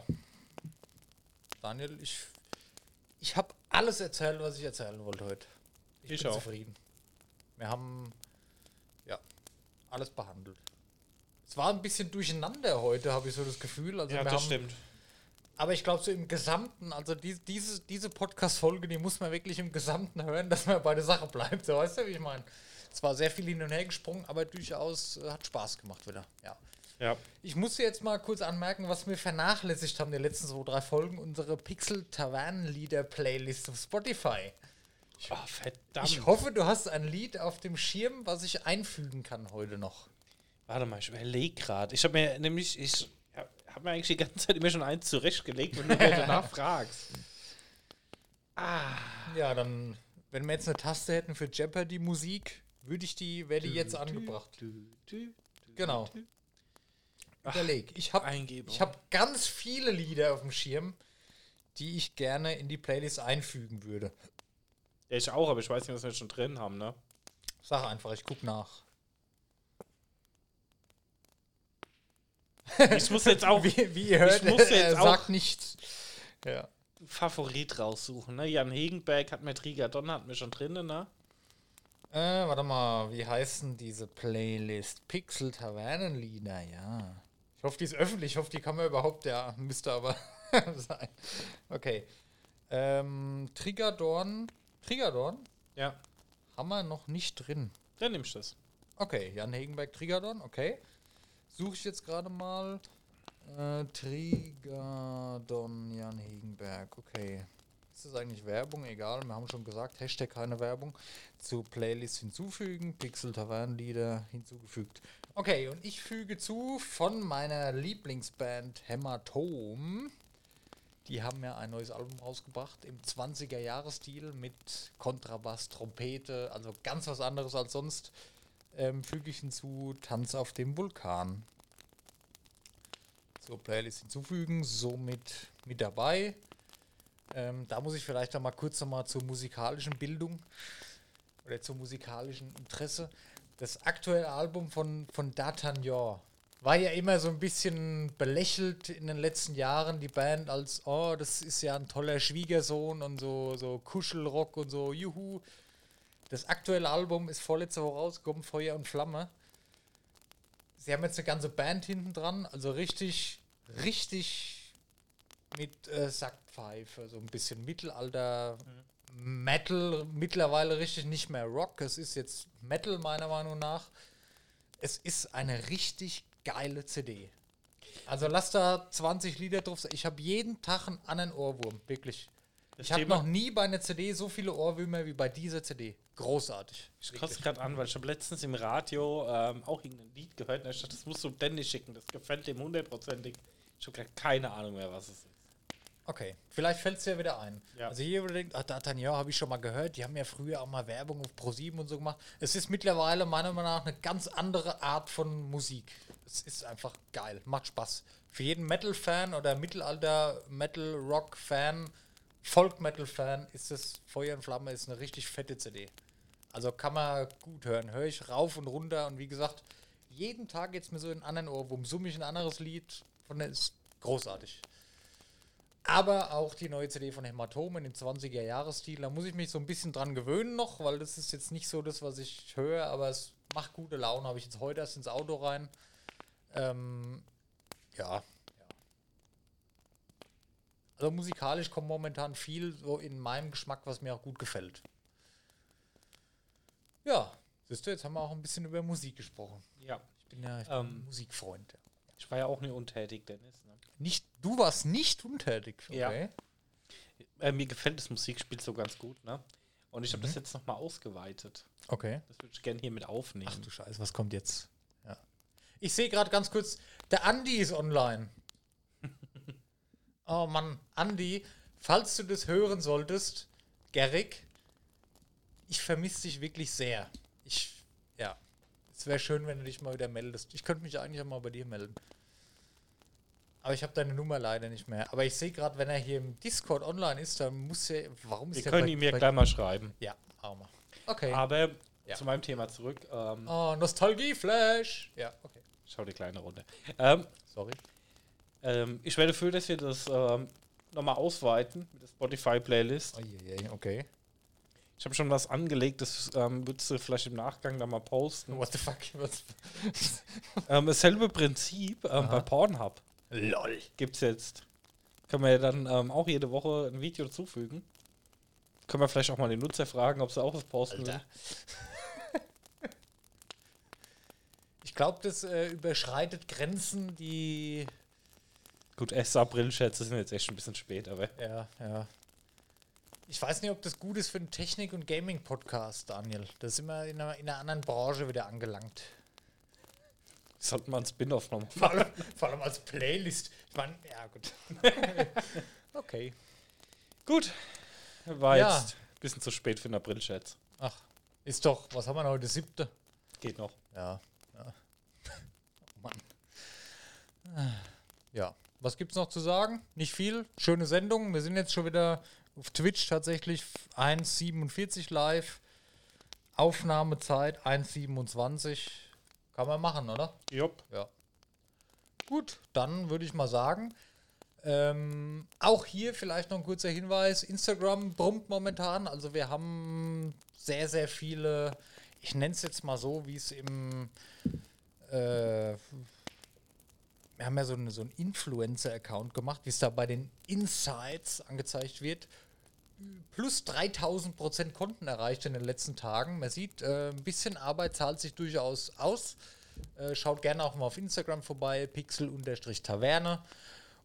Daniel, ich, ich habe alles erzählt, was ich erzählen wollte heute. Ich, Ich bin auch. zufrieden. Wir haben ja alles behandelt. Es war ein bisschen durcheinander heute, habe ich so das Gefühl. Also ja, das haben, stimmt. Aber ich glaube, so im Gesamten, also die, diese, diese Podcast-Folge, die muss man wirklich im Gesamten hören, dass man bei der Sache bleibt. So, weißt du, wie ich meine? Es war sehr viel hin und her gesprungen, aber durchaus äh, hat Spaß gemacht wieder. Ja. Ja. Ich muss jetzt mal kurz anmerken, was wir vernachlässigt haben, die letzten zwei, drei Folgen, unsere Pixel Tavernenlieder Playlist auf Spotify. Oh, verdammt. Ich hoffe, du hast ein Lied auf dem Schirm, was ich einfügen kann heute noch. Warte mal, ich überlege gerade. Ich habe mir nämlich, ich habe mir eigentlich die ganze Zeit immer schon eins zurechtgelegt, wenn du mir danach [laughs] fragst. Ja, dann, wenn wir jetzt eine Taste hätten für Jeopardy Musik, würde ich die, wäre die jetzt angebracht. Genau. Überleg. Ich habe hab ganz viele Lieder auf dem Schirm, die ich gerne in die Playlist einfügen würde. Ja, ich auch, aber ich weiß nicht, was wir schon drin haben, ne? Sag einfach, ich guck nach. [laughs] Ich muss jetzt auch Wie, wie ihr hört, Ich muss jetzt auch- sagt nichts. Ja. Favorit raussuchen, ne? Jan Hegenberg hat mir Trigadon, hat mir schon drin, ne? Äh, warte mal, wie heißen diese Playlist? Pixel Tavernenlieder, ja. Ich hoffe, die ist öffentlich. Ich hoffe, die kann man überhaupt, ja, müsste aber [laughs] sein. Okay. Ähm, Trigadorn. Trigadorn Ja, haben wir noch nicht drin. dann nimmst du das. Okay, Jan Hegenberg Trigadon, okay. Suche ich jetzt gerade mal. Äh, Trigadon Jan Hegenberg, okay. Ist das eigentlich Werbung? Egal, wir haben schon gesagt, Hashtag keine Werbung. Zu Playlist hinzufügen, Pixel Tavernenlieder hinzugefügt. Okay, und ich füge zu von meiner Lieblingsband Hämatom. Die haben ja ein neues Album rausgebracht im 20er-Jahres-Stil mit Kontrabass, Trompete, also ganz was anderes als sonst. Ähm, füge ich hinzu Tanz auf dem Vulkan. Zur Playlist hinzufügen, somit mit dabei. Ähm, da muss ich vielleicht noch mal kurz noch mal zur musikalischen Bildung oder zum musikalischen Interesse. Das aktuelle Album von, von D'Artagnan war ja immer so ein bisschen belächelt in den letzten Jahren, die Band, als, oh, das ist ja ein toller Schwiegersohn und so, so Kuschelrock und so, juhu. Das aktuelle Album ist vorletzte Woche rausgekommen, Feuer und Flamme. sie haben jetzt eine ganze Band hinten dran, also richtig, richtig mit äh, Sackpfeife, so ein bisschen Mittelalter, Metal, mittlerweile richtig nicht mehr Rock, es ist jetzt Metal meiner Meinung nach. Es ist eine richtig geile CD. Also lass da 20 Lieder drauf sein. Ich habe jeden Tag einen anderen Ohrwurm, wirklich. Das Ich habe noch nie bei einer CD so viele Ohrwürmer wie bei dieser CD. Großartig. Ich kotze gerade an, weil ich habe letztens im Radio ähm, auch irgendein Lied gehört und ich dachte, das musst du Dennis schicken, das gefällt dem hundertprozentig. Ich habe keine Ahnung mehr, was es ist. Okay, vielleicht fällt es dir wieder ein. Ja. Also hier, ach, D'Artagnan habe ich schon mal gehört, die haben ja früher auch mal Werbung auf Pro7 und so gemacht. Es ist mittlerweile meiner Meinung nach eine ganz andere Art von Musik. Es ist einfach geil, macht Spaß. Für jeden Metal-Fan oder Mittelalter-Metal-Rock-Fan, Folk-Metal-Fan ist das Feuer und Flamme ist eine richtig fette CD. Also kann man gut hören. Höre ich rauf und runter und wie gesagt, jeden Tag jetzt mir so in einen anderen Ohrwurm, summe ich ein anderes Lied von der ist großartig. Aber auch die neue CD von Hämatomen im 20er-Jahres-Stil. Da muss ich mich so ein bisschen dran gewöhnen noch, weil das ist jetzt nicht so das, was ich höre, aber es macht gute Laune. Habe ich jetzt heute erst ins Auto rein. Ähm, ja. Also musikalisch kommt momentan viel so in meinem Geschmack, was mir auch gut gefällt. Ja, siehst du, jetzt haben wir auch ein bisschen über Musik gesprochen. Ja. Ich bin ja ich bin Ähm. Musikfreund. Ich war ja auch nie untätig, Dennis. Nicht, du warst nicht untätig. Ja. Okay. Äh, mir gefällt das Musikspiel so ganz gut, ne? Und ich habe das jetzt nochmal ausgeweitet. Okay. Das würde ich gerne hier mit aufnehmen. Ach du Scheiße, was kommt jetzt? Ja. Ich sehe gerade ganz kurz, der Andi ist online. [laughs] oh Mann, Andi, falls du das hören solltest, Gerrig, ich vermisse dich wirklich sehr. Ich, ja, es wäre schön, wenn du dich mal wieder meldest. Ich könnte mich eigentlich auch mal bei dir melden. Aber ich habe deine Nummer leider nicht mehr. Aber ich sehe gerade, wenn er hier im Discord online ist, dann muss er. Warum ist Wir können bei- ihm ja gleich mal schreiben. Ja, auch mal. Okay. Aber Ja. zu meinem Thema zurück. Ähm, Oh, Nostalgie-Flash. Ja, okay. Schau die kleine Runde. Ähm, Sorry. ähm, ich wäre dafür, dass wir das ähm, nochmal ausweiten mit der Spotify-Playlist. Uiuiui, okay. Ich habe schon was angelegt, das ähm, würdest du vielleicht im Nachgang da mal posten. What the fuck? [laughs] Was? Ähm, dasselbe Prinzip ähm, bei Pornhub LOL. gibt es jetzt. Können wir ja dann ähm, auch jede Woche ein Video dazufügen. Können wir vielleicht auch mal den Nutzer fragen, ob sie auch was posten Alter. will. Ich glaube, das äh, überschreitet Grenzen, die. Gut, S-April-Schätze sind jetzt echt ein bisschen spät, aber Ja, ja. Ich weiß nicht, ob das gut ist für einen Technik- und Gaming-Podcast, Daniel. Da sind wir in einer, in einer anderen Branche wieder angelangt. Sollten wir ein Spin-off nochmal Vor allem, vor allem als Playlist. Ich meine, ja, gut. [laughs] okay. Gut. War Ja. jetzt ein bisschen zu spät für den April-Schätz. Ach, ist doch, was haben wir denn heute? Siebte? Geht noch. Ja. ja. oh Mann. Ja. Was gibt's noch zu sagen? Nicht viel. Schöne Sendung. Wir sind jetzt schon wieder auf Twitch tatsächlich 1,47 live. Aufnahmezeit 1,27. Kann man machen, oder? Jupp. Ja. Gut, dann würde ich mal sagen, ähm, auch hier vielleicht noch ein kurzer Hinweis. Instagram brummt momentan. Also wir haben sehr, sehr viele, ich nenne es jetzt mal so, wie es im, äh, wir haben ja so, eine, so einen Influencer-Account gemacht, wie es da bei den Insights angezeigt wird. Plus 3000 Prozent Konten erreicht in den letzten Tagen. Man sieht, äh, ein bisschen Arbeit zahlt sich durchaus aus. Äh, schaut gerne auch mal auf Instagram vorbei, pixel-taverne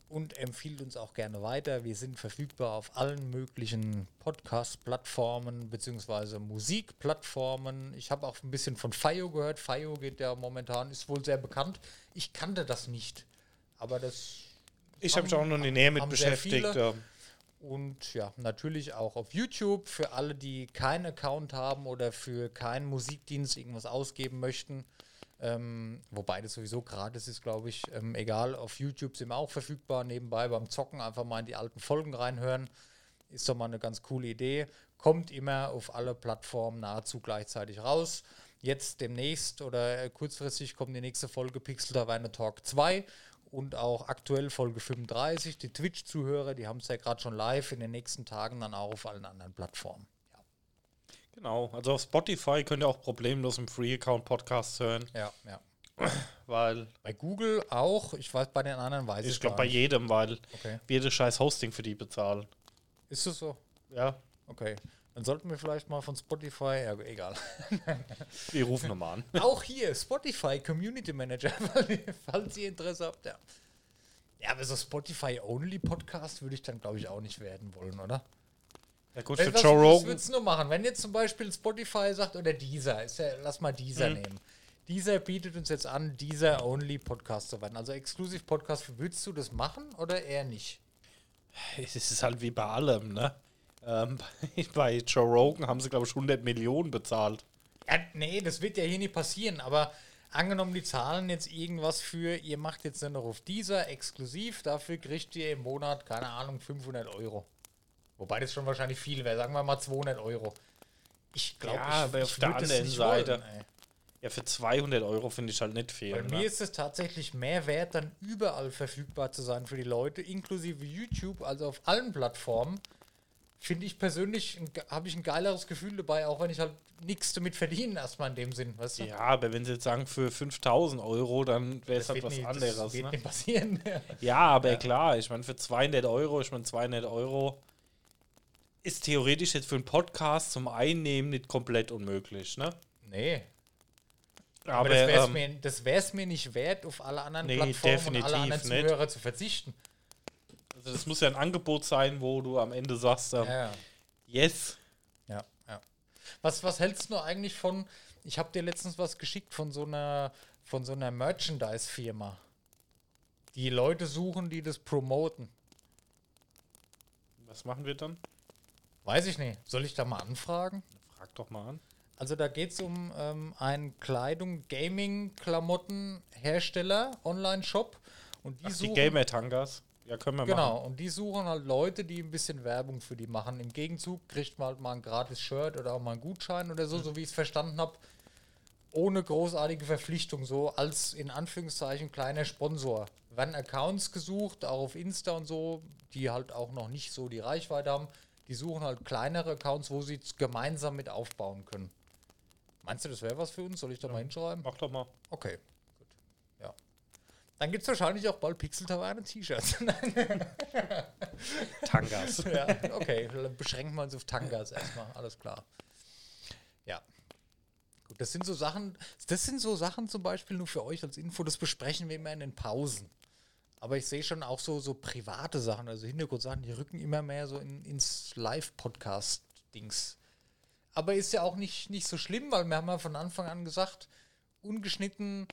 und empfiehlt uns auch gerne weiter. Wir sind verfügbar auf allen möglichen Podcast-Plattformen bzw. Musikplattformen. Ich habe auch ein bisschen von Fayo gehört. Fayo geht ja momentan, ist wohl sehr bekannt. Ich kannte das nicht, aber das Ich habe mich auch noch in die Nähe mit beschäftigt. viele. Und ja, natürlich auch auf YouTube für alle, die keinen Account haben oder für keinen Musikdienst irgendwas ausgeben möchten. Ähm, wobei das sowieso gratis ist, glaube ich. Ähm, egal, auf YouTube sind wir auch verfügbar. Nebenbei beim Zocken einfach mal in die alten Folgen reinhören. Ist doch mal eine ganz coole Idee. Kommt immer auf alle Plattformen nahezu gleichzeitig raus. Jetzt demnächst oder äh, kurzfristig kommt die nächste Folge Pixel Taverne Talk 2 und auch aktuell Folge 35. Die Twitch-Zuhörer, die haben es ja gerade schon live in den nächsten Tagen dann auch auf allen anderen Plattformen. Ja, Genau. Also auf Spotify könnt ihr auch problemlos im Free-Account Podcasts hören. ja. ja. Weil Bei Google auch. Ich weiß, bei den anderen weiß ich ich glaube bei jedem, weil Okay. wir das scheiß Hosting für die bezahlen. Ist das so? Ja, Okay. Dann sollten wir vielleicht mal von Spotify, ja, egal. [laughs] wir rufen nochmal an. Auch hier, Spotify Community Manager, [laughs] falls ihr Interesse habt, ja. Ja, aber so Spotify-Only-Podcast würde ich dann, glaube ich, auch nicht werden wollen, oder? Ja gut, Was, für was, Joe was Rogan. würdest du nur machen? Wenn jetzt zum Beispiel Spotify sagt, oder dieser, ist ja, lass mal dieser Mhm. nehmen. Dieser bietet uns jetzt an, dieser Only-Podcast zu werden. Also Exklusiv-Podcast, würdest du das machen oder eher nicht? Es ist halt wie bei allem, ne? Ähm, bei, [laughs] bei Joe Rogan haben sie, glaube ich, 100 Millionen bezahlt. Ja, nee, das wird ja hier nicht passieren, aber angenommen, die zahlen jetzt irgendwas für, ihr macht jetzt nur noch auf dieser exklusiv, dafür kriegt ihr im Monat, keine Ahnung, 500 Euro. Wobei das schon wahrscheinlich viel wäre, sagen wir mal 200 Euro. Ich glaube, Ja, ich, ich auf der anderen nicht Seite- wollen. Ja, für 200 Euro finde ich halt nicht viel. Bei Ne? mir ist es tatsächlich mehr wert, dann überall verfügbar zu sein für die Leute, inklusive YouTube, also auf allen Plattformen. Finde ich persönlich, habe ich ein geileres Gefühl dabei, auch wenn ich halt nichts damit verdiene, erstmal in dem Sinn, weißt du? Ja, aber wenn sie jetzt sagen, für 5000 Euro, dann wäre es halt was nie- anderes. Das wird Ne? nicht passieren. [laughs] Ja, aber klar, ich meine, für 200 Euro, ich meine, 200 Euro ist theoretisch jetzt für einen Podcast zum Einnehmen nicht komplett unmöglich, ne? nee, Aber, aber, das wäre es ähm, mir, mir nicht wert, auf alle anderen Nee, Plattformen und alle anderen nicht. Zuhörer zu verzichten. Also das muss ja ein Angebot sein, wo du am Ende sagst, ähm, Ja, yes, ja, ja. Was, was hältst du eigentlich von, ich habe dir letztens was geschickt von so einer, von so einer Merchandise-Firma. Die Leute suchen, die das promoten. was machen wir dann? Weiß ich nicht. Soll ich da mal anfragen? Frag doch mal an. Also da geht es um ähm, einen Kleidung, Gaming-Klamotten-Hersteller, Online-Shop. Und die Ach, die suchen, Gamer-Tangas. Ja, können wir Genau, machen. und die suchen halt Leute, die ein bisschen Werbung für die machen. Im Gegenzug kriegt man halt mal ein gratis Shirt oder auch mal einen Gutschein oder so, so wie ich es verstanden habe. Ohne großartige Verpflichtung, so als in Anführungszeichen kleiner Sponsor. Werden Accounts gesucht, auch auf Insta und so, die halt auch noch nicht so die Reichweite haben. Die suchen halt kleinere Accounts, wo sie es gemeinsam mit aufbauen können. Meinst du, das wäre was für uns? Soll ich da mal hinschreiben? Mach doch mal. Okay. Ja. Dann gibt es wahrscheinlich auch bald Pixel Taverne T-Shirts. [laughs] Tangas. ja, okay, dann beschränken wir uns auf Tangas erstmal, alles klar. Ja. Gut, das sind so Sachen, das sind so Sachen zum Beispiel nur für euch als Info, das besprechen wir immer in den Pausen. Aber ich sehe schon auch so, so private Sachen, also Hintergrundsachen, die rücken immer mehr so in, ins Live-Podcast-Dings. Aber ist ja auch nicht, nicht so schlimm, weil wir haben ja von Anfang an gesagt, ungeschnitten,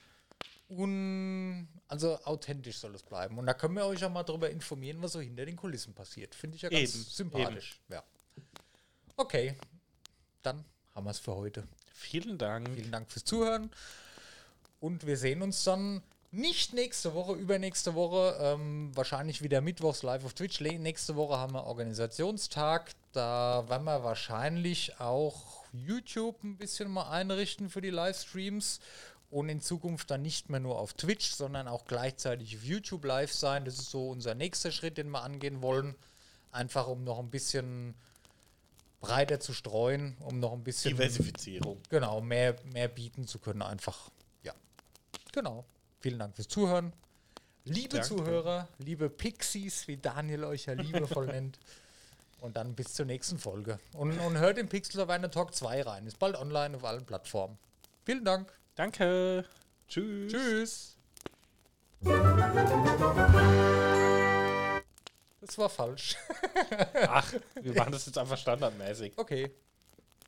un, also authentisch soll es bleiben. Und da können wir euch ja mal darüber informieren, was so hinter den Kulissen passiert. Finde ich ja ganz Eben, sympathisch. Ja. Okay, dann haben wir es für heute. Vielen Dank. Vielen Dank fürs Zuhören. Und wir sehen uns dann nicht nächste Woche, übernächste Woche, ähm, wahrscheinlich wieder mittwochs live auf Twitch. Nächste Woche haben wir Organisationstag. Da werden wir wahrscheinlich auch YouTube ein bisschen mal einrichten für die Livestreams. Und in Zukunft dann nicht mehr nur auf Twitch, sondern auch gleichzeitig auf YouTube live sein. Das ist so unser nächster Schritt, den wir angehen wollen. Einfach um noch ein bisschen breiter zu streuen, um noch ein bisschen Diversifizierung. Genau, mehr, mehr bieten zu können, einfach. Ja. Genau. Vielen Dank fürs Zuhören. Liebe Danke. Zuhörer, liebe Pixies, wie Daniel euch ja liebevoll [laughs] nennt. Und dann bis zur nächsten Folge. Und, und hört in Pixel Savannah Talk 2 rein. Ist bald online auf allen Plattformen. Vielen Dank. Danke. Tschüss. Tschüss. Das war falsch. Ach, wir [laughs] machen das jetzt einfach standardmäßig. Okay.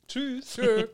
Tschüss. Tschüss.